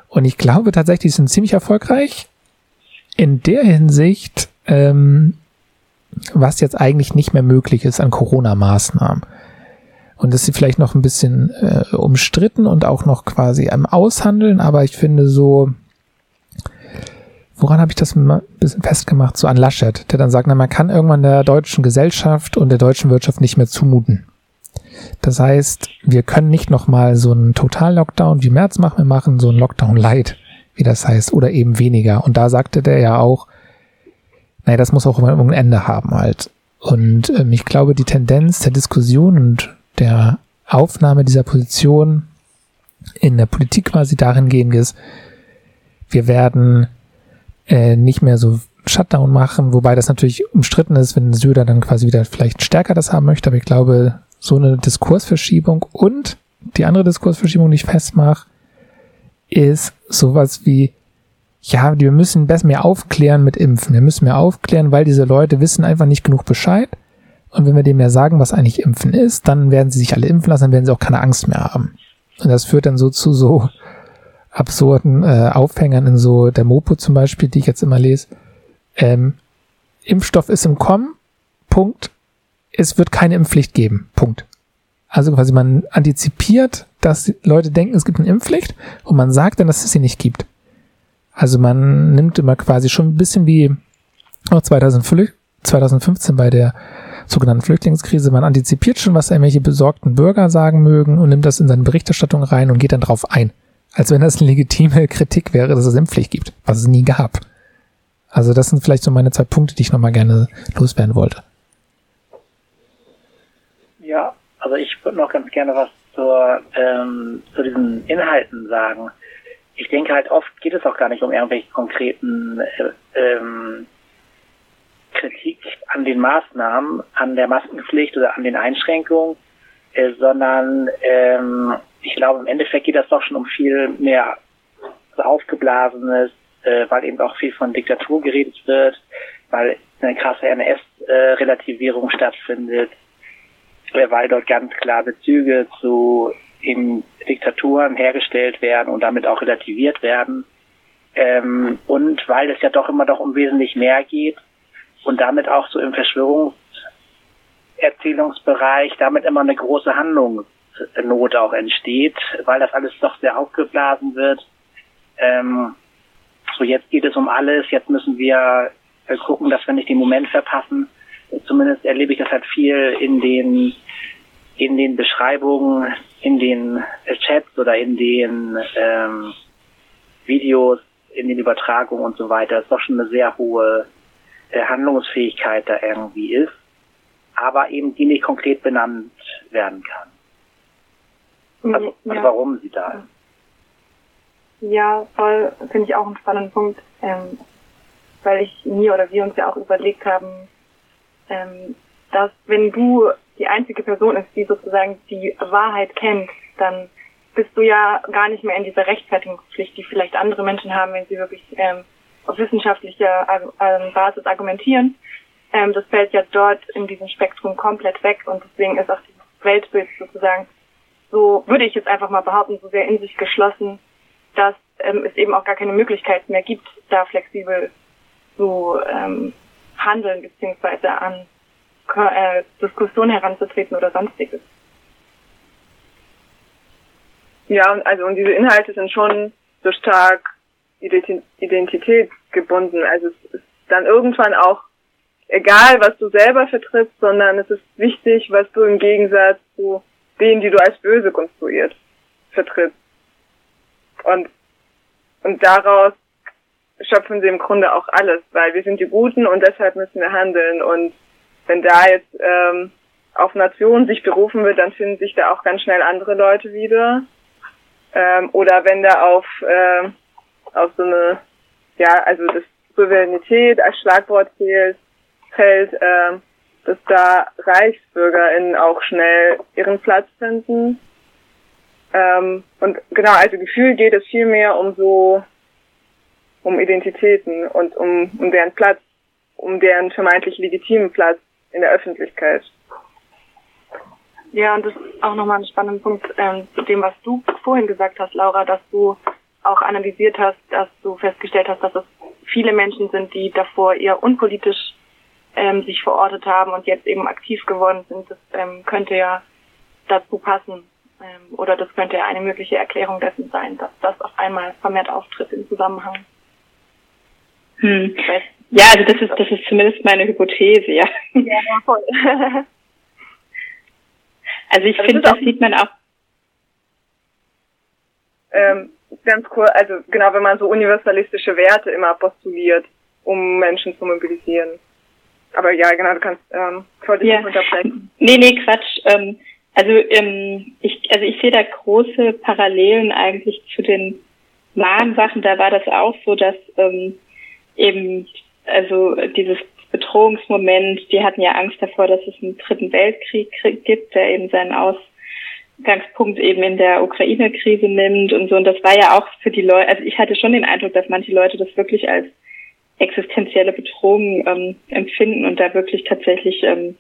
Und ich glaube tatsächlich, sie sind ziemlich erfolgreich in der Hinsicht, ähm, was jetzt eigentlich nicht mehr möglich ist an Corona-Maßnahmen. Und das ist vielleicht noch ein bisschen äh, umstritten und auch noch quasi am Aushandeln, aber ich finde so, woran habe ich das ein bisschen festgemacht? So an Laschet, der dann sagt, na, man kann irgendwann der deutschen Gesellschaft und der deutschen Wirtschaft nicht mehr zumuten. Das heißt, wir können nicht nochmal so einen Total-Lockdown wie März machen, wir machen so einen Lockdown-Light, wie das heißt, oder eben weniger. Und da sagte der ja auch, naja, das muss auch immer ein Ende haben halt. Und ähm, ich glaube, die Tendenz der Diskussion und der Aufnahme dieser Position in der Politik quasi darin gehen ist, wir werden äh, nicht mehr so Shutdown machen, wobei das natürlich umstritten ist, wenn Söder dann quasi wieder vielleicht stärker das haben möchte, aber ich glaube, so eine Diskursverschiebung und die andere Diskursverschiebung, die ich festmache, ist sowas wie, ja, wir müssen besser mehr aufklären mit Impfen. Wir müssen mehr aufklären, weil diese Leute wissen einfach nicht genug Bescheid. Und wenn wir dem ja sagen, was eigentlich Impfen ist, dann werden sie sich alle impfen lassen, dann werden sie auch keine Angst mehr haben. Und das führt dann so zu so absurden äh, Aufhängern in so der Mopo zum Beispiel, die ich jetzt immer lese. Ähm, Impfstoff ist im Kommen, Punkt. Es wird keine Impfpflicht geben, Punkt. Also quasi man antizipiert, dass Leute denken, es gibt eine Impfpflicht und man sagt dann, dass es sie nicht gibt. Also man nimmt immer quasi schon ein bisschen wie auch 2015 bei der sogenannten Flüchtlingskrise. Man antizipiert schon, was irgendwelche besorgten Bürger sagen mögen und nimmt das in seine Berichterstattung rein und geht dann drauf ein. Als wenn das eine legitime Kritik wäre, dass es Impfpflicht gibt, was es nie gab. Also das sind vielleicht so meine zwei Punkte, die ich nochmal gerne loswerden wollte. Ja, also ich würde noch ganz gerne was zur, ähm, zu diesen Inhalten sagen. Ich denke halt oft geht es auch gar nicht um irgendwelche konkreten äh, ähm, Kritik an den Maßnahmen, an der Maskenpflicht oder an den Einschränkungen, äh, sondern ähm, ich glaube im Endeffekt geht das doch schon um viel mehr aufgeblasenes, äh, weil eben auch viel von Diktatur geredet wird, weil eine krasse NS-Relativierung stattfindet, weil dort ganz klar Bezüge zu eben Diktaturen hergestellt werden und damit auch relativiert werden. Ähm, und weil es ja doch immer doch um wesentlich mehr geht und damit auch so im Verschwörungserzählungsbereich damit immer eine große Handlungsnot auch entsteht, weil das alles doch sehr aufgeblasen wird. Ähm, so jetzt geht es um alles, jetzt müssen wir gucken, dass wir nicht den Moment verpassen. Zumindest erlebe ich das halt viel in den in den Beschreibungen, in den Chats oder in den ähm, Videos, in den Übertragungen und so weiter, ist doch schon eine sehr hohe äh, Handlungsfähigkeit da irgendwie ist, aber eben die nicht konkret benannt werden kann. Also, ja. also warum sie da ist. Ja, voll, finde ich auch einen spannenden Punkt, ähm, weil ich mir oder wir uns ja auch überlegt haben, ähm, dass wenn du die einzige Person ist, die sozusagen die Wahrheit kennt, dann bist du ja gar nicht mehr in dieser Rechtfertigungspflicht, die vielleicht andere Menschen haben, wenn sie wirklich ähm, auf wissenschaftlicher ähm, Basis argumentieren. Ähm, das fällt ja dort in diesem Spektrum komplett weg und deswegen ist auch dieses Weltbild sozusagen so, würde ich jetzt einfach mal behaupten, so sehr in sich geschlossen, dass ähm, es eben auch gar keine Möglichkeit mehr gibt, da flexibel zu ähm, handeln beziehungsweise an äh, Diskussionen heranzutreten oder sonstiges. Ja, und also und diese Inhalte sind schon so stark Identität gebunden. Also es ist dann irgendwann auch egal, was du selber vertrittst, sondern es ist wichtig, was du im Gegensatz zu denen, die du als böse konstruiert vertrittst. Und, und daraus schöpfen sie im Grunde auch alles, weil wir sind die Guten und deshalb müssen wir handeln. Und wenn da jetzt ähm, auf Nationen sich berufen wird, dann finden sich da auch ganz schnell andere Leute wieder. Ähm, oder wenn da auf, äh, auf so eine, ja, also das Souveränität als Schlagwort fehlt, fällt, äh, dass da ReichsbürgerInnen auch schnell ihren Platz finden ähm, und genau, also Gefühl geht es viel um so, um Identitäten und um, um deren Platz, um deren vermeintlich legitimen Platz in der Öffentlichkeit. Ja, und das ist auch nochmal ein spannender Punkt ähm, zu dem, was du vorhin gesagt hast, Laura, dass du auch analysiert hast, dass du festgestellt hast, dass es viele Menschen sind, die davor eher unpolitisch ähm, sich verortet haben und jetzt eben aktiv geworden sind. Das ähm, könnte ja dazu passen. Ähm, oder das könnte eine mögliche Erklärung dessen sein, dass das auf einmal vermehrt auftritt im Zusammenhang. Hm. Ja, also das ist, das ist zumindest meine Hypothese, ja. Ja, voll. also ich finde, das sieht man auch. Ähm, ganz cool, also genau, wenn man so universalistische Werte immer postuliert, um Menschen zu mobilisieren. Aber ja, genau, du kannst ähm, voll ja. unterbrechen. Nee, nee, Quatsch. Ähm, also ähm, ich, also ich sehe da große Parallelen eigentlich zu den wahren Sachen. Da war das auch so, dass ähm, eben also dieses Bedrohungsmoment, die hatten ja Angst davor, dass es einen dritten Weltkrieg gibt, der eben seinen Ausgangspunkt eben in der Ukraine-Krise nimmt und so. Und das war ja auch für die Leute, also ich hatte schon den Eindruck, dass manche Leute das wirklich als existenzielle Bedrohung ähm, empfinden und da wirklich tatsächlich ähm,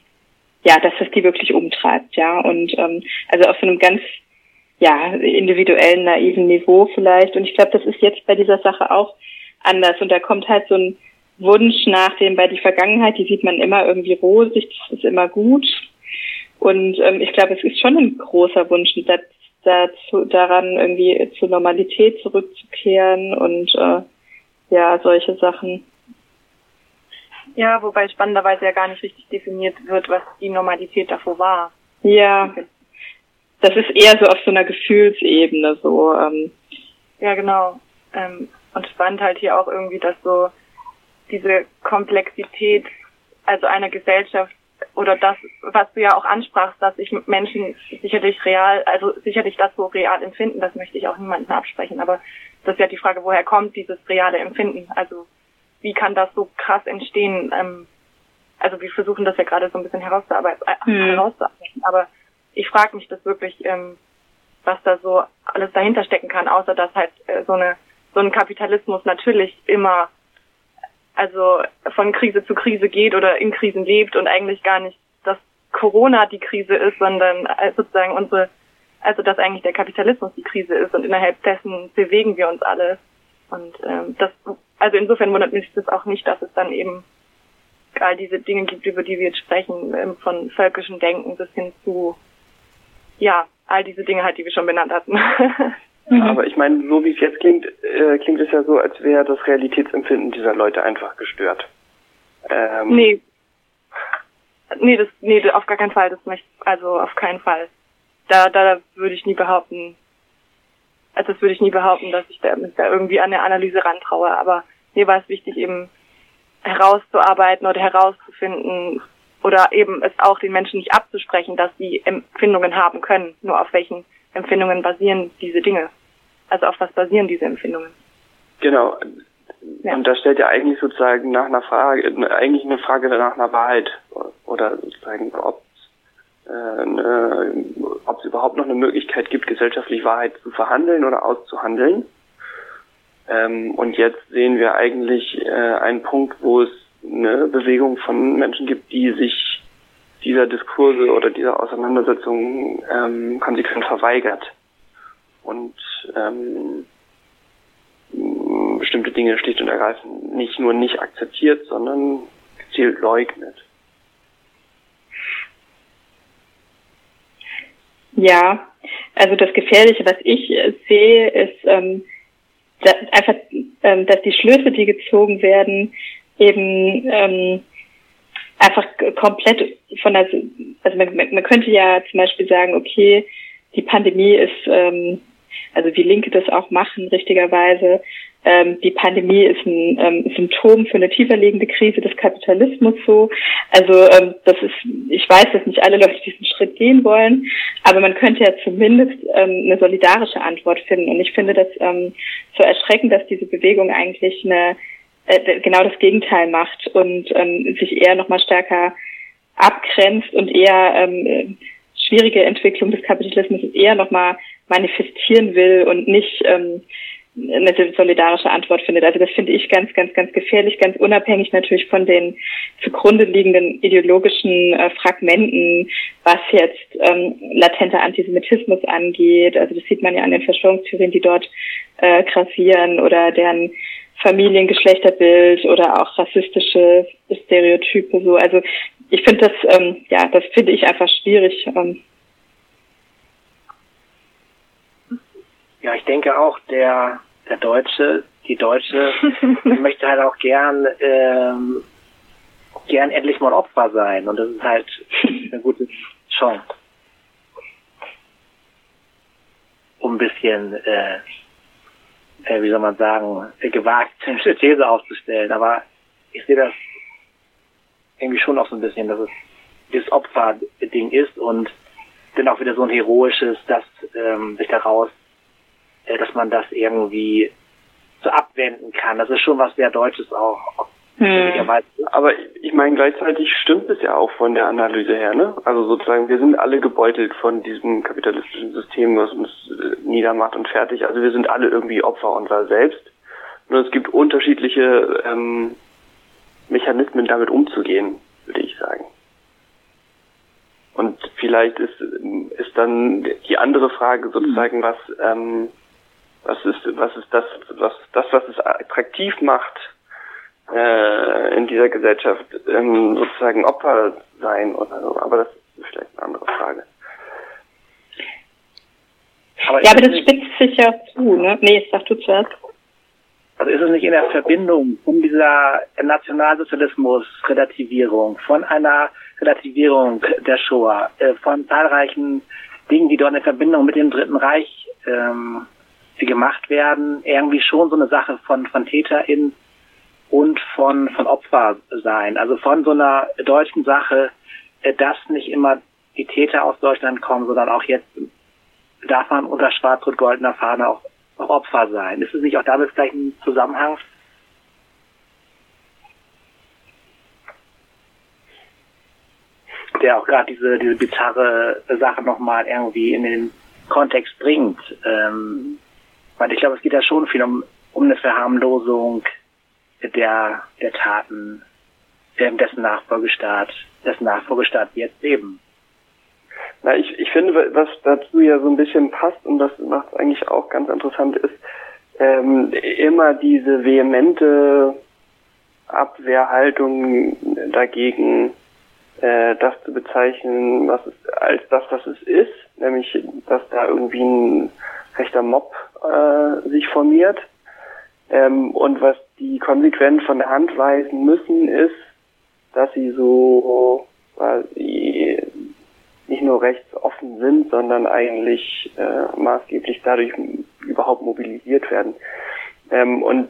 ja, dass es die wirklich umtreibt, ja. Und ähm, also auf so einem ganz ja, individuellen, naiven Niveau vielleicht. Und ich glaube, das ist jetzt bei dieser Sache auch anders. Und da kommt halt so ein Wunsch nach dem bei die Vergangenheit, die sieht man immer irgendwie rosig, das ist immer gut. Und ähm, ich glaube, es ist schon ein großer Wunsch, dazu, daran irgendwie zur Normalität zurückzukehren und äh, ja, solche Sachen. Ja, wobei spannenderweise ja gar nicht richtig definiert wird, was die Normalität davor war. Ja, das ist eher so auf so einer Gefühlsebene so. Ähm. Ja, genau. Ähm, und spannend halt hier auch irgendwie, dass so diese Komplexität, also einer Gesellschaft oder das, was du ja auch ansprachst, dass sich Menschen sicherlich real, also sicherlich das so real empfinden, das möchte ich auch niemandem absprechen, aber das ist ja die Frage, woher kommt dieses reale Empfinden? Also wie kann das so krass entstehen? Ähm, also wir versuchen das ja gerade so ein bisschen herauszuarbeiten, äh, mhm. herauszuarbeiten aber ich frage mich das wirklich, ähm, was da so alles dahinter stecken kann, außer dass halt äh, so eine so ein Kapitalismus natürlich immer also von Krise zu Krise geht oder in Krisen lebt und eigentlich gar nicht, dass Corona die Krise ist, sondern äh, sozusagen unsere, also dass eigentlich der Kapitalismus die Krise ist und innerhalb dessen bewegen wir uns alle. Und ähm, das, also insofern wundert mich das auch nicht, dass es dann eben all diese Dinge gibt, über die wir jetzt sprechen, ähm, von völkischem Denken bis hin zu, ja, all diese Dinge halt, die wir schon benannt hatten. Mhm. Aber ich meine, so wie es jetzt klingt, äh, klingt es ja so, als wäre das Realitätsempfinden dieser Leute einfach gestört. Ähm, nee. Nee, das, nee, auf gar keinen Fall. Das möchte, also auf keinen Fall. Da, da würde ich nie behaupten, also das würde ich nie behaupten, dass ich da, da irgendwie an der Analyse rantraue. Aber mir war es wichtig, eben herauszuarbeiten oder herauszufinden oder eben es auch den Menschen nicht abzusprechen, dass sie Empfindungen haben können. Nur auf welchen Empfindungen basieren diese Dinge. Also auf was basieren diese Empfindungen? Genau. Ja. Und da stellt ja eigentlich sozusagen nach einer Frage, eigentlich eine Frage nach einer Wahrheit oder sozusagen, ob äh, ne, ob es überhaupt noch eine Möglichkeit gibt, gesellschaftlich Wahrheit zu verhandeln oder auszuhandeln. Ähm, und jetzt sehen wir eigentlich äh, einen Punkt, wo es eine Bewegung von Menschen gibt, die sich dieser Diskurse oder dieser Auseinandersetzung ähm, konsequent verweigert und ähm, bestimmte Dinge schlicht und ergreifend nicht nur nicht akzeptiert, sondern gezielt leugnet. Ja, also das Gefährliche, was ich äh, sehe, ist ähm, dass einfach, ähm, dass die Schlüsse, die gezogen werden, eben ähm, einfach komplett von der, also man, man könnte ja zum Beispiel sagen, okay, die Pandemie ist, ähm, also wie Linke das auch machen, richtigerweise, ähm, die Pandemie ist ein ähm, Symptom für eine tiefer liegende Krise des Kapitalismus so. Also ähm, das ist, ich weiß, dass nicht alle Leute diesen Schritt gehen wollen, aber man könnte ja zumindest ähm, eine solidarische Antwort finden. Und ich finde das ähm, so erschreckend, dass diese Bewegung eigentlich eine äh, genau das Gegenteil macht und ähm, sich eher nochmal stärker abgrenzt und eher ähm, schwierige Entwicklung des Kapitalismus eher nochmal manifestieren will und nicht ähm, eine solidarische Antwort findet. Also das finde ich ganz, ganz, ganz gefährlich, ganz unabhängig natürlich von den zugrunde liegenden ideologischen äh, Fragmenten, was jetzt ähm, latenter Antisemitismus angeht. Also das sieht man ja an den Verschwörungstheorien, die dort äh, grassieren oder deren Familiengeschlechterbild oder auch rassistische Stereotype so. Also ich finde das, ähm, ja, das finde ich einfach schwierig. Ähm. Ja, ich denke auch, der, der Deutsche, die Deutsche möchte halt auch gern, ähm, gern endlich mal Opfer sein. Und das ist halt eine gute Chance. Um ein bisschen äh, äh, wie soll man sagen, gewagt, eine These aufzustellen. Aber ich sehe das irgendwie schon auch so ein bisschen, dass es das Opferding ist und dann auch wieder so ein heroisches, dass ähm, sich daraus, äh, dass man das irgendwie so abwenden kann. Das ist schon was sehr Deutsches auch. Hm. Aber ich meine, gleichzeitig stimmt es ja auch von der Analyse her, ne? Also sozusagen, wir sind alle gebeutelt von diesem kapitalistischen System, was uns äh, niedermacht und fertig. Also wir sind alle irgendwie Opfer unserer selbst. Nur es gibt unterschiedliche ähm, Mechanismen, damit umzugehen, würde ich sagen. Und vielleicht ist, ist dann die andere Frage sozusagen, was, ähm, was ist, was ist das, was das, was es attraktiv macht, äh, in dieser Gesellschaft ähm, sozusagen Opfer sein oder so. Aber das ist vielleicht eine andere Frage. Aber ja, aber das spitzt sich ja zu, ne? Nee, sag du zuerst. Also ist es nicht in der Verbindung von dieser Nationalsozialismus-Relativierung, von einer Relativierung der Shoah, äh, von zahlreichen Dingen, die dort in Verbindung mit dem Dritten Reich ähm, gemacht werden, irgendwie schon so eine Sache von, von TäterInnen und von, von Opfer sein. Also von so einer deutschen Sache, äh, dass nicht immer die Täter aus Deutschland kommen, sondern auch jetzt darf man unter schwarz-rot-goldener Fahne auch, auch Opfer sein. Ist es nicht auch damit vielleicht ein Zusammenhang? Der auch gerade diese, diese bizarre Sache nochmal irgendwie in den Kontext bringt. Ähm, weil ich glaube, es geht ja schon viel um, um eine Verharmlosung der, der Taten, dessen Nachfolgestaat, dessen Nachfolgestaat wir jetzt leben. Na, ich, ich finde, was dazu ja so ein bisschen passt und das macht es eigentlich auch ganz interessant ist, ähm, immer diese vehemente Abwehrhaltung dagegen, äh, das zu bezeichnen, was es, als das, was es ist, nämlich, dass da irgendwie ein rechter Mob äh, sich formiert. Ähm, und was die konsequent von der Hand weisen müssen, ist, dass sie so quasi nicht nur rechtsoffen sind, sondern eigentlich äh, maßgeblich dadurch überhaupt mobilisiert werden. Ähm, und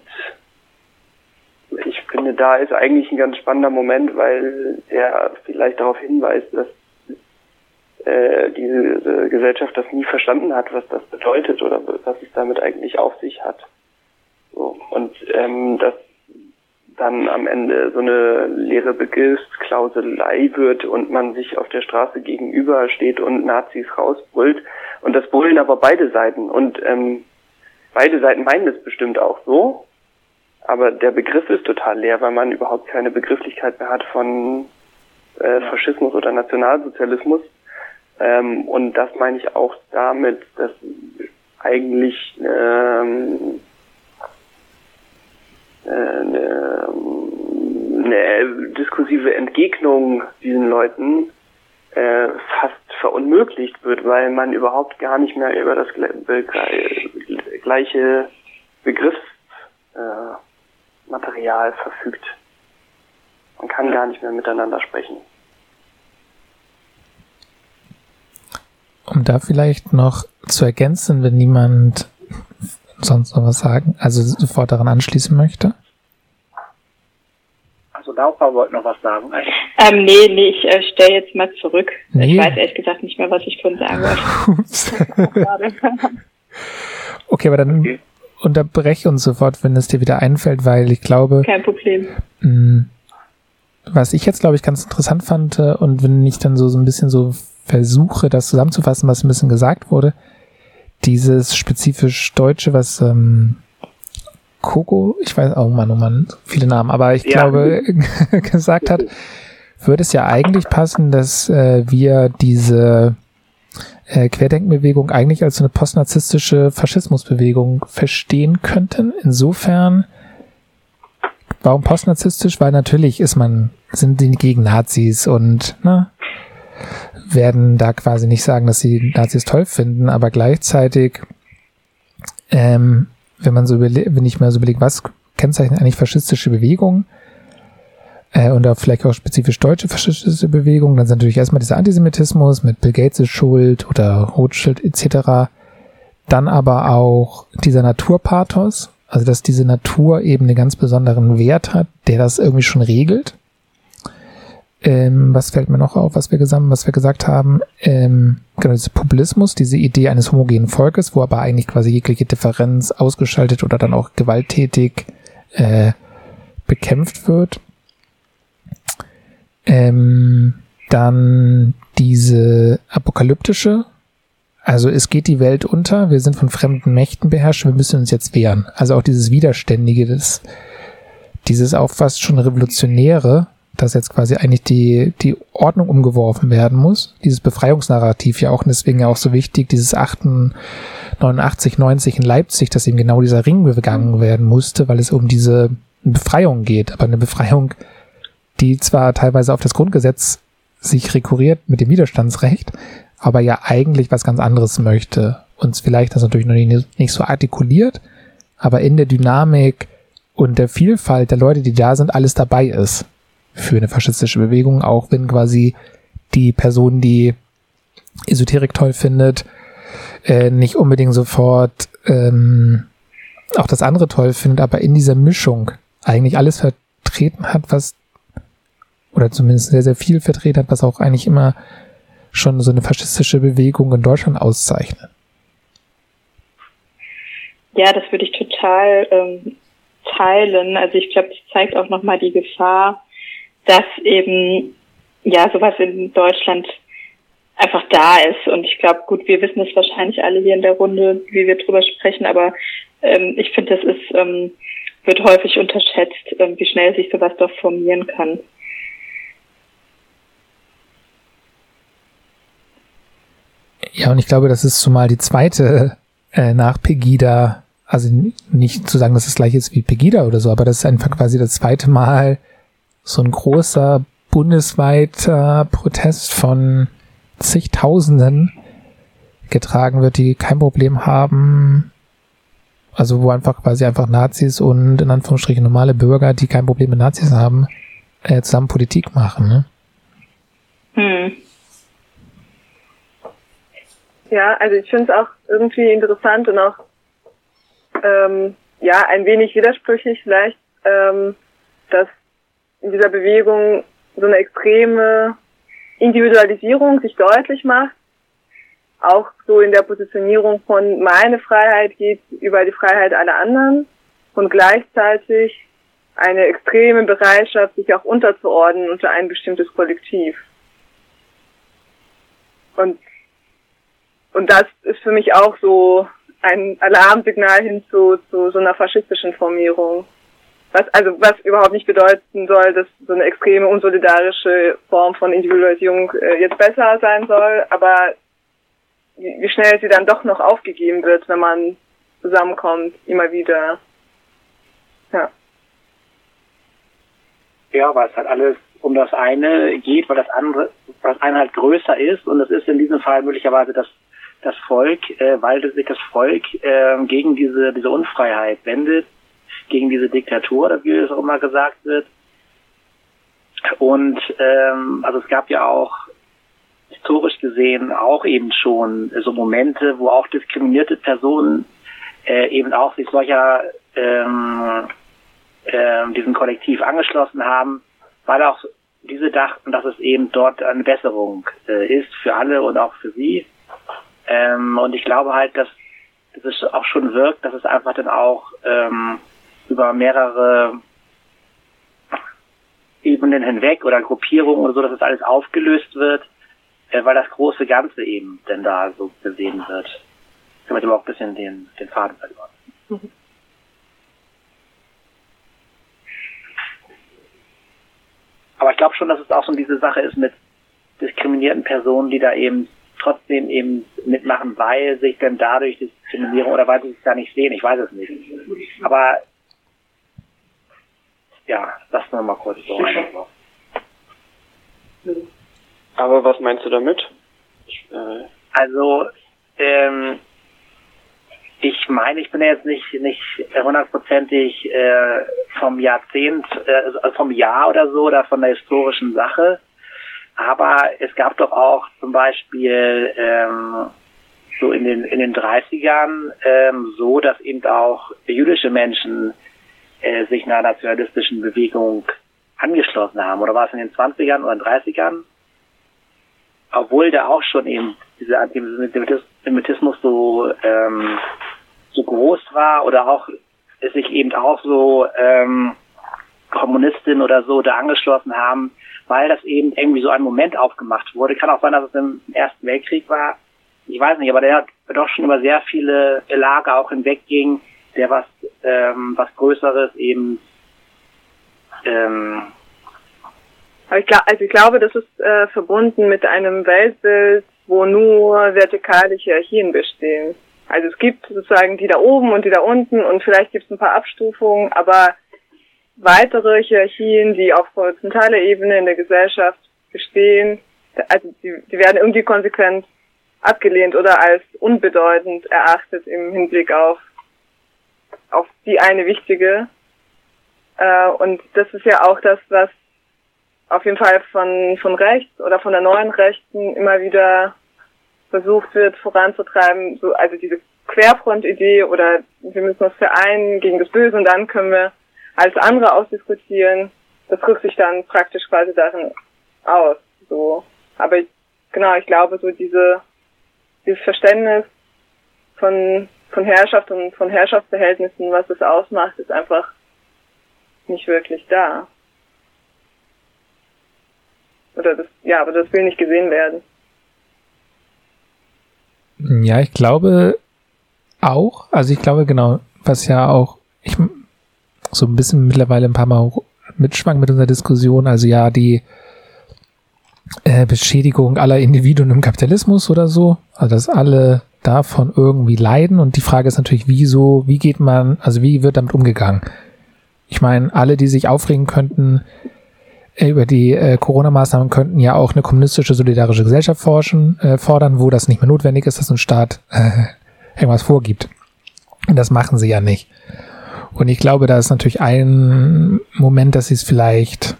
ich finde, da ist eigentlich ein ganz spannender Moment, weil der vielleicht darauf hinweist, dass äh, diese Gesellschaft das nie verstanden hat, was das bedeutet oder was es damit eigentlich auf sich hat. So. Und ähm, dass dann am Ende so eine leere Begriffsklauselei wird und man sich auf der Straße gegenüber steht und Nazis rausbrüllt. Und das brüllen aber beide Seiten. Und ähm, beide Seiten meinen es bestimmt auch so. Aber der Begriff ist total leer, weil man überhaupt keine Begrifflichkeit mehr hat von äh, Faschismus oder Nationalsozialismus. Ähm, und das meine ich auch damit, dass eigentlich ähm, eine, eine diskursive Entgegnung diesen Leuten äh, fast verunmöglicht wird, weil man überhaupt gar nicht mehr über das gleiche Begriffsmaterial äh, verfügt. Man kann gar nicht mehr miteinander sprechen. Um da vielleicht noch zu ergänzen, wenn niemand sonst noch was sagen, also sofort daran anschließen möchte? Also Laura wollte noch was sagen. Ähm, nee, nee, ich äh, stelle jetzt mal zurück. Nee. Ich weiß ehrlich gesagt nicht mehr, was ich von sagen wollte. okay, aber dann okay. Unterbreche uns sofort, wenn es dir wieder einfällt, weil ich glaube. Kein Problem. Mh, mm, was ich jetzt, glaube ich, ganz interessant fand, äh, und wenn ich dann so, so ein bisschen so versuche, das zusammenzufassen, was ein bisschen gesagt wurde, dieses spezifisch Deutsche, was ähm, Coco, ich weiß, oh Mann, oh Mann, viele Namen, aber ich ja. glaube, gesagt hat, würde es ja eigentlich passen, dass äh, wir diese äh, Querdenkenbewegung eigentlich als eine postnarzisstische Faschismusbewegung verstehen könnten. Insofern, warum postnarzisstisch? Weil natürlich ist man, sind die gegen Nazis und ne, werden da quasi nicht sagen, dass sie Nazis toll finden, aber gleichzeitig, ähm, wenn man so wenn ich mir so überlege, was kennzeichnet eigentlich faschistische Bewegungen, äh, und auch vielleicht auch spezifisch deutsche faschistische Bewegungen, dann sind natürlich erstmal dieser Antisemitismus mit Bill Gates ist schuld oder Rothschild etc. Dann aber auch dieser Naturpathos, also dass diese Natur eben einen ganz besonderen Wert hat, der das irgendwie schon regelt. Ähm, was fällt mir noch auf, was wir gesamt, was wir gesagt haben? Ähm, genau, dieser Populismus, diese Idee eines homogenen Volkes, wo aber eigentlich quasi jegliche Differenz ausgeschaltet oder dann auch gewalttätig äh, bekämpft wird. Ähm, dann diese apokalyptische, also es geht die Welt unter, wir sind von fremden Mächten beherrscht, wir müssen uns jetzt wehren. Also auch dieses Widerständige, das, dieses auch fast schon Revolutionäre, dass jetzt quasi eigentlich die, die Ordnung umgeworfen werden muss. Dieses Befreiungsnarrativ ja auch, und deswegen ja auch so wichtig, dieses 89, 90 in Leipzig, dass eben genau dieser Ring begangen werden musste, weil es um diese Befreiung geht. Aber eine Befreiung, die zwar teilweise auf das Grundgesetz sich rekurriert mit dem Widerstandsrecht, aber ja eigentlich was ganz anderes möchte. Uns vielleicht das natürlich noch nicht, nicht so artikuliert, aber in der Dynamik und der Vielfalt der Leute, die da sind, alles dabei ist für eine faschistische Bewegung, auch wenn quasi die Person, die Esoterik toll findet, äh, nicht unbedingt sofort ähm, auch das andere toll findet, aber in dieser Mischung eigentlich alles vertreten hat, was oder zumindest sehr, sehr viel vertreten hat, was auch eigentlich immer schon so eine faschistische Bewegung in Deutschland auszeichnet. Ja, das würde ich total ähm, teilen. Also ich glaube, das zeigt auch nochmal die Gefahr, dass eben ja sowas in Deutschland einfach da ist. Und ich glaube, gut, wir wissen es wahrscheinlich alle hier in der Runde, wie wir drüber sprechen, aber ähm, ich finde, das ist, ähm, wird häufig unterschätzt, ähm, wie schnell sich sowas doch formieren kann. Ja, und ich glaube, das ist zumal die zweite äh, nach Pegida, also nicht zu sagen, dass es gleich ist wie Pegida oder so, aber das ist einfach quasi das zweite Mal so ein großer bundesweiter Protest von zigtausenden getragen wird, die kein Problem haben, also wo einfach quasi einfach Nazis und in Anführungsstrichen normale Bürger, die kein Problem mit Nazis haben, äh, zusammen Politik machen. Ne? Hm. Ja, also ich finde es auch irgendwie interessant und auch ähm, ja ein wenig widersprüchlich vielleicht, ähm, dass in dieser Bewegung so eine extreme Individualisierung sich deutlich macht, auch so in der Positionierung von meine Freiheit geht über die Freiheit aller anderen und gleichzeitig eine extreme Bereitschaft, sich auch unterzuordnen unter ein bestimmtes Kollektiv. Und und das ist für mich auch so ein Alarmsignal hin zu, zu so einer faschistischen Formierung. Was, also, was überhaupt nicht bedeuten soll, dass so eine extreme unsolidarische Form von Individualisierung äh, jetzt besser sein soll, aber wie, wie schnell sie dann doch noch aufgegeben wird, wenn man zusammenkommt, immer wieder. Ja. Ja, weil es halt alles um das eine geht, weil das andere, das eine halt größer ist und es ist in diesem Fall möglicherweise das das Volk, äh, weil sich das Volk äh, gegen diese, diese Unfreiheit wendet, gegen diese Diktatur, wie es auch immer gesagt wird. Und ähm, also es gab ja auch historisch gesehen auch eben schon so Momente, wo auch diskriminierte Personen äh, eben auch sich solcher ähm, äh, diesem Kollektiv angeschlossen haben, weil auch diese dachten, dass es eben dort eine Besserung äh, ist für alle und auch für sie. Ähm, und ich glaube halt, dass, dass es auch schon wirkt, dass es einfach dann auch ähm, über mehrere Ebenen hinweg oder Gruppierungen oder so, dass es alles aufgelöst wird, äh, weil das große Ganze eben denn da so gesehen wird. Damit aber auch ein bisschen den, den Faden verloren. Mhm. Aber ich glaube schon, dass es auch so diese Sache ist mit diskriminierten Personen, die da eben trotzdem eben mitmachen, weil sich dann dadurch Diskriminierung oder weil sie es da nicht sehen. Ich weiß es nicht. Aber ja, das nur mal kurz so rein. Aber was meinst du damit? Ich, äh also, ähm, ich meine, ich bin ja jetzt nicht nicht hundertprozentig äh, vom Jahrzehnt, äh, also vom Jahr oder so oder von der historischen Sache. Aber es gab doch auch zum Beispiel ähm, so in den in den 30ern ähm, so, dass eben auch jüdische Menschen äh, sich einer nationalistischen Bewegung angeschlossen haben. Oder war es in den 20ern oder 30ern? Obwohl da auch schon eben dieser Antisemitismus so ähm, so groß war oder auch es sich eben auch so ähm, Kommunistinnen oder so da angeschlossen haben, weil das eben irgendwie so ein Moment aufgemacht wurde. Kann auch sein, dass es im Ersten Weltkrieg war. Ich weiß nicht, aber der hat doch schon über sehr viele Lager auch hinwegging, der was, ähm, was Größeres eben ähm, also ich glaube, das ist äh, verbunden mit einem Weltbild, wo nur vertikale Hierarchien bestehen. Also es gibt sozusagen die da oben und die da unten und vielleicht gibt es ein paar Abstufungen, aber weitere Hierarchien, die auf horizontaler Ebene in der Gesellschaft bestehen, also die, die werden irgendwie konsequent abgelehnt oder als unbedeutend erachtet im Hinblick auf, auf die eine wichtige. Äh, und das ist ja auch das, was auf jeden Fall von, von rechts oder von der neuen Rechten immer wieder versucht wird voranzutreiben, so, also diese Querfront-Idee oder wir müssen uns vereinen gegen das Böse und dann können wir alles andere ausdiskutieren. Das drückt sich dann praktisch quasi darin aus. So. Aber ich, genau, ich glaube, so diese, dieses Verständnis von, von Herrschaft und von Herrschaftsverhältnissen, was es ausmacht, ist einfach nicht wirklich da. Oder das, ja, aber das will nicht gesehen werden. Ja, ich glaube auch, also ich glaube genau, was ja auch, ich so ein bisschen mittlerweile ein paar Mal mitschwang mit unserer Diskussion, also ja, die äh, Beschädigung aller Individuen im Kapitalismus oder so, also dass alle davon irgendwie leiden und die Frage ist natürlich, wieso, wie geht man, also wie wird damit umgegangen? Ich meine, alle, die sich aufregen könnten, über die äh, Corona-Maßnahmen könnten ja auch eine kommunistische solidarische Gesellschaft forschen, äh, fordern, wo das nicht mehr notwendig ist, dass ein Staat äh, irgendwas vorgibt. Und das machen sie ja nicht. Und ich glaube, da ist natürlich ein Moment, dass sie es vielleicht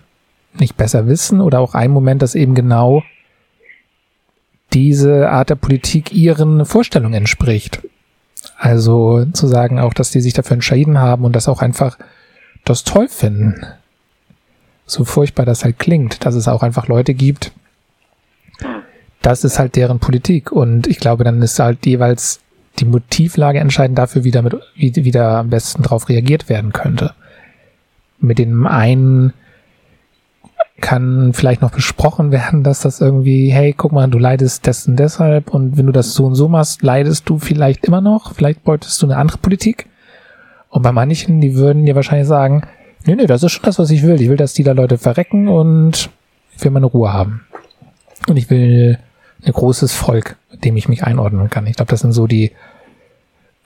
nicht besser wissen oder auch ein Moment, dass eben genau diese Art der Politik ihren Vorstellungen entspricht. Also zu sagen auch, dass die sich dafür entschieden haben und das auch einfach das toll finden so furchtbar das halt klingt, dass es auch einfach Leute gibt, das ist halt deren Politik. Und ich glaube, dann ist halt jeweils die Motivlage entscheidend dafür, wie damit, wie, wie da am besten drauf reagiert werden könnte. Mit dem einen kann vielleicht noch besprochen werden, dass das irgendwie, hey, guck mal, du leidest dessen deshalb und wenn du das so und so machst, leidest du vielleicht immer noch, vielleicht beutest du eine andere Politik. Und bei manchen, die würden dir wahrscheinlich sagen, Nee, nee, das ist schon das, was ich will. Ich will, dass die da Leute verrecken und ich will meine Ruhe haben. Und ich will ein großes Volk, dem ich mich einordnen kann. Ich glaube, das sind so die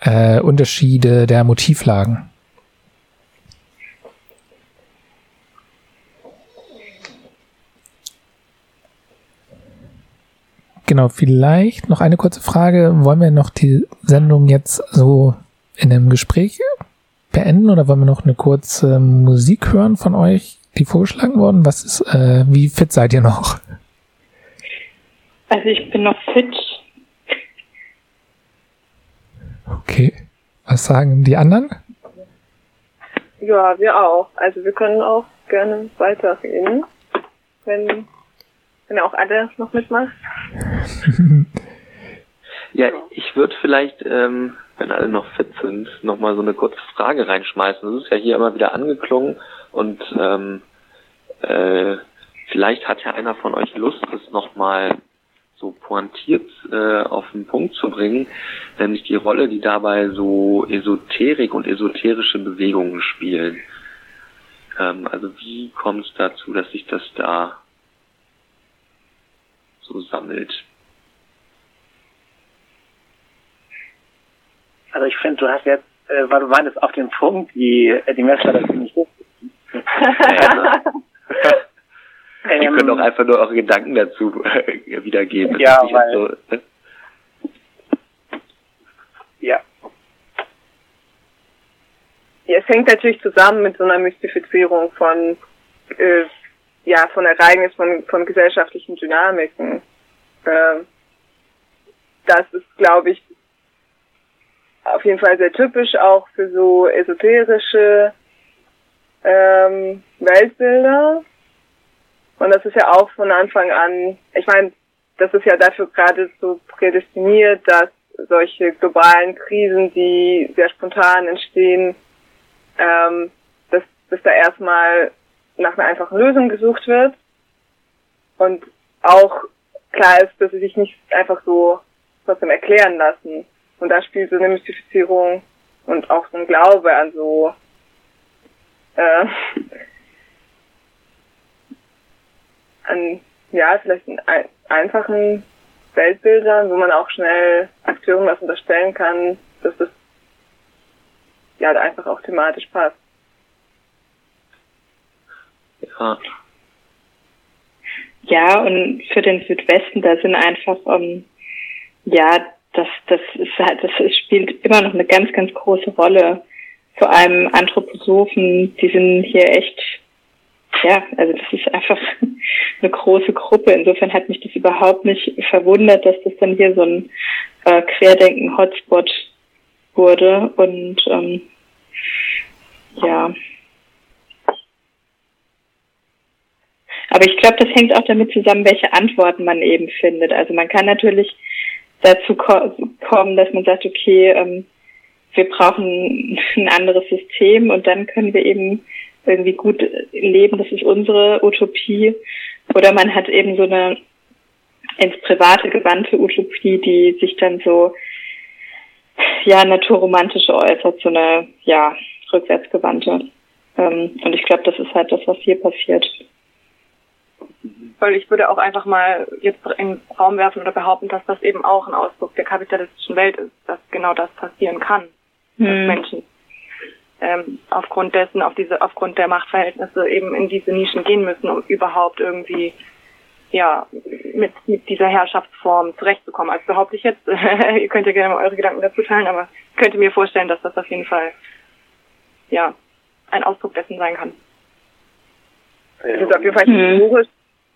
äh, Unterschiede der Motivlagen. Genau, vielleicht noch eine kurze Frage. Wollen wir noch die Sendung jetzt so in einem Gespräch beenden oder wollen wir noch eine kurze Musik hören von euch, die vorgeschlagen worden? Was ist, äh, wie fit seid ihr noch? Also ich bin noch fit. Okay. Was sagen die anderen? Ja, wir auch. Also wir können auch gerne weiterreden, wenn, wenn auch alle noch mitmacht. ja, ich würde vielleicht ähm, wenn alle noch fit sind, nochmal so eine kurze Frage reinschmeißen. Das ist ja hier immer wieder angeklungen und ähm, äh, vielleicht hat ja einer von euch Lust, das nochmal so pointiert äh, auf den Punkt zu bringen, nämlich die Rolle, die dabei so Esoterik und esoterische Bewegungen spielen. Ähm, also wie kommt es dazu, dass sich das da so sammelt? Also ich finde, du hast jetzt, äh, weil du meintest, auf den Punkt, die, äh, die Messlatte ziemlich hoch. Ja, Ihr könnt auch einfach nur eure Gedanken dazu äh, wiedergeben. Ja, weil, so, ne? ja. Ja, es hängt natürlich zusammen mit so einer Mystifizierung von, äh, ja, von Ereignissen, von, von gesellschaftlichen Dynamiken. Äh, das ist, glaube ich, auf jeden Fall sehr typisch auch für so esoterische ähm, Weltbilder. Und das ist ja auch von Anfang an, ich meine, das ist ja dafür gerade so prädestiniert, dass solche globalen Krisen, die sehr spontan entstehen, ähm, dass, dass da erstmal nach einer einfachen Lösung gesucht wird. Und auch klar ist, dass sie sich nicht einfach so trotzdem erklären lassen. Und da spielt so eine Mystifizierung und auch so ein Glaube an so äh, an ja, vielleicht in ein, einfachen Weltbildern, wo man auch schnell Akteuren was unterstellen kann, dass das ja einfach auch thematisch passt. Ja. Ja, und für den Südwesten, da sind einfach ähm, ja das, das, ist, halt, das spielt immer noch eine ganz, ganz große Rolle. vor allem Anthroposophen, die sind hier echt, ja, also das ist einfach eine große Gruppe. Insofern hat mich das überhaupt nicht verwundert, dass das dann hier so ein äh, Querdenken-Hotspot wurde. Und ähm, ja. Aber ich glaube, das hängt auch damit zusammen, welche Antworten man eben findet. Also man kann natürlich dazu ko kommen, dass man sagt, okay, ähm, wir brauchen ein anderes System und dann können wir eben irgendwie gut leben, das ist unsere Utopie. Oder man hat eben so eine ins Private gewandte Utopie, die sich dann so ja naturromantische äußert, so eine ja rückwärtsgewandte. Ähm, und ich glaube, das ist halt das, was hier passiert. Weil ich würde auch einfach mal jetzt in den Raum werfen oder behaupten, dass das eben auch ein Ausdruck der kapitalistischen Welt ist, dass genau das passieren kann, hm. dass Menschen ähm, aufgrund dessen, auf diese, aufgrund der Machtverhältnisse eben in diese Nischen gehen müssen, um überhaupt irgendwie ja, mit, mit dieser Herrschaftsform zurechtzukommen. Also behaupte ich jetzt, ihr könnt ja gerne mal eure Gedanken dazu teilen, aber ich könnte mir vorstellen, dass das auf jeden Fall, ja, ein Ausdruck dessen sein kann. Es ist auf jeden Fall historisch,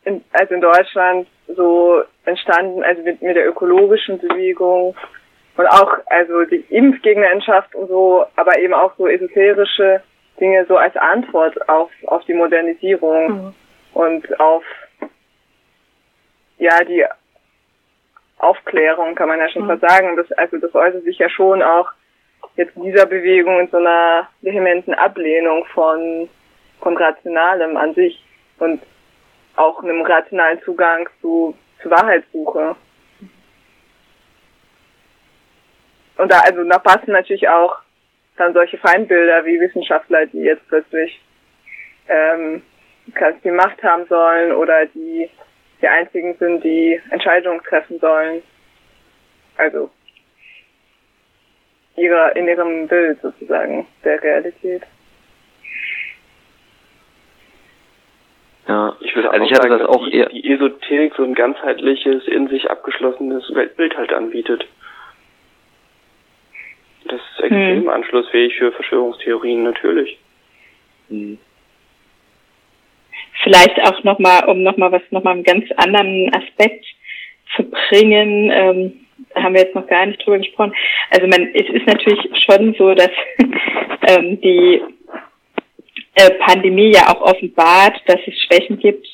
in, also in Deutschland so entstanden, also mit, mit der ökologischen Bewegung und auch, also die Impfgegnerschaft und so, aber eben auch so esoterische Dinge so als Antwort auf, auf die Modernisierung mhm. und auf ja, die Aufklärung, kann man ja schon mhm. fast sagen. Das, also das äußert sich ja schon auch jetzt in dieser Bewegung in so einer vehementen Ablehnung von, von Rationalem an sich und auch einem rationalen Zugang zu, zu Wahrheitssuche. Und da, also da passen natürlich auch dann solche Feindbilder wie Wissenschaftler, die jetzt plötzlich ähm, ganz viel Macht haben sollen oder die die einzigen sind, die Entscheidungen treffen sollen. Also ihrer, in ihrem Bild sozusagen der Realität. Ja, ich würde also ich hatte sagen, das auch eher die Esoterik so ein ganzheitliches, in sich abgeschlossenes Weltbild halt anbietet. Das ist extrem hm. anschlussfähig für Verschwörungstheorien, natürlich. Hm vielleicht auch nochmal, um nochmal was, nochmal einen ganz anderen Aspekt zu bringen, ähm, haben wir jetzt noch gar nicht drüber gesprochen. Also man, es ist natürlich schon so, dass ähm, die äh, Pandemie ja auch offenbart, dass es Schwächen gibt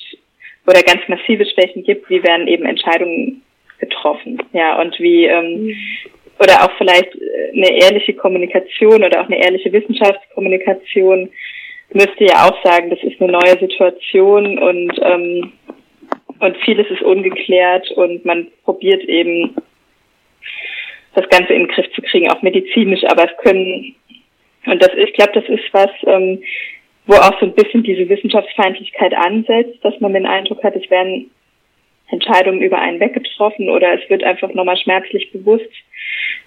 oder ganz massive Schwächen gibt, wie werden eben Entscheidungen getroffen, ja, und wie ähm, oder auch vielleicht eine ehrliche Kommunikation oder auch eine ehrliche Wissenschaftskommunikation müsste ja auch sagen, das ist eine neue Situation und, ähm, und vieles ist ungeklärt und man probiert eben das Ganze in den Griff zu kriegen, auch medizinisch, aber es können, und das, ich glaube, das ist was, ähm, wo auch so ein bisschen diese Wissenschaftsfeindlichkeit ansetzt, dass man den Eindruck hat, es werden Entscheidungen über einen weggetroffen oder es wird einfach nochmal schmerzlich bewusst,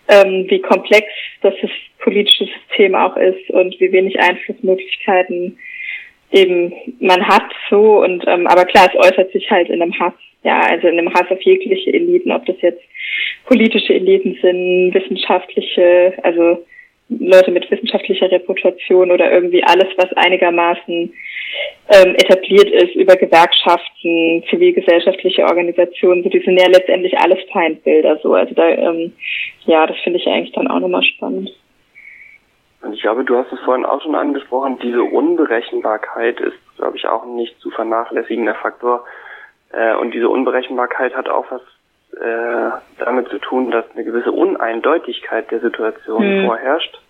ähm, wie komplex das politische System auch ist und wie wenig Einflussmöglichkeiten eben man hat so und ähm, aber klar, es äußert sich halt in einem Hass, ja, also in einem Hass auf jegliche Eliten, ob das jetzt politische Eliten sind, wissenschaftliche, also Leute mit wissenschaftlicher Reputation oder irgendwie alles, was einigermaßen ähm, etabliert ist über Gewerkschaften, zivilgesellschaftliche Organisationen, so die sind ja letztendlich alles Feindbilder so. Also da, ähm, ja, das finde ich eigentlich dann auch nochmal spannend. Und ich glaube, du hast es vorhin auch schon angesprochen, diese Unberechenbarkeit ist, glaube ich, auch ein nicht zu vernachlässigender Faktor. Äh, und diese Unberechenbarkeit hat auch was äh, damit zu tun, dass eine gewisse Uneindeutigkeit der Situation hm. vorherrscht.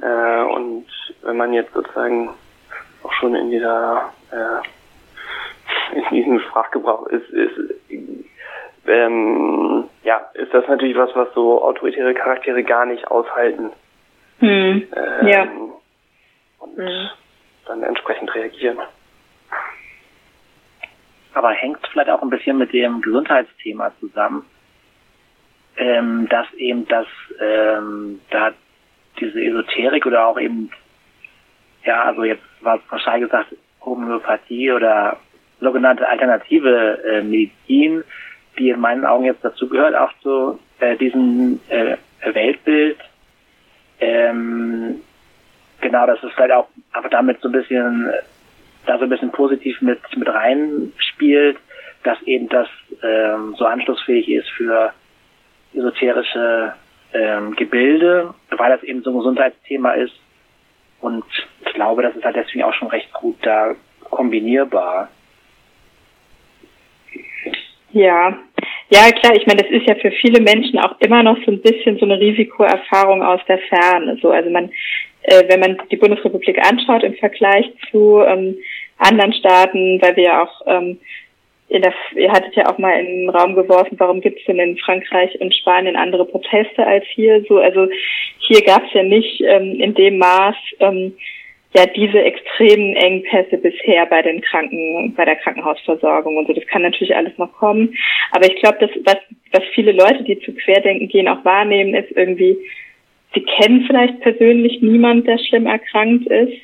Äh, und wenn man jetzt sozusagen auch schon in dieser äh, in diesem Sprachgebrauch ist, ist ähm, ja, ist das natürlich was, was so autoritäre Charaktere gar nicht aushalten. Hm. Ähm, ja. Und hm. dann entsprechend reagieren. Aber hängt vielleicht auch ein bisschen mit dem Gesundheitsthema zusammen, ähm, dass eben das ähm, da diese Esoterik oder auch eben ja, also jetzt es wahrscheinlich gesagt, Homöopathie oder sogenannte alternative äh, Medizin, die in meinen Augen jetzt dazu gehört, auch zu äh, diesem äh, Weltbild, ähm, genau, dass es vielleicht auch aber damit so ein bisschen da so ein bisschen positiv mit mit reinspielt, dass eben das ähm, so anschlussfähig ist für esoterische ähm, Gebilde, weil das eben so ein Gesundheitsthema ist. Und ich glaube, das ist halt deswegen auch schon recht gut da kombinierbar. Ja, ja klar, ich meine, das ist ja für viele Menschen auch immer noch so ein bisschen so eine Risikoerfahrung aus der Ferne. So, also man, äh, wenn man die Bundesrepublik anschaut im Vergleich zu ähm, anderen Staaten, weil wir ja auch ähm, in der, ihr hattet ja auch mal in den Raum geworfen, warum gibt es denn in Frankreich und Spanien andere Proteste als hier? So, also hier gab es ja nicht ähm, in dem Maß ähm, ja diese extremen Engpässe bisher bei den Kranken, bei der Krankenhausversorgung und so. Das kann natürlich alles noch kommen. Aber ich glaube, dass was, was viele Leute, die zu Querdenken gehen, auch wahrnehmen, ist irgendwie, sie kennen vielleicht persönlich niemand, der schlimm erkrankt ist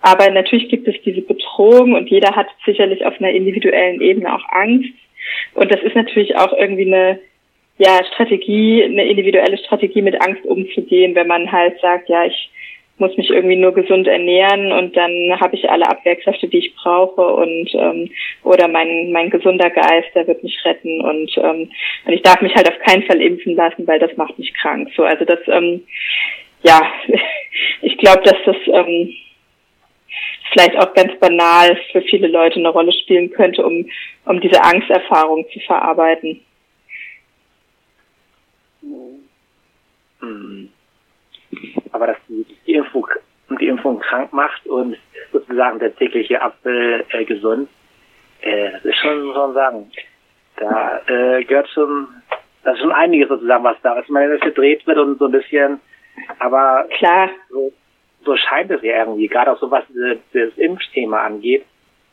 aber natürlich gibt es diese Bedrohung und jeder hat sicherlich auf einer individuellen Ebene auch Angst. Und das ist natürlich auch irgendwie eine ja, Strategie, eine individuelle Strategie mit Angst umzugehen, wenn man halt sagt, ja, ich muss mich irgendwie nur gesund ernähren und dann habe ich alle Abwehrkräfte, die ich brauche und ähm, oder mein mein gesunder Geist, der wird mich retten und ähm, und ich darf mich halt auf keinen Fall impfen lassen, weil das macht mich krank. So, also das ähm, ja, ich glaube, dass das ähm, vielleicht auch ganz banal für viele Leute eine Rolle spielen könnte, um, um diese Angsterfahrung zu verarbeiten. Mhm. Aber dass die, die, Impfung, die Impfung krank macht und sozusagen der tägliche Apfel äh, gesund, äh, das ist schon, muss man sagen, da äh, gehört schon, das ist schon einiges sozusagen, was da ist. Man gedreht wird und so ein bisschen, aber klar. So, so scheint es ja irgendwie, gerade auch so was das Impfthema angeht,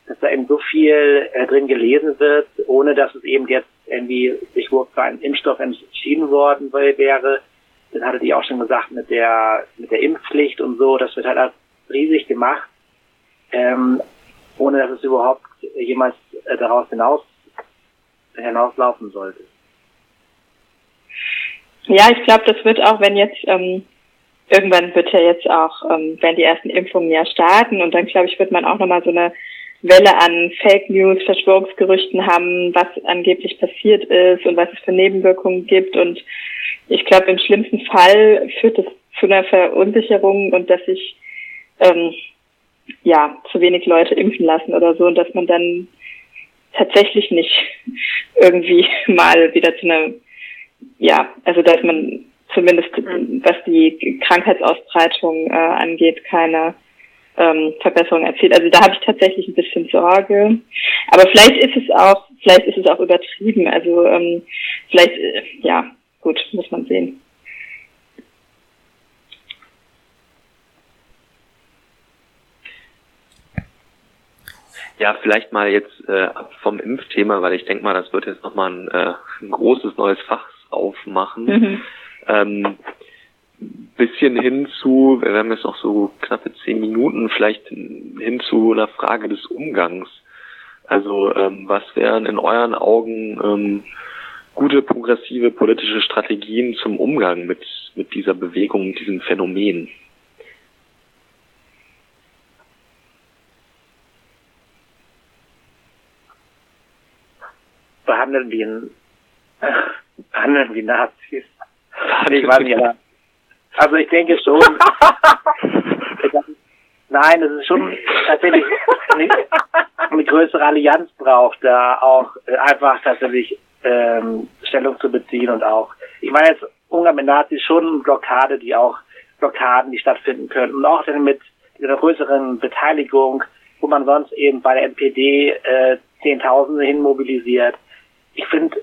dass da eben so viel äh, drin gelesen wird, ohne dass es eben jetzt irgendwie sich wohl für einen Impfstoff entschieden worden wäre. Das hattet ihr auch schon gesagt mit der mit der Impfpflicht und so, das wird halt als riesig gemacht, ähm, ohne dass es überhaupt jemals äh, daraus hinaus hinauslaufen sollte. Ja, ich glaube, das wird auch, wenn jetzt ähm, irgendwann wird ja jetzt auch, ähm, werden die ersten Impfungen ja starten und dann glaube ich, wird man auch nochmal so eine Welle an Fake News, Verschwörungsgerüchten haben, was angeblich passiert ist und was es für Nebenwirkungen gibt. Und ich glaube, im schlimmsten Fall führt es zu einer Verunsicherung und dass sich ähm, ja zu wenig Leute impfen lassen oder so und dass man dann tatsächlich nicht irgendwie mal wieder zu einer ja, also dass man zumindest was die Krankheitsausbreitung äh, angeht, keine ähm, Verbesserung erzielt. Also da habe ich tatsächlich ein bisschen Sorge. Aber vielleicht ist es auch, vielleicht ist es auch übertrieben. Also ähm, vielleicht, äh, ja, gut, muss man sehen. Ja, vielleicht mal jetzt äh, vom Impfthema, weil ich denke mal, das wird jetzt nochmal ein, äh, ein großes neues Fach aufmachen. Mhm ähm, bisschen hin zu, wir haben jetzt noch so knappe zehn Minuten, vielleicht hin zu einer Frage des Umgangs. Also ähm, was wären in euren Augen ähm, gute progressive politische Strategien zum Umgang mit, mit dieser Bewegung, mit diesem Phänomen? Behandeln ein, äh, behandeln wie Nazis. Ich weiß nicht, also ich denke schon. Nein, es ist schon tatsächlich eine, eine größere Allianz braucht, da auch äh, einfach tatsächlich ähm, Stellung zu beziehen und auch, ich meine jetzt Ungarn mit Nazis schon Blockade, die auch Blockaden, die stattfinden können und auch dann mit dieser größeren Beteiligung, wo man sonst eben bei der NPD äh, Zehntausende hin mobilisiert. Ich finde,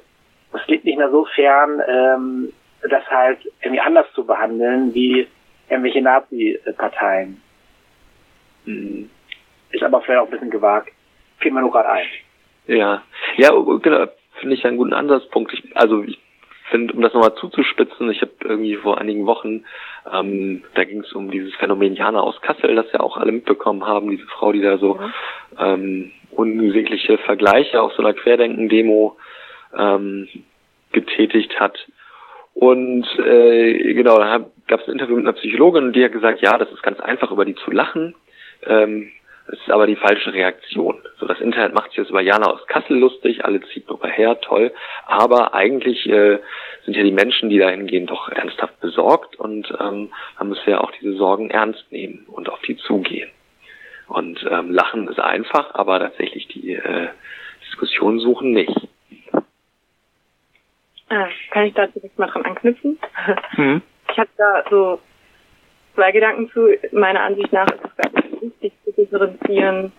es liegt nicht mehr so fern, ähm, das halt irgendwie anders zu behandeln wie irgendwelche Nazi-Parteien. Mhm. Ist aber vielleicht auch ein bisschen gewagt. Fällt mir nur gerade ein. Ja, ja, genau, finde ich einen guten Ansatzpunkt. Ich, also ich finde, um das nochmal zuzuspitzen, ich habe irgendwie vor einigen Wochen, ähm, da ging es um dieses Phänomen Jana aus Kassel, das ja auch alle mitbekommen haben, diese Frau, die da so mhm. ähm, unsägliche Vergleiche auf so einer Querdenken-Demo ähm, getätigt hat. Und äh, genau, dann gab es ein Interview mit einer Psychologin, die hat gesagt, ja, das ist ganz einfach, über die zu lachen. Ähm, das ist aber die falsche Reaktion. So, das Internet macht sich jetzt über Jana aus Kassel lustig, alle ziehen drüber her, toll. Aber eigentlich äh, sind ja die Menschen, die da hingehen, doch ernsthaft besorgt und ähm, man muss ja auch diese Sorgen ernst nehmen und auf die zugehen. Und ähm, Lachen ist einfach, aber tatsächlich die äh, Diskussion suchen nicht. Ah, kann ich da direkt mal dran anknüpfen? Mhm. Ich habe da so zwei Gedanken zu. Meiner Ansicht nach ist es ganz wichtig zu differenzieren.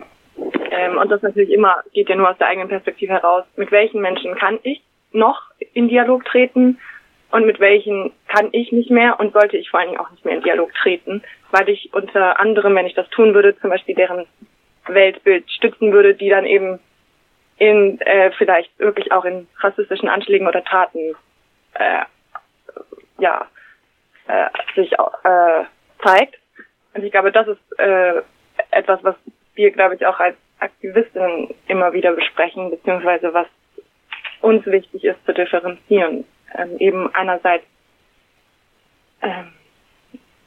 Ähm, und das natürlich immer geht ja nur aus der eigenen Perspektive heraus. Mit welchen Menschen kann ich noch in Dialog treten und mit welchen kann ich nicht mehr und sollte ich vor allen Dingen auch nicht mehr in Dialog treten, weil ich unter anderem, wenn ich das tun würde, zum Beispiel deren Weltbild stützen würde, die dann eben in äh, vielleicht wirklich auch in rassistischen Anschlägen oder Taten äh, ja äh, sich äh, zeigt. Und ich glaube, das ist äh, etwas, was wir, glaube ich, auch als Aktivistinnen immer wieder besprechen, beziehungsweise was uns wichtig ist zu differenzieren. Ähm, eben einerseits ähm,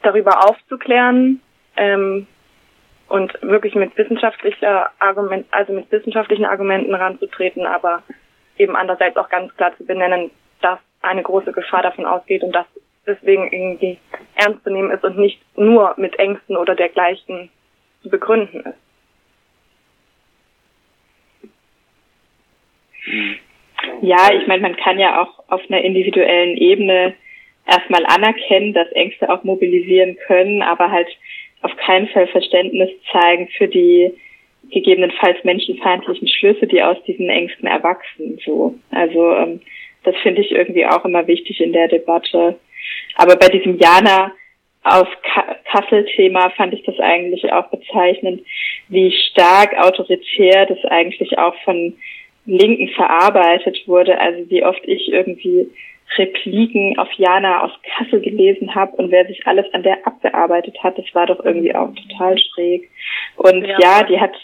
darüber aufzuklären ähm, und wirklich mit wissenschaftlicher Argument, also mit wissenschaftlichen Argumenten ranzutreten, aber eben andererseits auch ganz klar zu benennen, dass eine große Gefahr davon ausgeht und dass deswegen irgendwie ernst zu nehmen ist und nicht nur mit Ängsten oder dergleichen zu begründen ist. Ja, ich meine, man kann ja auch auf einer individuellen Ebene erstmal anerkennen, dass Ängste auch mobilisieren können, aber halt auf keinen Fall Verständnis zeigen für die gegebenenfalls menschenfeindlichen Schlüsse, die aus diesen Ängsten erwachsen. So, also ähm, das finde ich irgendwie auch immer wichtig in der Debatte. Aber bei diesem Jana aus Kassel-Thema fand ich das eigentlich auch bezeichnend, wie stark autoritär das eigentlich auch von Linken verarbeitet wurde. Also wie oft ich irgendwie Repliken auf Jana aus Kassel gelesen habe und wer sich alles an der abgearbeitet hat, das war doch irgendwie auch total schräg. Und ja, ja die hat,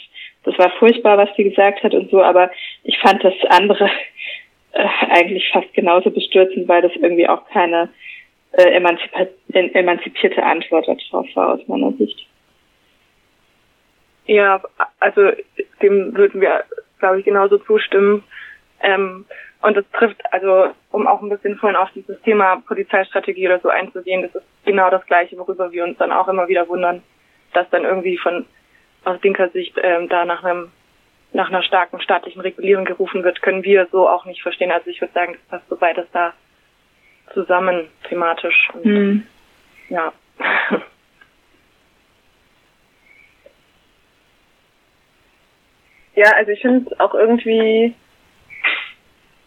das war furchtbar, was sie gesagt hat und so, aber ich fand das andere äh, eigentlich fast genauso bestürzend, weil das irgendwie auch keine äh, emanzipierte Antwort darauf war aus meiner Sicht. Ja, also dem würden wir, glaube ich, genauso zustimmen. Ähm, und das trifft, also um auch ein bisschen vorhin auf dieses Thema Polizeistrategie oder so einzugehen, das ist genau das Gleiche, worüber wir uns dann auch immer wieder wundern, dass dann irgendwie von aus linker Sicht ähm, da nach einem nach einer starken staatlichen Regulierung gerufen wird, können wir so auch nicht verstehen. Also ich würde sagen, das passt so beides da zusammen thematisch. Und, mhm. Ja. ja, also ich finde es auch irgendwie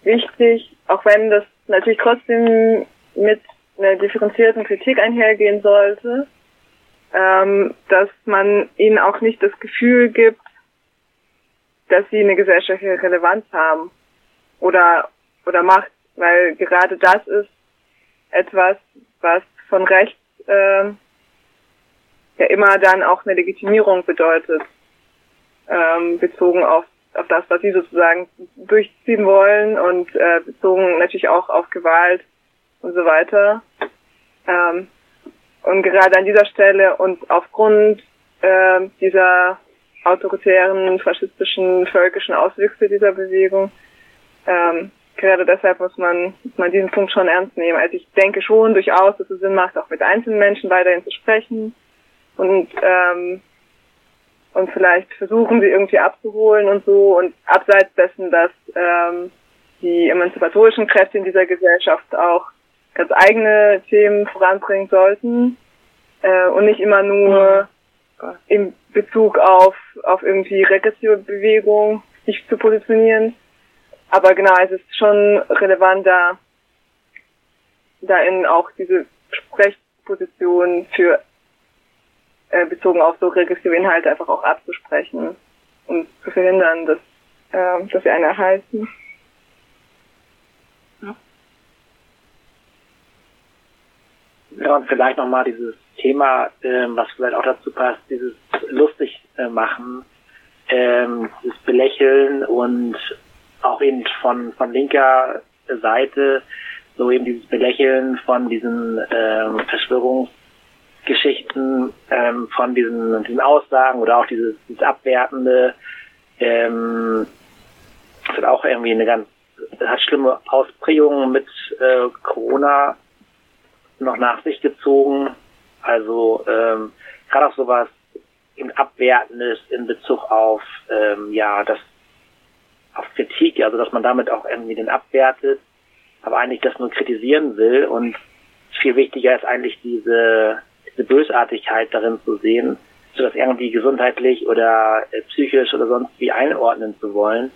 wichtig, auch wenn das natürlich trotzdem mit einer differenzierten Kritik einhergehen sollte, ähm, dass man ihnen auch nicht das Gefühl gibt, dass sie eine gesellschaftliche Relevanz haben oder oder macht, weil gerade das ist etwas, was von rechts äh, ja immer dann auch eine Legitimierung bedeutet, ähm, bezogen auf, auf das, was sie sozusagen durchziehen wollen und äh, bezogen natürlich auch auf Gewalt und so weiter. Ähm, und gerade an dieser Stelle und aufgrund äh, dieser autoritären, faschistischen, völkischen Auswüchse dieser Bewegung ähm, gerade deshalb muss man, muss man diesen Punkt schon ernst nehmen. Also ich denke schon durchaus, dass es Sinn macht, auch mit einzelnen Menschen weiterhin zu sprechen und ähm, und vielleicht versuchen sie irgendwie abzuholen und so und abseits dessen, dass ähm, die emanzipatorischen Kräfte in dieser Gesellschaft auch ganz eigene Themen voranbringen sollten äh, und nicht immer nur mhm. in Bezug auf auf irgendwie regressive Bewegung sich zu positionieren. Aber genau, es ist schon relevant, da, da in auch diese Sprechposition für äh, bezogen auf so regressive Inhalte einfach auch abzusprechen und zu verhindern, dass, äh, dass sie eine erhalten. Ja. ja, und vielleicht nochmal dieses Thema, ähm, was vielleicht auch dazu passt, dieses lustig äh, machen, ähm, das Belächeln und auch eben von, von linker Seite so eben dieses Belächeln von diesen ähm, Verschwörungsgeschichten, ähm, von diesen, diesen Aussagen oder auch dieses, dieses Abwertende, ähm, das hat auch irgendwie eine ganz, hat schlimme Ausprägungen mit äh, Corona noch nach sich gezogen. Also ähm, gerade auch sowas im Abwertendes in Bezug auf ähm, ja das auf Kritik, also dass man damit auch irgendwie den abwertet, aber eigentlich das nur kritisieren will und viel wichtiger ist eigentlich diese diese Bösartigkeit darin zu sehen, so das irgendwie gesundheitlich oder äh, psychisch oder sonst wie einordnen zu wollen.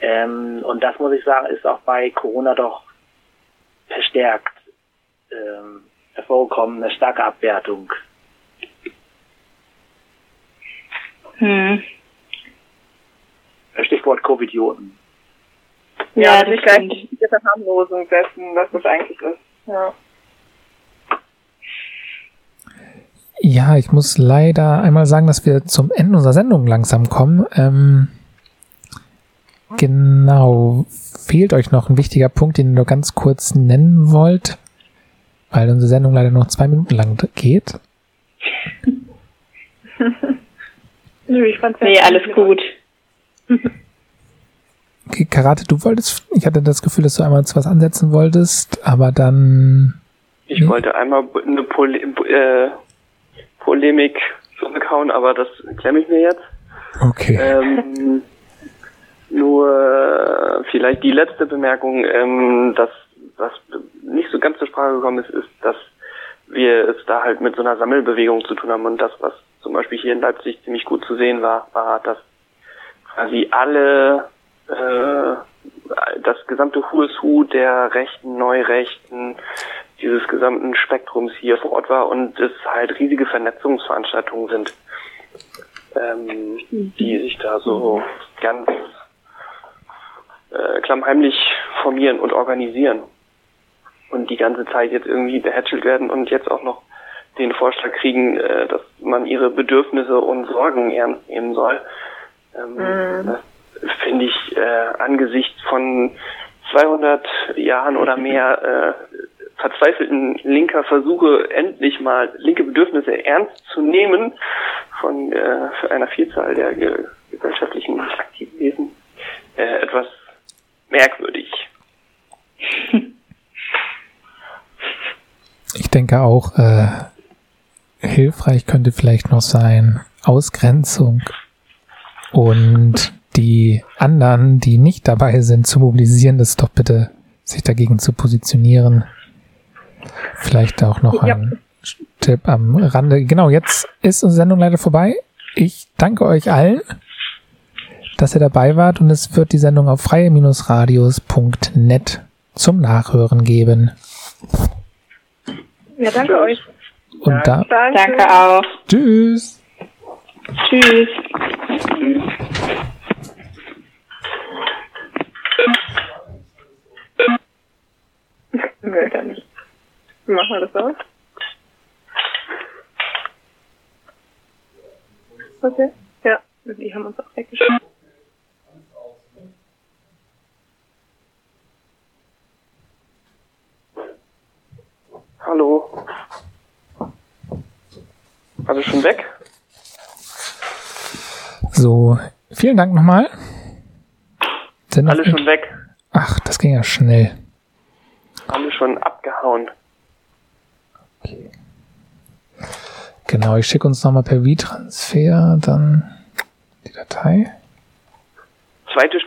Ähm, und das muss ich sagen, ist auch bei Corona doch verstärkt ähm, hervorgekommen, eine starke Abwertung. Hm. Stichwort Covidioten. Ja, Ja, das nicht stimmt. gleich die Verharmlosung dessen, was das eigentlich ist. Ja. Ja, ich muss leider einmal sagen, dass wir zum Ende unserer Sendung langsam kommen. Ähm, genau. Fehlt euch noch ein wichtiger Punkt, den ihr nur ganz kurz nennen wollt? Weil unsere Sendung leider noch zwei Minuten lang geht. Nö, ich fand's Nee, alles gut. Okay, Karate, du wolltest, ich hatte das Gefühl, dass du einmal was ansetzen wolltest, aber dann, Ich Hm? wollte einmal eine Pole äh, Polemik zurückhauen, aber das klemme ich mir jetzt. okay. Ähm, nur äh, vielleicht die letzte Bemerkung, ähm, dass was nicht so ganz zur Sprache gekommen ist, ist, dass wir es da halt mit so einer Sammelbewegung zu tun haben und das, was zum Beispiel hier in Leipzig ziemlich gut zu sehen war, war, dass quasi alle äh, das gesamte Who is Who der Rechten, Neurechten, dieses gesamten Spektrums hier vor Ort war und es halt riesige Vernetzungsveranstaltungen sind, ähm, die sich da so ganz äh, klammheimlich formieren und organisieren und die ganze Zeit jetzt irgendwie behätschelt werden und jetzt auch noch den Vorschlag kriegen, äh, dass man ihre Bedürfnisse und Sorgen ernst nehmen soll. Ähm, Das finde ich äh, angesichts von 200 Jahren oder mehr äh, verzweifelten linker Versuche, endlich mal linke Bedürfnisse ernst zu nehmen von äh, einer Vielzahl der ge gesellschaftlichen Aktivwesen äh, etwas merkwürdig. Ich denke auch, äh, hilfreich könnte vielleicht noch sein, Ausgrenzung und die anderen, die nicht dabei sind, zu mobilisieren, das doch bitte sich dagegen zu positionieren. Vielleicht auch noch Ja. ein Tipp am Rande. Genau, jetzt ist unsere Sendung leider vorbei. Ich danke euch allen, dass ihr dabei wart und es wird die Sendung auf freie-radios.net zum Nachhören geben. Ja, danke euch. Und da, Danke. Danke auch. tschüss! Tschüss. Will er nicht. Wie machen wir das aus? Okay. Ja, die haben uns auch weggeschickt. Hallo. Also schon weg? So, vielen Dank nochmal. Sind Alle schon weg. Ach, das ging ja schnell. Alle schon abgehauen. Genau, ich schicke uns nochmal per V-Transfer dann die Datei. Zweite Stunde.